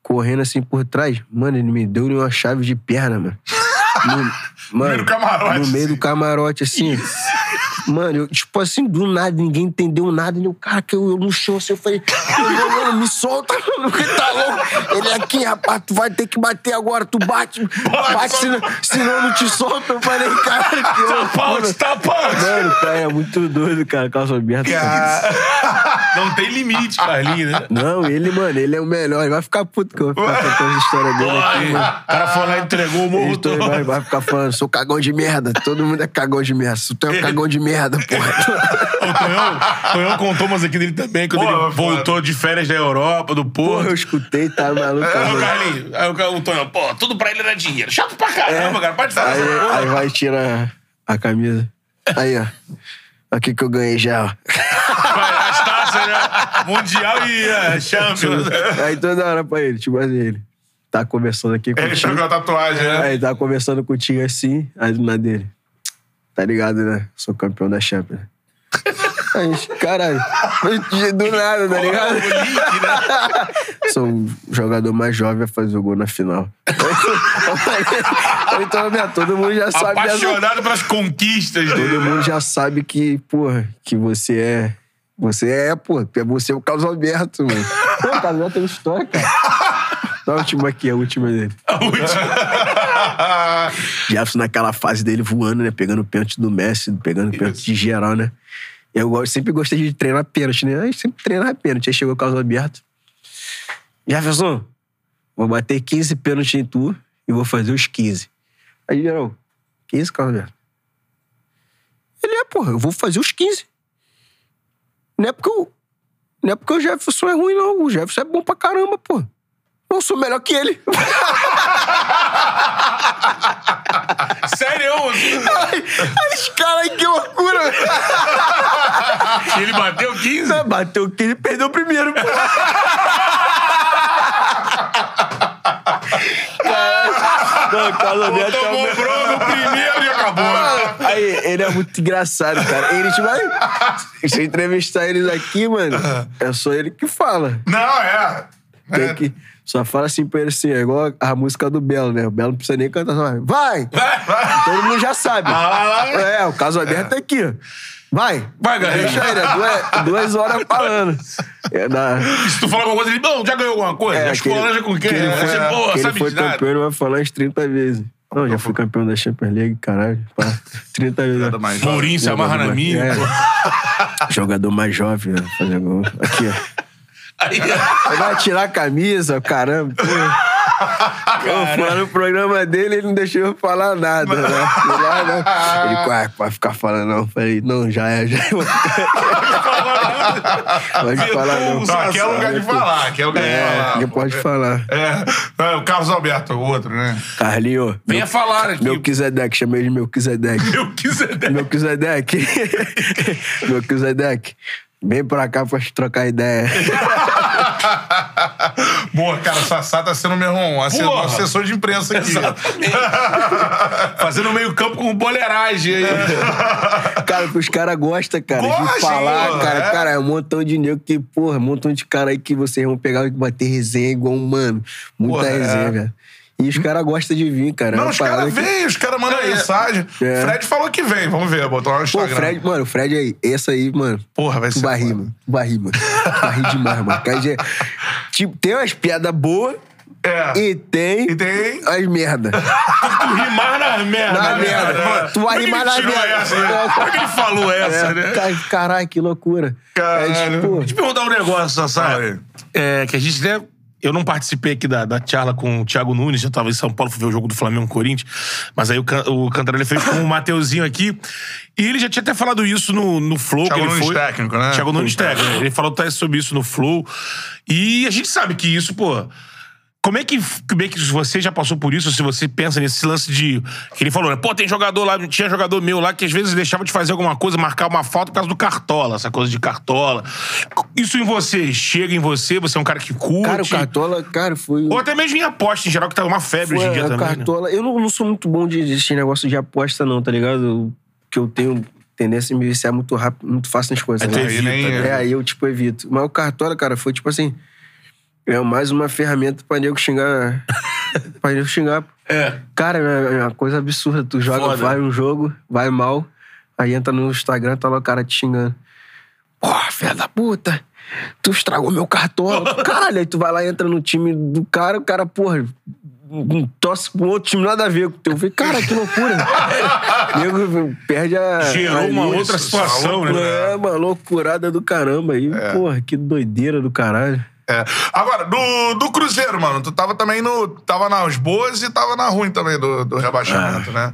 correndo assim por trás. Mano, ele me deu uma chave de perna, mano. No, [LAUGHS] mano, meio do camarote, No meio do assim. camarote, assim. Mano, eu, tipo assim, do nada, ninguém entendeu nada. E o cara que eu, eu no chão, assim, eu falei, mano, mano, me solta, mano, que tá louco. Ele aqui, rapaz, tu vai ter que bater agora, tu bate, bate, senão, senão eu não te solto. Eu falei, cara, que Tá out, tá. Mano, cara, é muito doido, cara, calça aberta. [LAUGHS] Não tem limite, Carlinhos, né? Não, ele, mano, ele é o melhor. Ele vai ficar puto que eu vou ficar contando essa história dele aqui, mano. o cara foi lá e entregou o morro Ele todo. vai, vai ficar falando, sou cagão de merda. Todo mundo é cagão de merda. Tu é um cagão de merda, porra. [LAUGHS] O Tonhão, o Tonhão contou umas aqui dele também, quando Pô, ele voltou de férias da Europa, do Porra, Porto. eu escutei, tá maluco. Aí o mano. Carlinhos, aí o, o Tonhão, pô, tudo pra ele era dinheiro. Chato pra caramba, cara. Pode falar Aí, essa porra. aí vai tirar a camisa. Aí, ó. Aqui que eu ganhei já, ó. As taças, né? Mundial e uh, Champions. Aí toda hora pra ele, tipo assim, ele. Tá conversando aqui Ele tá contigo. com a tatuagem, né? Aí tá conversando contigo assim, aí do nada dele. Tá ligado, né? Sou campeão da Champions. [LAUGHS] Aí, caralho. Do nada, tá ligado? [LAUGHS] Sou um jogador mais jovem a fazer o gol na final. [LAUGHS] Então, minha, todo mundo já sabe. Apaixonado pelas conquistas Todo dele. mundo já sabe que, porra, que você é. Você é, pô, que você é o Carlos Alberto, mano. Pô, o Carlos Alberto tem história, cara. Dá a última aqui, a última dele. A última. [LAUGHS] Jefferson naquela fase dele voando, né? Pegando o pênalti do Messi, pegando o pênalti de geral, né? Eu sempre gostei de treinar pênalti, né? Aí sempre treinava pênalti. Aí chegou o Carlos Alberto. Jefferson, vou bater 15 pênaltis em tu e vou fazer os 15. Aí, geral, que isso, Carlos Alberto? Ele é, porra, eu vou fazer os 15. Não é porque o, não é porque o Jefferson é ruim, não. O Jefferson é bom pra caramba, pô. Eu sou melhor que ele. [LAUGHS] Sério? Esse cara aí, que loucura! Ele bateu 15? Bateu que ele perdeu o primeiro, pô. Não, o Carlos Alberto é o Tomou o primeiro e acabou. Aí, ele é muito engraçado, cara. Ele, tipo, vai. Se eu entrevistar eles aqui, mano, é só ele que fala. Não, é. Tem É. que. Só fala assim pra ele assim, é igual a música do Belo, né? O Belo não precisa nem cantar, só vai. Vai! Todo mundo já sabe. É, o caso aberto é aqui, ó. Vai! Vai, galera. Deixa ele, é duas, duas horas falando. É da. Se tu falar alguma coisa, ele, não, já ganhou alguma coisa? É, É, que ele- laranja com quem? que ele É, foi, Você, pô, que ele sabe foi de nada. campeão, ele vai falar umas 30 vezes. Não, já fui campeão da Champions League, caralho. Pá, 30 vezes. Nada mais. Mourinho se amarra na Jogador minha. é. Jogador mais jovem, né? Fazer gol. Aqui, ó. Aí, vai tirar a camisa, caramba. Pô. [LAUGHS] Eu fui no programa dele, ele não deixou eu falar nada, né? Lá, né? Ele, ah, pode ficar falando não. Eu Falei, não, já é, já é. [LAUGHS] Pode falar não. Não, aqui é lugar de falar. Aqui é lugar de É, falar. ele pô. pode falar. É. É, o Carlos Alberto, o outro, né? Carlinho. venha falar aqui. Melquisedeque, chamei ele de Melquisedeque. [LAUGHS] Eu quiser. Melquisedeque. Melquisedeque. Vem pra cá pra gente trocar ideia. [LAUGHS] Boa, cara, o Sassá tá sendo um um Porra. assessor de imprensa aqui. [LAUGHS] Fazendo meio campo com boleiragem aí. [LAUGHS] Cara, que os caras gostam, cara, Gosta, de falar, hein, cara. é? Cara, é um montão de nego que, porra, um montão de cara aí que vocês vão pegar e bater resenha igual um mano. Muita Porra, é. resenha, velho. E os caras gostam de vir, cara. É Não, uma os caras que- vêm, os caras mandam É. mensagem. É. Fred falou que vem, vamos ver, botou lá no Pô, Instagram. o Fred, mano, o Fred aí, esse aí, mano. Porra, vai Tu ser. foda. mano. Tu vai rir, mano. Tu vai rir demais, mano. Cara, tipo, tem umas piadas boas É. e tem, E tem. as merda. Tu rimar na merda. Na né? merda. Tu vai é rimar ele na tirou merda. Essa, né? Como é que ele falou essa, É, né? cara, Caralho, que loucura. Caralho. É, tipo, Deixa eu perguntar um negócio, Sassá. Aí. É, que a gente, né? Eu não participei aqui da, da charla com o Thiago Nunes, eu tava em São Paulo, fui ver o jogo do Flamengo Corinthians. Mas aí o, o Cantarelli fez com o Mateuzinho aqui. E ele já tinha até falado isso no, no Flow. Thiago Nunes foi. técnico, né? Thiago Nunes técnico. Ele falou até sobre isso no Flow. E a gente sabe que isso, pô. Como é que, como é que você já passou por isso? Se você pensa nesse lance de. Que ele falou, né? Pô, tem jogador lá, tinha jogador meu lá que às vezes deixava de fazer alguma coisa, marcar uma falta por causa do cartola, essa coisa de cartola. Isso em você, chega em você, você é um cara que curte. cara, o Cartola, cara, foi. Ou até mesmo em aposta, em geral, que tá uma febre hoje em Foi, dia a também. né? Cartola. Eu não, não sou muito bom de esse negócio de aposta, não, tá ligado? Que eu tenho tendência a me viciar muito rápido, muito fácil nas coisas. Tu né? evita, nem- né? É, aí eu, tipo, evito. Mas o Cartola, cara, foi tipo assim. É mais uma ferramenta pra nego xingar. [LAUGHS] pra nego xingar. É. Cara, é uma coisa absurda. Tu joga, Foda. vai um jogo, vai mal, aí entra no Instagram, tá lá o cara te xingando. Porra, filha da puta! Tu estragou meu cartola. [LAUGHS] Caralho, aí tu vai lá, entra no time do cara, o cara, porra, um tosse com outro time nada a ver com o teu. Eu falei, cara, que loucura. [LAUGHS] Nego perde a. Gerou a uma outra situação, né? É, uma loucurada do caramba aí. Porra, que doideira do caralho. É. Agora, do, do Cruzeiro, mano, tu tava também no. Tava nas boas e tava na ruim também do, do rebaixamento, né?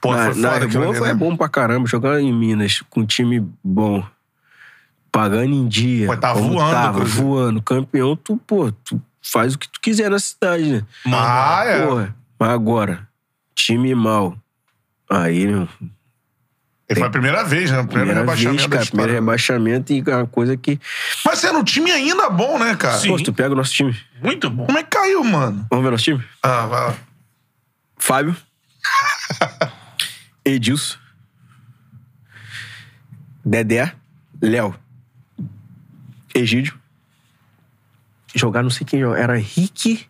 Pô, Na- foi na foda aquilo boa ali, foi né? bom pra caramba. Jogar em Minas com um time bom, pagando em dia. Pô, tá voando, Tava voando. Campeão, tu, pô, tu faz o que tu quiser na cidade, né? Ah, é. Porra, mas agora, time mal. Aí, meu, Ele foi a primeira vez, né? O primeiro primeira rebaixamento. vez, cara. Primeiro rebaixamento e é uma coisa que. Mas era um time ainda bom, né, cara? Sim. Pô, tu pega o nosso time. Muito bom. Como é que caiu, mano? Vamos ver nosso time? Ah, vai lá. Fábio. [LAUGHS] Edilson. Dedé. Léo. Egídio. Jogar não sei quem. Era Henrique.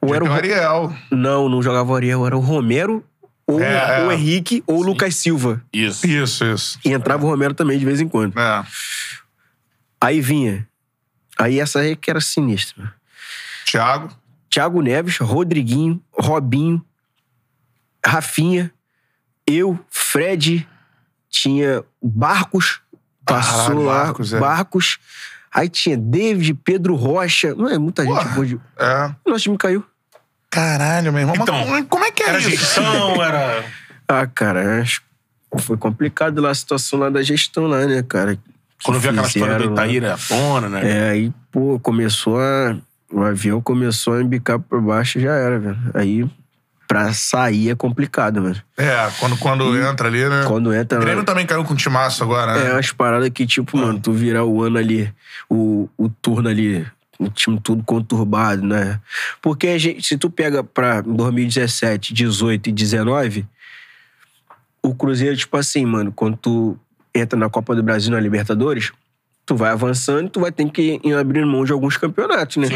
Ou era o Ariel. Não, não jogava o Ariel. Era o Romero. Ou É, é. o Henrique. Ou o Lucas Silva. Isso. Isso, isso. E entrava o Romero também de vez em quando. É. Aí vinha. Aí essa aí que era sinistra. Thiago. Thiago Neves, Rodriguinho, Robinho, Rafinha, eu, Fred, tinha Barcos, passou lá, Barcos, Barcos, é. aí tinha David, Pedro Rocha, não é muita gente. De- É. Nosso time caiu. Caralho, meu irmão. Mas Então, como- como é que é Era isso? gestão, [LAUGHS] era. Ah, cara, acho que foi complicado lá a situação lá da gestão lá, né, cara? Quando viu aquela história do. Itaíra Fona, né? É, aí, pô, começou a. O avião começou a embicar por baixo e já era, velho. Aí, pra sair é complicado, mano. É, quando, quando entra ali, né? Quando entra. O Grêmio também caiu com o timaço agora, É, né? umas paradas que, tipo, mano, tu virar o ano ali, o, o turno ali, um time tudo conturbado, né? Porque a gente, se tu pega pra 2017, 18 e 19, o Cruzeiro, tipo assim, mano, quando tu entra na Copa do Brasil na Libertadores, tu vai avançando, tu vai ter que ir abrindo mão de alguns campeonatos, né?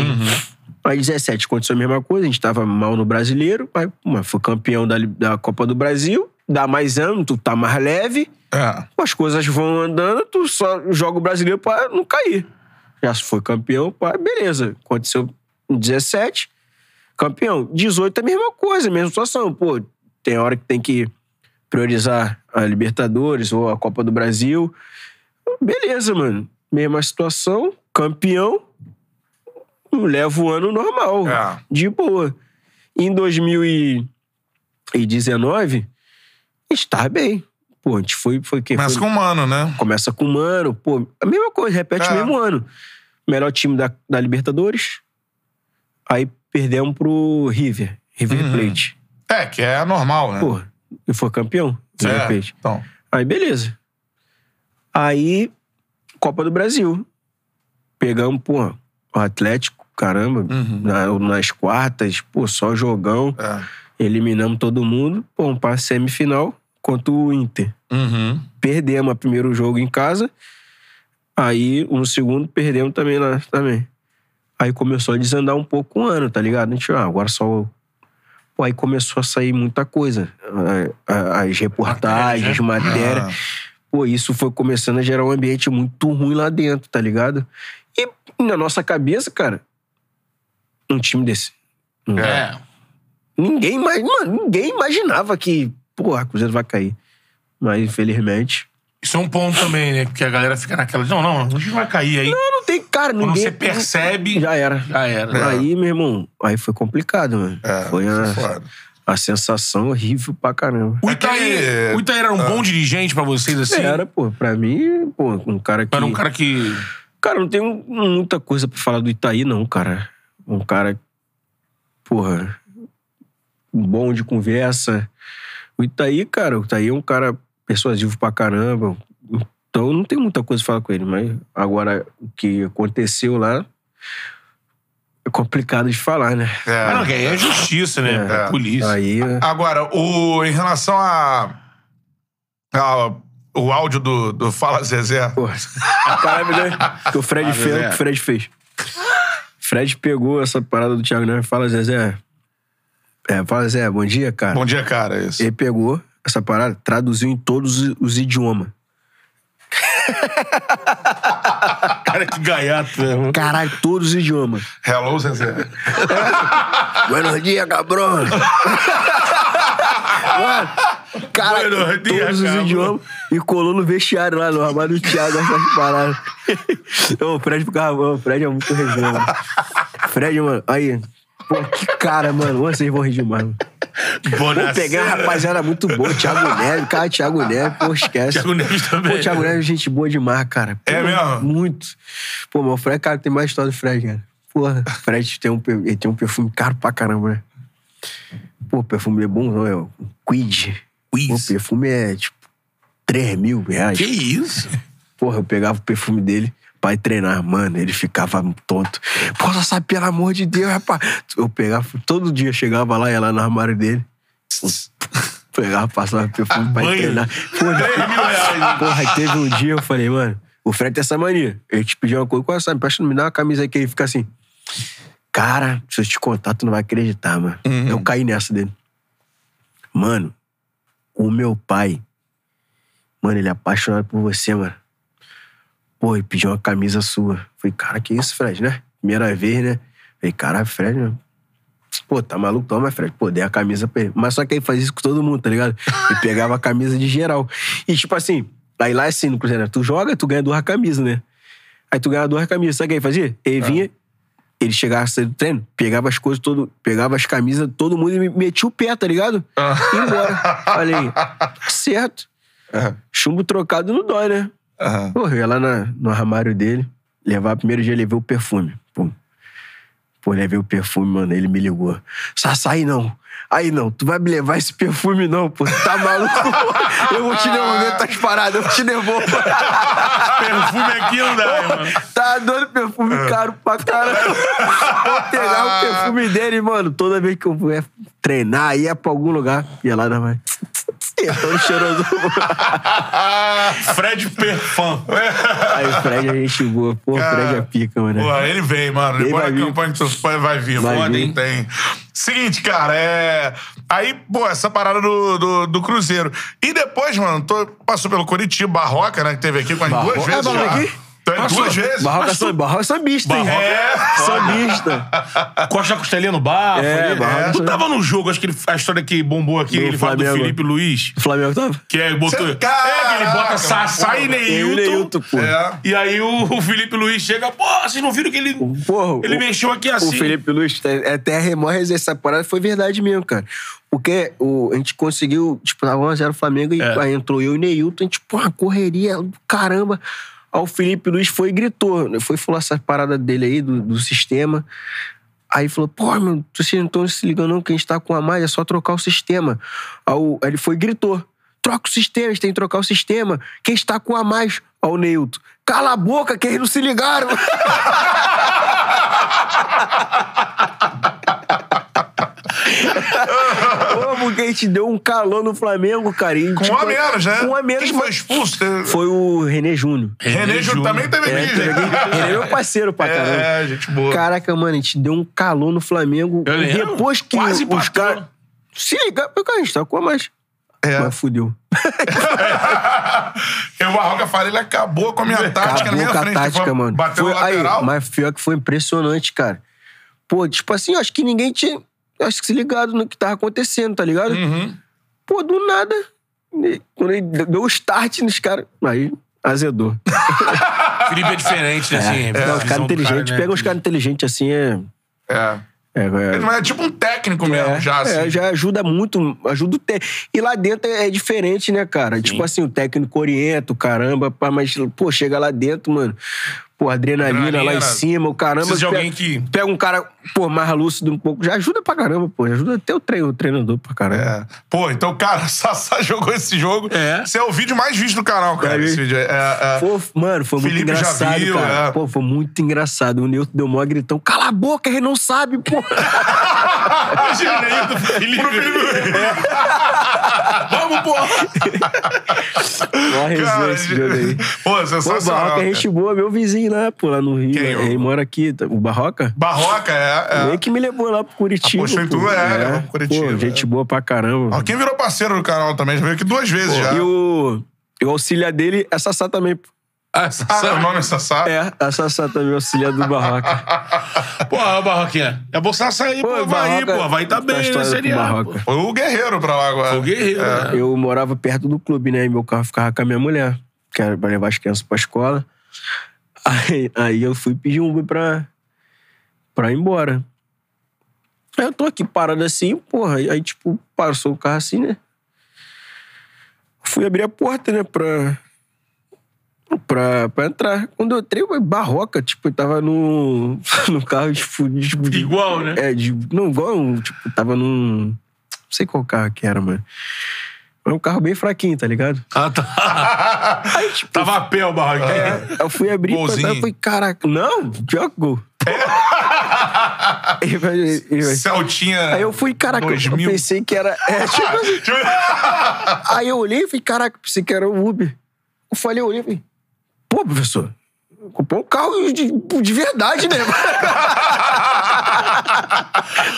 Aí 17 aconteceu a mesma coisa, a gente tava mal no brasileiro, mas, mas foi campeão da, da Copa do Brasil, dá mais ano, tu tá mais leve, É. as coisas vão andando, tu só joga o brasileiro pra não cair. Já foi campeão, pá, beleza. Aconteceu em 17, campeão. 18 é a mesma coisa, mesma situação. Pô, tem hora que tem que priorizar a Libertadores ou a Copa do Brasil. Beleza, mano. Mesma situação, campeão, leva o ano normal. É. De boa. Em 2019, está bem. Pô, a gente foi, foi quem? Começa foi, com o mano, né? Começa com o Mano, pô, a mesma coisa, repete É. o mesmo ano. Melhor time da, da Libertadores. Aí perdemos pro River, River Uhum. Plate. É, que é normal, né? Pô, e foi campeão, River é. Plate. Então. Aí beleza. Aí, Copa do Brasil. Pegamos, pô, o Atlético, caramba, Uhum. na- nas quartas, pô, só jogão. É. Eliminamos todo mundo, pô, pra semifinal contra o Inter. Uhum. perdemos o primeiro jogo em casa. Aí, no segundo, perdemos também lá. Também. Aí começou a desandar um pouco o ano, tá ligado? A gente, ah, agora só. Pô, aí começou a sair muita coisa. As reportagens, matéria. Ah. Pô, isso foi começando a gerar um ambiente muito ruim lá dentro, tá ligado? E na nossa cabeça, cara, um time desse. É. Ninguém, mano, ninguém imaginava que, porra, o Cruzeiro vai cair. Mas, infelizmente. Isso é um ponto também, né? Porque a galera fica naquela. Não, não, a gente vai cair aí. Não tem cara, Quando ninguém. você percebe. Já era. Já era. Aí, meu irmão, aí foi complicado, mano. É, foi é a, foda. a sensação horrível pra caramba. O É Itaí, o Itaí era um bom dirigente pra vocês, assim? Era, pô, pra mim, pô, um cara que. Era um cara que. Cara, não tenho muita coisa pra falar do Itaí, não, cara. Um cara, porra, bom de conversa. O Itaí, cara, o Itaí é um cara persuasivo pra caramba. Então não tem muita coisa pra falar com ele, mas agora o que aconteceu lá é complicado de falar, né? É. Não, é justiça, né? É. Polícia. Aí. Agora, o, em relação a, a- o áudio do, do Fala Zezé. Porra. Caralho, né? Que o Fred Ah, fez, o que o Fred fez. Fred pegou essa parada do Thiago Neves e fala, Zezé. É, fala, Zezé, bom dia, cara. Bom dia, cara. Isso. Ele pegou essa parada, traduziu em todos os- idiomas. [LAUGHS] Cara, que gaiato, né? Caralho, todos os idiomas. Hello, Zezé. [LAUGHS] Buenos dias, cabrão. [LAUGHS] Mano, caralho, Buenos dias, todos os cabrão. idiomas. E colou no vestiário lá, no armário do Thiago, essas paradas. Ô, o Fred ficava... O Fred é muito resenha, mano. Fred, mano, aí... Pô, que cara, mano. Vocês vão rir demais, mano. Vou pegar uma rapaziada muito boa. Thiago [LAUGHS] Neves, cara, Thiago Neves, pô, esquece. Thiago Neves também. Pô, Thiago Neves, gente boa demais, cara. Pô, É mesmo? Muito. Pô, mas o Fred, cara, tem mais história do Fred, cara. Porra, o Fred tem um, ele tem um perfume caro pra caramba, né? Pô, o perfume é bom, não é? O Quid. Quiz. Pô, o perfume é, tipo, 3 mil reais. Que isso? Porra, eu pegava o perfume dele ir treinar, mano. Ele ficava tonto. Pô, sabe, pelo amor de Deus, rapaz. Eu pegava, todo dia chegava lá, ia lá no armário dele. [LAUGHS] Pegava, passava perfume pra treinar. Porra, 3 mil reais. [LAUGHS] Porra, teve um dia eu falei, mano, o Fred tem essa mania. Eu te pedi uma coisa, qual é essa? Presta, me dá uma camisa aí que ele fica assim. Cara, se eu te contar, tu não vai acreditar, mano. Uhum. Eu caí nessa dele. Mano, o meu pai, mano, ele é apaixonado por você, mano. Pô, ele pediu uma camisa sua. Falei, cara, que isso, Fred, né? Primeira vez, né? Falei, caralho, Fred, né? Pô, tá maluco? Toma, Fred. Pô, dei a camisa pra ele. Mas só que ele fazia isso com todo mundo, tá ligado? Ele pegava a camisa de geral. E tipo assim, aí lá é assim no Cruzeiro, né? tu joga, tu ganha duas camisas, né? Aí tu ganha duas camisas. Sabe o que ele fazia? Ele vinha, ele chegava cedo do treino, pegava as coisas, todo, pegava as camisas, todo mundo e me metia o pé, tá ligado? E ia embora. Falei, [LAUGHS] tá certo. Chumbo trocado não dói, né? Aham. Pô, eu ia lá na- no armário dele, levar primeiro dia, levei o perfume. Pô, Pô, levei o perfume, mano, ele me ligou. Sassai não. Aí, não, tu vai me levar esse perfume não, pô. Tá maluco? [LAUGHS] Eu vou te devolver tuas paradas, eu vou te devolvo. [LAUGHS] Perfume aqui não dá, mano. Tá dando perfume caro pra caramba. Vou pegar o perfume dele, mano. Toda vez que eu vou treinar, ia pra algum lugar, ia lá na vai. É tão cheiroso. [LAUGHS] Fred Perfum. Aí o Fred é gente boa. Pô, o Fred é pica, mano. Pô, ele vem, mano. Ele Depois vai da vir. campanha tu faz, vai vir. Vai vir. Tem. Seguinte, cara, é. Aí, pô, essa parada do, do, do Cruzeiro. E depois, mano, tô- passou pelo Curitiba, Barroca, né? Que teve aqui com as duas vezes. Ah, Barroca já. aqui? Então, é duas vezes. Barroca, sam, Barroca sambista, hein? Barroca é Sambista. Costa costelinha no bar. É. Barroca- Tu tava no jogo, acho que ele- a história que bombou aqui, Do ele fala do. Felipe Luiz. O Flamengo tava? Que é, botou, Cê- é que ele bota Sassá e e Neilton. É. E aí o, o Felipe Luiz chega, pô, vocês não viram que ele. Porra, ele o- mexeu aqui assim. O Felipe Luiz, é- até remorre essa parada, foi verdade mesmo, cara. Porque o, a gente conseguiu, tipo, tava 1x0 Flamengo e É. aí entrou eu e Neilton, a gente, porra, correria do caramba. Aí o Felipe Luiz foi e gritou, né? foi falar essa parada dele aí, do, do sistema. Aí falou, pô, meu, vocês não estão se ligando não, que a gente tá com a mais, é só trocar o sistema. Aí, ele foi e gritou, troca o sistema, a gente tem que trocar o sistema. Quem está com a mais? Aí o Neilton, cala a boca, que eles não se ligaram. [LAUGHS] Porque a gente deu um calor no Flamengo, cara. e, Com tipo, um a menos, né? Com um a menos. Quem foi expulso? Teve- Foi o René Júnior. René Júnior também teve É, aqui. [LAUGHS] René é meu parceiro pra caramba. É, gente boa. Caraca, mano, a gente deu um calor no Flamengo. Eu lembro. Depois que Quase os caras. Se ligar, porque a gente tá com a mais. É. Mas fudeu. [LAUGHS] E o Barroca fala, ele acabou com a minha tática na Acabou minha com a frente. tática, Foi- mano. Bateu Foi, no lateral. Aí, mas pior que foi impressionante, cara. Pô, tipo assim, eu acho que ninguém tinha. Acho que se ligado no que tava acontecendo, tá ligado? Uhum. Pô, do nada. Quando ele deu o start nos caras. Aí azedou. [LAUGHS] Felipe é diferente, né? Assim, Não, os visão caras inteligentes. né? Pega uns caras inteligentes assim, é. É. É, é, é tipo um técnico mesmo, É, já, assim. é, já ajuda muito, ajuda o técnico. E lá dentro é diferente, né, cara? Tipo assim, o técnico orienta, o caramba, pá, mas, pô, chega lá dentro, mano. Pô, adrenalina, lá em cima, o caramba. Precisa de pega, alguém que- Pega um cara, pô, mais lúcido um pouco, já ajuda pra caramba, pô. Já ajuda até o, treino, o treinador pra caramba. É. Pô, então, cara, [LAUGHS] Sassá jogou esse jogo. É. Esse é o vídeo mais visto do canal, cara. É, esse vídeo. É, é, Pô, mano, foi muito Felipe já engraçado, viu, cara. é. Pô, foi muito engraçado. O Nilton deu mó gritão. Cala a boca, ele não sabe, pô. [LAUGHS] Imagina o Neilton, Felipe. [LAUGHS] Vamos, porra! Mó resenha esse aí. Pô, Pô, o sensacional. Barroca é gente boa, meu vizinho lá, pô, lá no Rio. Quem, né? Ele mora aqui, tá- o Barroca. Barroca, é. Ele é. que me levou lá pro Curitiba. Apostou em pô. tu, é, pro Curitiba, Pô, gente é. boa pra caramba. Ó, Quem virou parceiro do canal também, já veio aqui duas vezes já. E o, e o auxiliar dele é Sassá também. pô. Ah, Ah, o nome é Sassá? É, a Sassá também, auxiliar do Barroca. [LAUGHS] Porra, Barroquinha. É você sair, pô, vai aí, pô. Vai tá tá bem na Série A. Foi o Guerreiro pra lá agora. Foi o Guerreiro, É. né? Eu morava perto do clube, né? E meu carro ficava com a minha mulher, que era pra levar as crianças pra escola. Aí, aí eu fui pedir um Uber pra, pra ir embora. Aí eu tô aqui parado assim, porra. Aí, tipo, passou o carro assim, né? Fui abrir a porta, né, pra, pra, pra entrar. Quando eu entrei, eu barroca, tipo, eu tava no, [LAUGHS] no carro, tipo, tipo de- Igual, né? É, de, não, igual, tipo, tava num. Não sei qual carro que era, mano. Era um carro bem fraquinho, tá ligado? Ah, tá. [LAUGHS] Aí, tipo, Tava a pé o Barroquinha. é, eu fui abrir eu falei, caraca, não, pior que gol. Aí, [LAUGHS] vai- Celtinha. aí eu fui, caraca, eu 2000. pensei que era. É, tipo assim, Aí eu olhei e falei, caraca, pensei que era o Uber. Eu falei, eu olhei e falei, pô, professor, comprou um carro de, de verdade, né? [LAUGHS]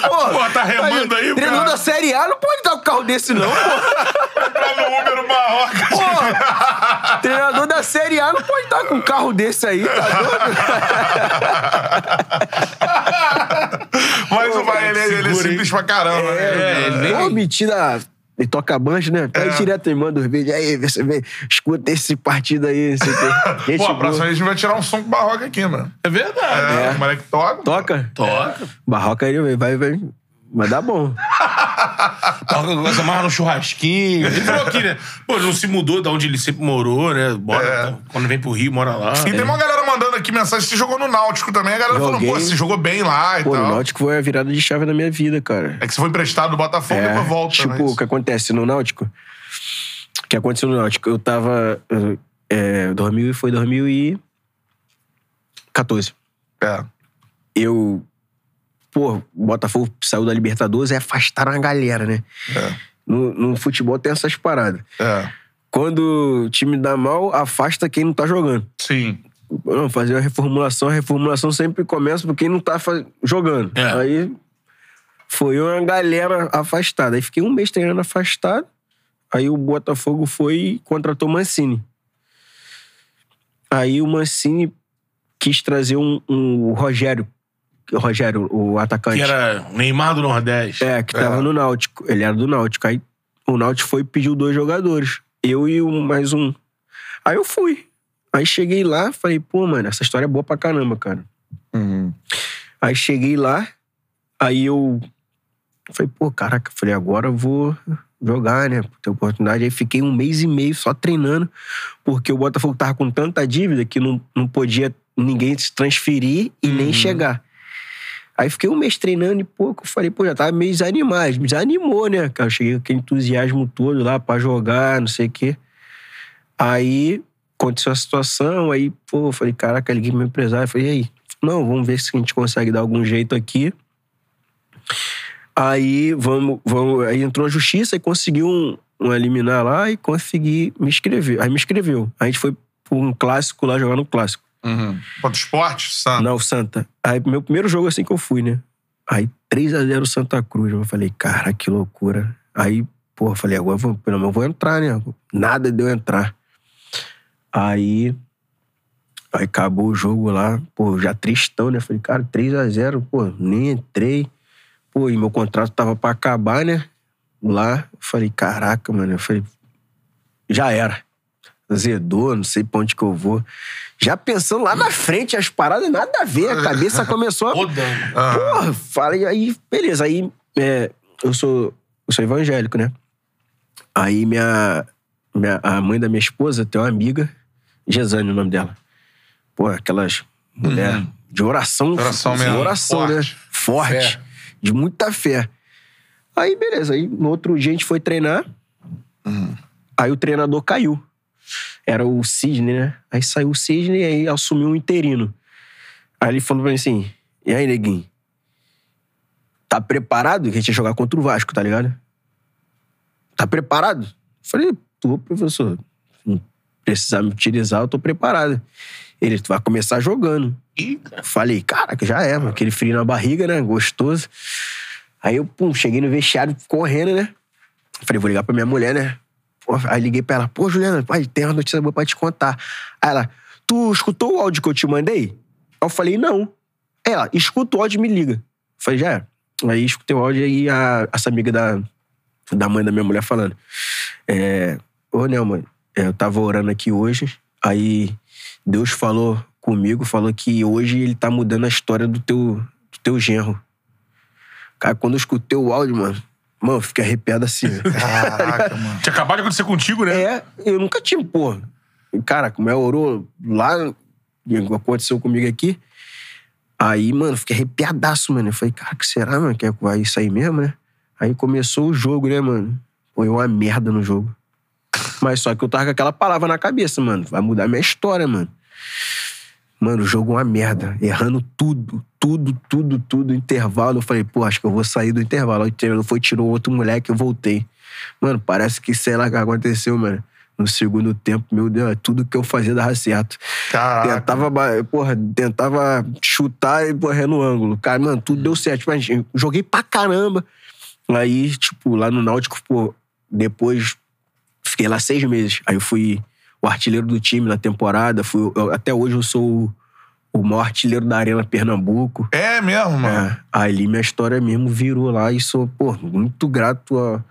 Pô, tá remando aí, Treinador cara? da Série A não pode dar um carro desse, não, pô. Tá no Uber no Barroca. Pô, treinador da Série A não pode estar com um carro desse aí, tá doido? [LAUGHS] Mas o vai, ele, ele é simples pra caramba, né? É, ele vem- Pô, metida. Ele toca banjo, né? Pega É. direto e manda os vídeos. Aí, você vê, escuta esse partido aí. [LAUGHS] Gente Pô, a próxima vez a gente vai tirar um som com o Barroca aqui, mano. É verdade. É, o moleque toca. Toca? Toca. Barroca aí vai, vai, vai dar bom. [LAUGHS] Gosta mais no churrasquinho. Ele falou aqui, né? Pô, não se mudou de onde ele sempre morou, né? Bora, É. Quando vem pro Rio, mora lá. E tem uma galera mandando aqui mensagem. Você jogou no Náutico também. A galera falou, Joguei. pô, você jogou bem lá e Pô, o tal. Náutico foi a virada de chave da minha vida, cara. É que você foi emprestado do Botafogo e depois volta. Tipo, né? o que acontece no Náutico? O que aconteceu no Náutico? Eu tava. eh, É, 2000, foi 2014. É. Eu. Pô, o Botafogo saiu da Libertadores e afastaram a galera, né? É. No, no futebol tem essas paradas. É. Quando o time dá mal, afasta quem não tá jogando. Sim. Não, fazer uma reformulação, a reformulação sempre começa por quem não tá fa- jogando. É. Aí foi uma galera afastada. Aí fiquei um mês treinando afastado. Aí o Botafogo foi e contratou o Mancini. Aí o Mancini quis trazer um, um- Rogério. Rogério, o atacante. Que era Neymar do Nordeste. É, que tava no Náutico. Ele era do Náutico. Aí o Náutico foi e pediu dois jogadores. Eu e o- mais um. Aí eu fui. Aí cheguei lá, falei, pô, mano, essa história é boa pra caramba, cara. Uhum. Aí cheguei lá, aí eu falei, pô, caraca, falei, agora eu vou jogar, né? Ter oportunidade. Aí fiquei um mês e meio só treinando, porque o Botafogo tava com tanta dívida que não, não podia ninguém se transferir e nem chegar. Aí fiquei um mês treinando e pouco, falei, pô, já tava meio desanimado. Me desanimou, né? Cara, eu cheguei com aquele entusiasmo todo lá pra jogar, não sei o quê. Aí aconteceu a situação, aí, pô, falei, caraca, liguei pro meu empresário, falei, e aí? Não, vamos ver se a gente consegue dar algum jeito aqui. Aí, vamos, vamos, aí entrou a justiça e conseguiu um, um eliminar lá e consegui me inscrever. Aí me inscreveu. A gente foi pra um clássico lá, jogar no clássico. Uhum. Contra o esporte, Santos. Não, Santa. Aí, meu primeiro jogo assim que eu fui, né? Aí, 3x0 Santa Cruz. Eu falei, cara, que loucura. Aí, pô, eu falei, agora eu vou, pelo menos eu vou entrar, né? Nada deu entrar. Aí, aí acabou o jogo lá, pô, já tristão, né? Falei, cara, 3x0, pô, nem entrei. Pô, e meu contrato tava pra acabar, né? Lá, eu falei, caraca, mano. Eu falei, já era. Azedou, não sei pra onde que eu vou. Já pensando lá na frente, as paradas nada a ver. A cabeça começou a. Rodando. Porra, falei, aí, beleza. Aí, é, eu sou, eu sou evangélico, né? Aí minha, minha, a mãe da minha esposa tem uma amiga, Gesane, o nome dela. Pô, aquelas mulher de oração. Oração de mesmo, Oração, né? forte. Forte. Fé. De muita fé. Aí, beleza. Aí, no outro dia, a gente foi treinar. Aí o treinador caiu. Era o Sidney, né? Aí saiu o Sidney e aí assumiu um interino. Aí ele falou pra mim assim: E aí, neguinho? Tá preparado? Que a gente ia jogar contra o Vasco, tá ligado? Tá preparado? Falei, tô, professor. Não precisar me utilizar, eu tô preparado. Ele, tu vai começar jogando. Cara. Falei, caraca, já é, mano. Aquele frio na barriga, né? Gostoso. Aí eu, pum, cheguei no vestiário correndo, né? Falei, vou ligar pra minha mulher, né? Aí liguei pra ela, pô, Juliana, pai, tem uma notícia boa pra te contar. Aí ela, tu escutou o áudio que eu te mandei? Aí eu falei, não. Aí ela, escuta o áudio e me liga. Falei, já é. Aí escutei o áudio e a, essa amiga da, da mãe da minha mulher falando. É, Ô, Nelma, é, eu tava orando aqui hoje, aí Deus falou comigo, falou que hoje ele tá mudando a história do teu, do teu genro. Cara, quando eu escutei o áudio, mano, mano, eu fiquei arrepiado assim. [LAUGHS] Caraca, mano. Tinha acabado de acontecer contigo, né? É, eu nunca tinha, pô. Cara, como é orou lá, aconteceu comigo aqui. Aí, mano, fiquei arrepiadaço, mano. Eu falei, cara, que será, mano? Que vai sair mesmo, né? Aí começou o jogo, né, mano? Foi uma merda no jogo. Mas só que eu tava com aquela palavra na cabeça, mano. Vai mudar minha história, mano. Mano, o jogo é uma merda. Errando tudo, tudo, tudo, tudo. Intervalo. Eu falei, pô, acho que eu vou sair do intervalo. O treinador foi, tirou outro moleque, eu voltei. Mano, parece que sei lá o que aconteceu, mano. No segundo tempo, meu Deus, tudo que eu fazia dava certo. Caraca. Tentava, porra, tentava chutar e correr no ângulo. Cara, mano, tudo deu certo. Mas joguei pra caramba. Aí, tipo, lá no Náutico, pô, depois fiquei lá seis meses. Aí eu fui o artilheiro do time na temporada. Fui, eu- até hoje eu sou o, o maior artilheiro da Arena Pernambuco. É mesmo, mano. É, ali minha história mesmo virou lá e sou, pô, muito grato a,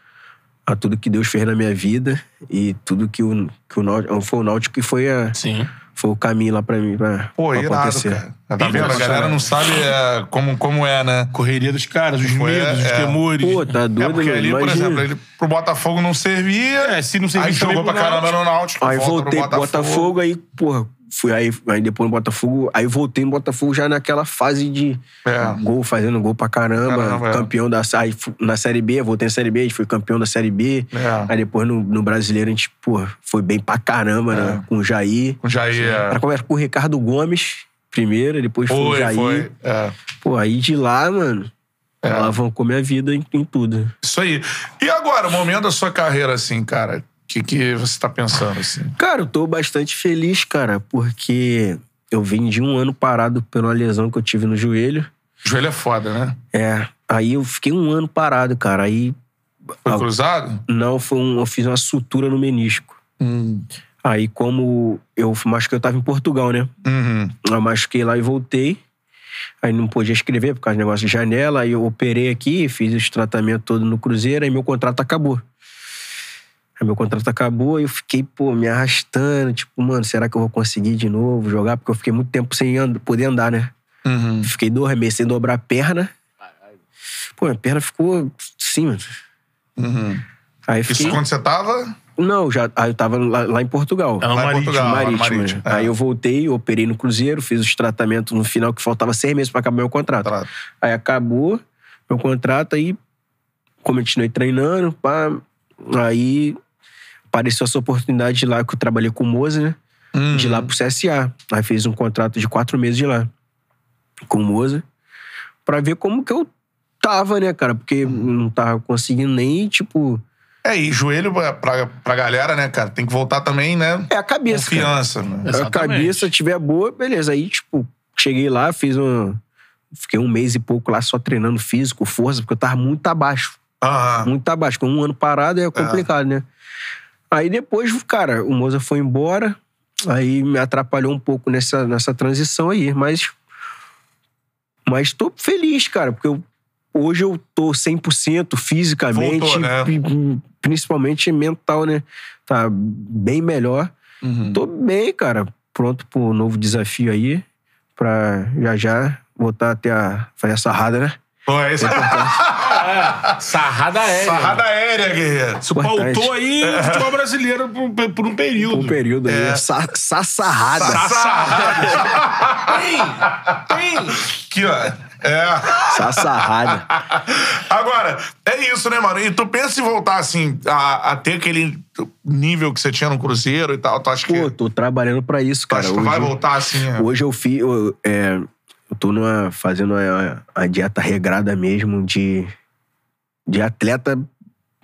a tudo que Deus fez na minha vida e tudo que o, que o Náutico, foi o Náutico que foi a, Sim. Foi o caminho lá pra mim, pra, Pô, pra irado, acontecer. cara. Tá vendo? A galera não sabe é, como, como é, né? Correria dos caras, os Foi, medos, os é. temores. Pô, tá doido, É porque mano, ali, por imagina. exemplo, ele pro Botafogo não servia. É, se não servia Aí jogou pra pro caramba no Náutico. Aí volta voltei pro Botafogo, aí, porra, fui aí, aí depois no Botafogo, aí voltei no Botafogo já naquela fase de É. gol, fazendo gol pra caramba, Caramba, é. campeão da aí, na Série B, voltei na Série B, a gente foi campeão da Série B. É. Aí depois no, no Brasileiro a gente, porra, foi bem pra caramba, né? Com o Jair. Com o Jair. é. Pra começar com o Ricardo Gomes, primeiro, depois foi, o Foi, Jair. foi. É. Pô, aí de lá, mano, É. alavancou minha vida em, em tudo. Isso aí. E agora, o momento da sua carreira, assim, cara? Que, que você tá pensando, assim? Cara, eu tô bastante feliz, cara, porque eu vim de um ano parado pela lesão que eu tive no joelho. Joelho é foda, né? É. Aí eu fiquei um ano parado, cara. Aí. Foi cruzado? Não, foi um, eu fiz uma sutura no menisco. Hum. Aí, como eu machuquei, eu tava em Portugal, né? Uhum. Eu machuquei lá e voltei. Aí não podia escrever por causa do negócio de janela. Aí eu operei aqui, fiz esse tratamento todo no Cruzeiro, aí meu contrato acabou. Aí meu contrato acabou e eu fiquei, pô, me arrastando. Tipo, mano, será que eu vou conseguir de novo jogar? Porque eu fiquei muito tempo sem and- poder andar, né? Uhum. Fiquei dois meses sem dobrar a perna. Pô, minha perna ficou assim, mano. Uhum. Aí eu Isso fiquei... quando você tava? Não, já, aí eu tava lá, lá em Portugal. É no Lá em Marítimo. Portugal. lá no Marítimo. Marítimo, né? é. Aí eu voltei, operei no Cruzeiro, fiz os tratamentos no final, que faltava seis meses pra acabar meu contrato. Tá. Aí acabou meu contrato, aí continuei treinando, pá. Aí apareceu essa oportunidade de lá que eu trabalhei com o Moza, né? Uhum. De lá pro CSA. Aí fiz um contrato de quatro meses de lá com o Moza pra ver como que eu tava, né, cara? Porque não tava conseguindo nem, tipo. É, e joelho pra, pra, pra galera, né, cara? Tem que voltar também, né? É a cabeça. cara. Confiança, né? A Exatamente. cabeça tiver boa, beleza. Aí, tipo, cheguei lá, fiz um. Fiquei um mês e pouco lá só treinando físico, força, porque eu tava muito abaixo. Aham. Muito abaixo. Com um ano parado é complicado, né? Aí depois, cara, o Moza foi embora. Aí me atrapalhou um pouco nessa, nessa transição aí. Mas. Mas tô feliz, cara, porque eu, hoje eu tô 100% fisicamente, Voltou, né? pri- principalmente mental, né? Tá bem melhor. Uhum. Tô bem, cara. Pronto pro novo desafio aí. Pra já já voltar até a fazer a sarrada, né? Pô, é isso. [LAUGHS] Sarrada aérea. Sarrada aérea, guerreiro. Isso pautou aí o futebol brasileiro por, por um período. Um período É. aí. Sa sassarrada. Tem! [LAUGHS] Aqui, ó. É. Sassarrada. Agora, é isso, né, mano? E tu pensa em voltar, assim, a, a ter aquele nível que você tinha no Cruzeiro e tal? Tu acha que, Pô, tô trabalhando pra isso, cara. que tu Hoje, vai voltar, assim? é? hoje eu fiz. Eu, é, eu tô numa, fazendo a, a dieta regrada mesmo de, de atleta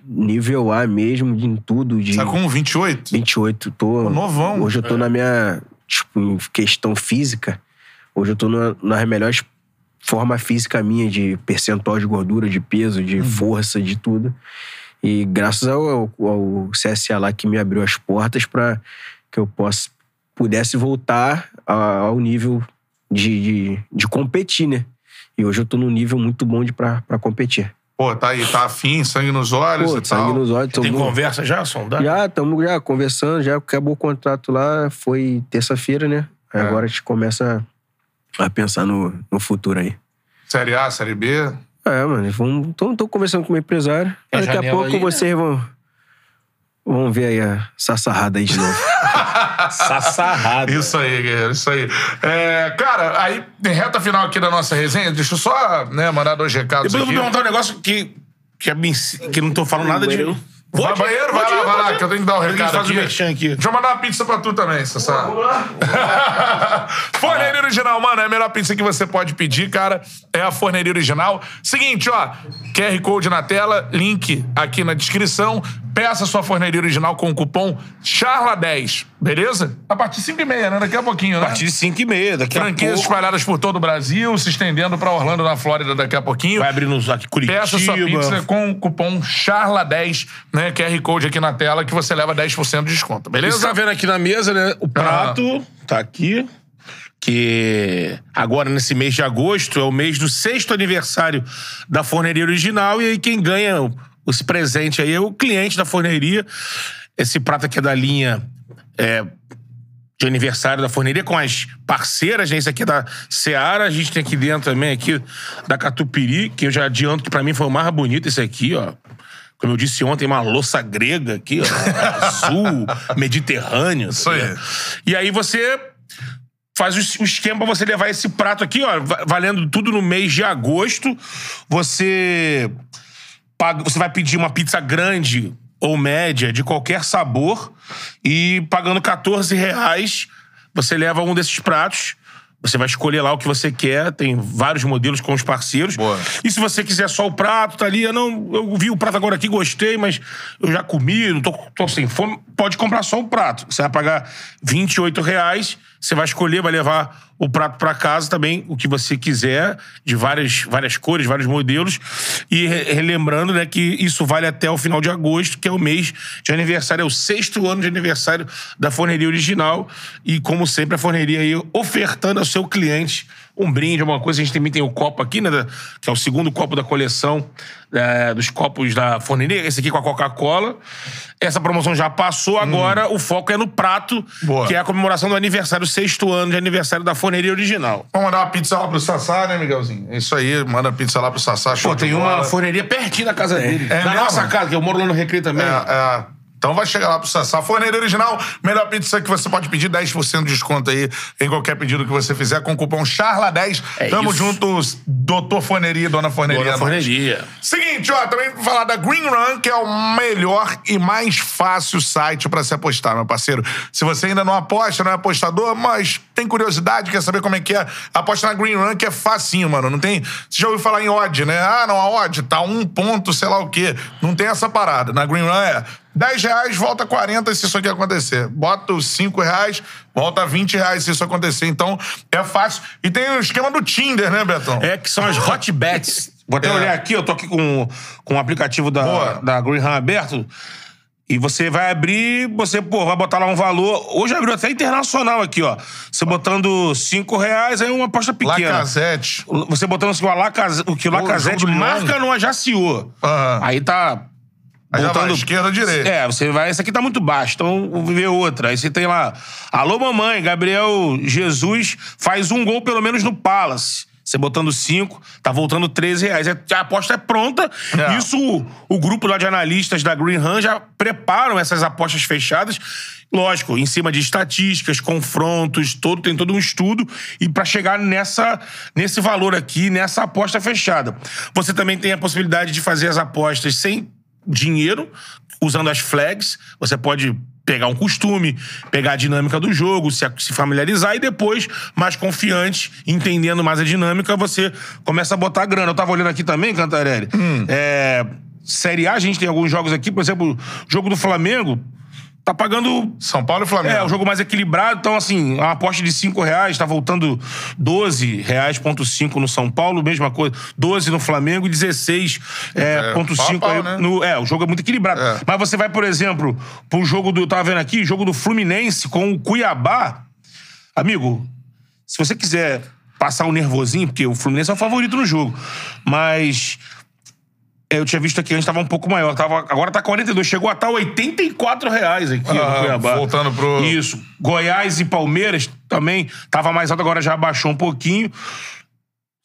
nível A mesmo, de, em tudo. De Tá com 28? 28. Tô, Pô, novão. Hoje eu tô na minha. Tipo, em questão física. Hoje eu tô na, nas melhores forma física minha, de percentual de gordura, de peso, de Uhum. força, de tudo. E graças ao, ao, ao CSA lá que me abriu as portas para que eu possa, pudesse voltar a- ao nível de, de, de competir, né? E hoje eu tô num nível muito bom de pra competir. Pô, tá aí, tá afim, sangue nos olhos Pô, e sangue tal. nos olhos. Tem tamo- conversa já, sondar? já estamos já conversando, já acabou o contrato lá, foi terça-feira, né? Aí É. Agora a gente começa a pensar no, no futuro aí. Série A, Série B. É, mano, vamos, tô, tô conversando com o meu empresário. A Daqui a pouco aí, né? vocês vão, vão ver aí a sassarrada aí de novo. [LAUGHS] Sassarrada. Isso aí, guerreiro, isso aí. É, cara, aí, em reta final aqui da nossa resenha, deixa eu só né, mandar dois recados Depois eu aqui. vou perguntar um negócio que, que, é bem, que não tô falando nada de. Vai Pode ir, banheiro, pode vai lá, vai lá, que eu tenho que dar gente recado aqui. merchan aqui. Deixa eu mandar uma pizza pra tu também, Sassá. [LAUGHS] Forneria Original, mano, é a melhor pizza que você pode pedir, cara. É a Forneria Original. Seguinte, ó, QR Code na tela, link aqui na descrição. Peça sua Forneria Original com o cupom CHARLA10, beleza? A partir de 5 e meia, né? Daqui a pouquinho, né? A partir de 5 e meia, daqui a Franquias pouco. espalhadas por todo o Brasil, se estendendo pra Orlando, na Flórida, daqui a pouquinho. Vai abrir nos aqui Curitiba. Peça sua pizza com o cupom CHARLA10, né? QR Code aqui na tela, que você leva 10% de desconto, Você beleza? tá vendo aqui na mesa, né? O prato tá aqui. Que agora, nesse mês de agosto, é o mês do sexto aniversário da forneria original. E aí, quem ganha esse presente aí é o cliente da forneria. Esse prato aqui é da linha é, de aniversário da forneria com as parceiras, né? Esse aqui é da Seara, a gente tem aqui dentro também aqui da Catupiry, que eu já adianto que pra mim foi o mais bonito esse aqui, ó. Como eu disse ontem, uma louça grega aqui, ó, azul, [LAUGHS] mediterrâneo. Isso aí. né? E aí você faz o esquema pra você levar esse prato aqui, ó, va- valendo tudo no mês de agosto. Você você vai pedir uma pizza grande ou média de qualquer sabor e pagando 14 reais você leva um desses pratos. Você vai escolher lá o que você quer, tem vários modelos com os parceiros. Boa. E se você quiser só o prato, tá ali, ah, não, eu vi o prato agora aqui, gostei, mas eu já comi, não tô, tô sem fome, pode comprar só o prato. Você vai pagar 28 reais, você vai escolher, vai levar o prato para casa também, o que você quiser, de várias, várias cores, vários modelos. E re- relembrando né, que isso vale até o final de agosto, que é o mês de aniversário, é o sexto ano de aniversário da forneria original. E, como sempre, a forneria aí ofertando ao seu cliente um brinde, alguma coisa. A gente também tem o copo aqui, né? da- Que é o segundo copo da coleção é, dos copos da forneria. Esse aqui com a Coca-Cola. Essa promoção já passou, agora o foco é no prato, Boa. que é a comemoração do aniversário, sexto ano de aniversário da forneria original. Vamos mandar uma pizza lá pro Sassá, né, Miguelzinho? É Isso aí, manda pizza lá pro Sassá. Pô, tem uma forneria pertinho da casa dele. É na mesmo? nossa casa, que eu moro lá no Recreio também. É, é. Então vai chegar lá pro Sassá. Forneria original, melhor pizza que você pode pedir, 10% de desconto aí em qualquer pedido que você fizer com o cupom CHARLA10. É Tamo isso. junto, doutor Forneria, dona Forneria. Boa nós. forneria. Seguinte, ó, também vou falar da Green Run, que é o melhor e mais fácil site pra se apostar, meu parceiro. Se você ainda não aposta, não é apostador, mas tem curiosidade, quer saber como é que é, aposta na Green Run, que é facinho, mano. Não tem. Você já ouviu falar em odd, né? Ah, não, a odd tá um ponto, sei lá o quê. Não tem essa parada. Na Green Run é 10 reais, volta 40 se isso aqui acontecer. Bota os 5 reais, volta 20 reais se isso acontecer. Então, é fácil. E tem o esquema do Tinder, né, Betão? É, que são as [LAUGHS] hot bets. Vou até É. olhar aqui, eu tô aqui com, com o aplicativo da, Boa. da Green Run aberto. E você vai abrir, você, pô, vai botar lá um valor. Hoje abriu até internacional aqui, ó. Você botando 5 reais, aí uma aposta pequena. Lacazette. Você botando assim, o, Lacaz... o que o Lacazette marca no Ajaciô. Aham. Aí tá. Aí já vai, botando- esquerda, direita. É, você vai. Essa aqui tá muito baixo, então vou ver outra. Aí você tem lá. Alô, mamãe, Gabriel Jesus faz um gol pelo menos no Palace. Você botando cinco, tá voltando 13 reais. É- A aposta é pronta. É. Isso, o, o grupo lá de analistas da Green Run já preparam essas apostas fechadas. Lógico, em cima de estatísticas, confrontos, todo, tem todo um estudo. E pra chegar nessa, nesse valor aqui, nessa aposta fechada. Você também tem a possibilidade de fazer as apostas sem dinheiro, usando as flags. Você pode pegar um costume, pegar a dinâmica do jogo, se, se familiarizar e depois, mais confiante, entendendo mais a dinâmica, você começa a botar grana. Eu tava olhando aqui também, Cantarelli. É, Série A, a gente tem alguns jogos aqui, por exemplo, o jogo do Flamengo tá pagando São Paulo e Flamengo. é, o jogo mais equilibrado. Então, assim, uma aposta de 5 reais, tá voltando 12 reais, ponto 5 no São Paulo, mesma coisa. 12 no Flamengo e 16 é, É, ponto pau a 5 pau, aí né? no... É, o jogo é muito equilibrado. É. Mas você vai, por exemplo, pro jogo do... Tava vendo aqui, jogo do Fluminense com o Cuiabá. Amigo, se você quiser passar um nervosinho, porque o Fluminense é o favorito no jogo, mas... Eu tinha visto aqui antes, tava um pouco maior. Tava, agora tá 42. Chegou a estar 84 reais aqui Ah, no Cuiabá. voltando pro- Isso. Goiás e Palmeiras também tava mais alto, agora já abaixou um pouquinho.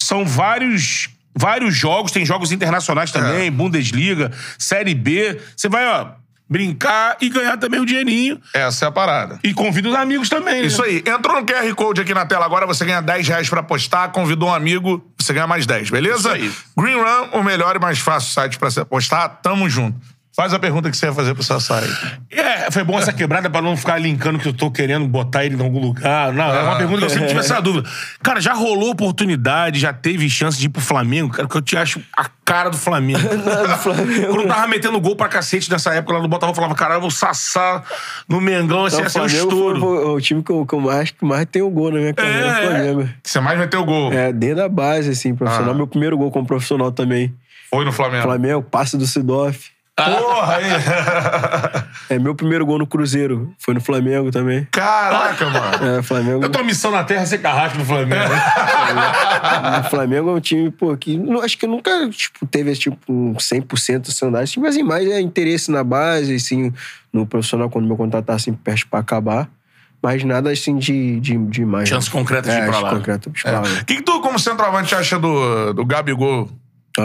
São vários vários jogos, tem jogos internacionais também, É. Bundesliga, Série B. Você vai, ó, brincar e ganhar também o dinheirinho. Essa é a parada. E convida os amigos também. né? Isso aí. Entrou no QR Code aqui na tela agora, você ganha 10 reais pra apostar. Convidou um amigo, você ganha mais 10, beleza? Isso aí. Green Run, o melhor e mais fácil site pra se apostar. Tamo junto. Faz a pergunta que você ia fazer pro Sassai. É, foi bom essa quebrada pra não ficar linkando que eu tô querendo botar ele em algum lugar. Não, é uma Ah. pergunta que eu sempre tive essa [LAUGHS] dúvida. Cara, já rolou oportunidade, já teve chance de ir pro Flamengo? Cara, que eu te acho a cara do Flamengo. [LAUGHS] do Flamengo. Quando eu tava metendo gol pra cacete nessa época lá no Botafogo, eu falava, caralho, o Sassá no Mengão, esse Não, ia ser um estouro. foi o, o time que eu, que eu mais, que mais tem o gol na minha carreira, É, é, o Flamengo. Que você mais meteu gol. É, desde a base, assim, profissional. Ah. Meu primeiro gol como profissional também. Foi no Flamengo. Flamengo, passe do Sidoff. Porra aí. É, meu primeiro gol no Cruzeiro. Foi no Flamengo também. Caraca, mano. É, Flamengo. Eu tô missão na terra ser carrasco no Flamengo. [LAUGHS] O Flamengo é um time, pô, que não- acho que nunca tipo, teve esse tipo um 100% de sandália. Mas assim, mais é interesse na base, assim, no profissional, quando meu contrato tá assim, perto pra acabar. Mas nada assim de, de, de mais. Chance concreta de ir é, pra lá. concreta de ir pra lá. O que, que tu, como centroavante, acha do, do Gabigol?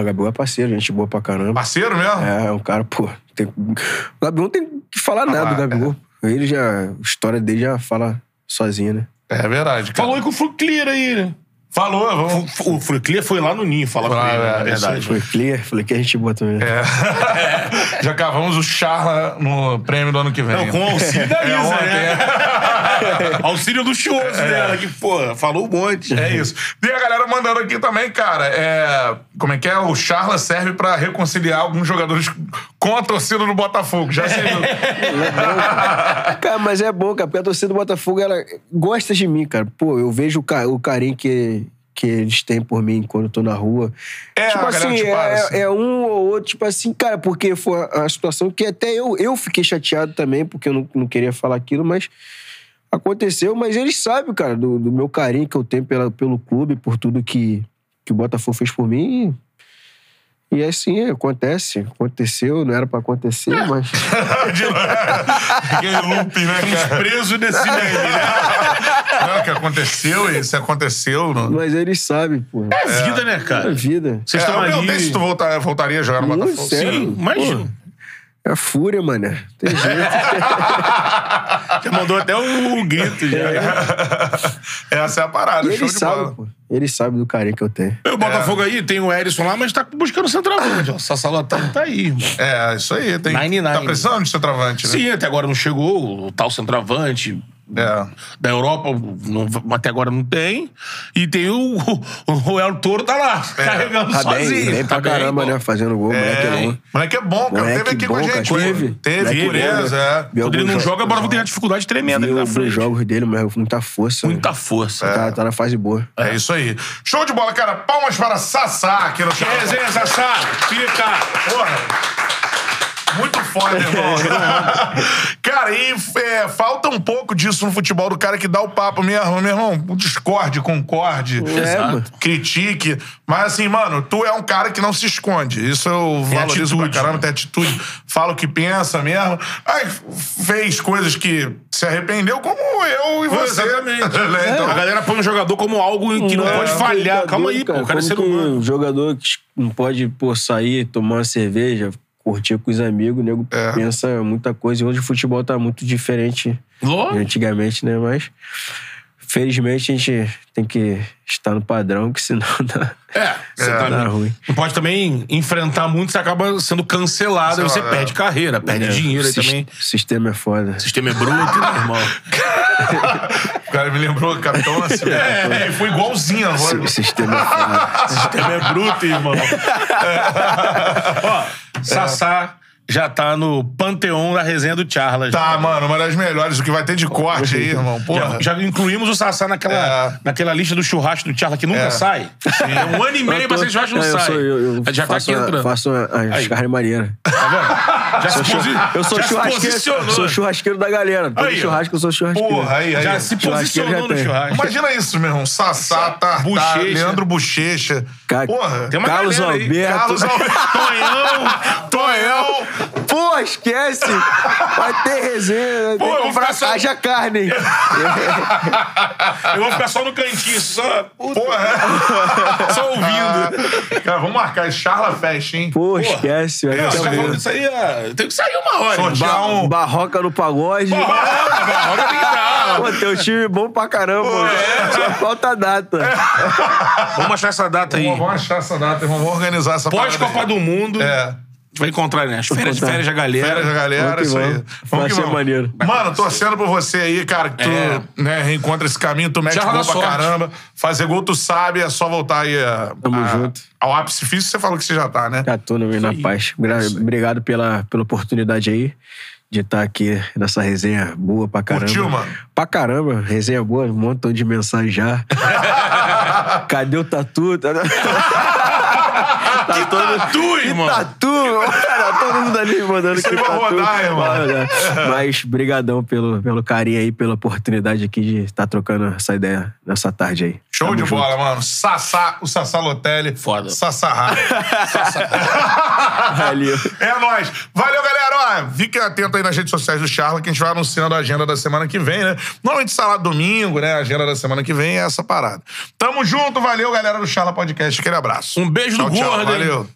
O Gabriel é parceiro, gente boa pra caramba. Parceiro mesmo? É, é um cara, pô. Tem... O Gabriel não tem que falar nada do Ah, Gabigol. Ele já. A história dele já fala sozinha, né? É, verdade. Cara. Falou aí com o Fruclear aí, né? Falou. O Fruclear foi lá no Ninho falar com lá, ele, é, na isso verdade. falei que a gente boa também. É. [LAUGHS] Já cavamos o Charla no prêmio do ano que vem. Não, com o auxílio da É, Isa, né? [LAUGHS] auxílio do churros dela, que, pô, falou um monte. É isso. E a galera mandando aqui também, cara, é... como é que é? O Charla serve pra reconciliar alguns jogadores com a torcida do Botafogo. Já sei. [LAUGHS] Cara, mas é bom, cara, porque a torcida do Botafogo, ela gosta de mim, cara. Pô, eu vejo o carinho que, que eles têm por mim quando eu tô na rua. É, tipo assim, para, é, assim. é um ou outro, tipo assim, cara, porque foi a situação que até eu, eu fiquei chateado também, porque eu não, não queria falar aquilo, mas aconteceu. Mas eles sabem, cara, do, do meu carinho que eu tenho pela, pelo clube, por tudo que, que o Botafogo fez por mim. E, e assim, acontece. Aconteceu, não era pra acontecer, É. mas. [LAUGHS] Aquele loop, né, cara? Preso nesse meme, né? [LAUGHS] Não, que aconteceu e se aconteceu. Não... Mas eles sabem, pô. É vida, né, É cara? vida. Vocês É, estão ali... se tu voltar, voltaria a jogar no Botafogo. sério. Sim, imagino. É a fúria, mané. Tem jeito. [LAUGHS] Já mandou até o, o grito já. Essa é a parada, e show eles de bola. sabem, pô. Eles sabem do carinho que eu tenho. O Botafogo aí tem o Erisson lá, mas tá buscando centroavante. ó. Sassalotano tá aí, irmão. É, isso aí. Tem, Nine, nine. Tá precisando de centroavante, né? Sim, até agora não chegou o tal centroavante. É. Da Europa, não- até agora não tem. E tem o, o, o El Toro tá lá, carregando Tá sozinho. bem, bem pra Tá caramba, pô. né? Fazendo gol, moleque é bom. Moleque é bom, cara. Moleque teve aqui bom, com a cara. gente. Teve. Teve, Moleque pureza, bom, é. Quando ele não joga, agora vai ter uma dificuldade tremenda ali na frente. jogos dele, mas muita força. Muita né? força. Tá, tá na fase boa. É isso aí. Show de bola, cara. Palmas para Sassá aqui no resenha, Sassá! Fica! Porra. Muito foda, irmão. [LAUGHS] cara, e é, falta um pouco disso no futebol do cara que dá o papo mesmo, meu irmão. Discorde, concorde, É, critique. Mas assim, mano, tu é um cara que não se esconde. Isso eu Tem valorizo pra atitude, caramba, né? tem atitude. Fala o que pensa mesmo. Aí fez coisas que se arrependeu, como eu e você. Exatamente. [LAUGHS] Né? Então, A galera põe o jogador como algo que não, É, pode falhar. Calma aí, pô. O cara é ser humano. um jogador que não pode pô, sair, tomar uma cerveja, curtir com os amigos, o nego É. pensa muita coisa. E hoje o futebol tá muito diferente de Lógico. antigamente, né? Mas, felizmente, a gente tem que estar no padrão, que senão [LAUGHS] dá, É, você É. tá dá ruim. Não pode também enfrentar muito, você acaba sendo cancelado, aí você é. perde carreira, perde dinheiro aí também. O sistema é foda. O sistema é bruto, né, irmão? [LAUGHS] o cara me lembrou, Capitão Nascimento. É, foi igualzinho a voz. O sistema é foda. O sistema é bruto, irmão. [LAUGHS] Ó, Sassá já tá no panteão da resenha do Charlas. Tá, mano, uma das melhores. O que vai ter de corte aí, [LAUGHS] irmão. Porra. Já, já incluímos o Sassá naquela, É. naquela lista do churrasco do Charla que nunca É. sai. É um ano e meio pra ser churrasco não É, eu sai. sou- eu- eu já tá aqui entrando. Faço a- as carnes maneiras. Tá vendo? Já se, posi... Eu sou já se churrasqueiro, sou churrasqueiro da galera. Todo Aí, churrasco eu sou churrasqueiro. Porra, aí, aí. Já se posicionou já no tem. churrasco. Imagina isso, meu irmão. Sassá, Tartar, Bochecha. Leandro Bochecha. Porra. Tem uma Carlos galera aí. Alberto. Carlos Alberto. [LAUGHS] Tonhão! Tonhão. Pô, esquece! Vai ter resenha, Pô, tem que eu vou comprar só- haja carne. [LAUGHS] Eu vou ficar só no cantinho, só, Porra. só ouvindo. Cara, vamos marcar esse Charla Fest, hein? Pô, esquece. Vai Não, ficar você tá isso aí, é... tem que sair uma hora. Sortear Ba- um- Barroca no pagode. Barroca tem que dar. Pô, teu time é bom pra caramba. Só falta a data. Vamos achar essa data aí. Vamos, achar essa data, irmão. Vamos organizar essa parada Pós-Copa aí. do Mundo. É. Vai encontrar, né? As férias, férias da galera. Férias da galera, Vamos isso aí. vamos. Vai que ser maneiro. Mano, torcendo por você aí, cara, que tu É. né, reencontra esse caminho, tu mete gol pra sorte. caramba. Fazer gol, tu sabe, é só voltar aí a- Tamo a- junto. ao ápice físico, você falou que você já tá, né? Já tô no meio na paz. Gra- Obrigado pela, pela oportunidade aí de estar aqui nessa resenha boa pra caramba. Curtiu, mano? Pra caramba, resenha boa, um montão de mensagem já. [LAUGHS] Cadê o tatu? [LAUGHS] Tá. Tatu, irmão. Tatu! Cara, todo mundo ali mandando Isso que tatu. rodar, irmão. Vai rodar. [LAUGHS] Mas brigadão pelo, pelo carinho aí, pela oportunidade aqui de estar trocando essa ideia nessa tarde aí. Show Tamo de junto. bola, mano. Sassá, o Sassá Lotelli. Foda. Sassá. [LAUGHS] Valeu. É nóis. Valeu, galera. Ó, fique atento aí nas redes sociais do Charla, que a gente vai anunciando a agenda da semana que vem, né? Normalmente sai domingo, né? A agenda da semana que vem é essa parada. Tamo junto, valeu, galera do Charla Podcast. Aquele abraço. Um beijo tchau, do tchau, gordo? Valeu.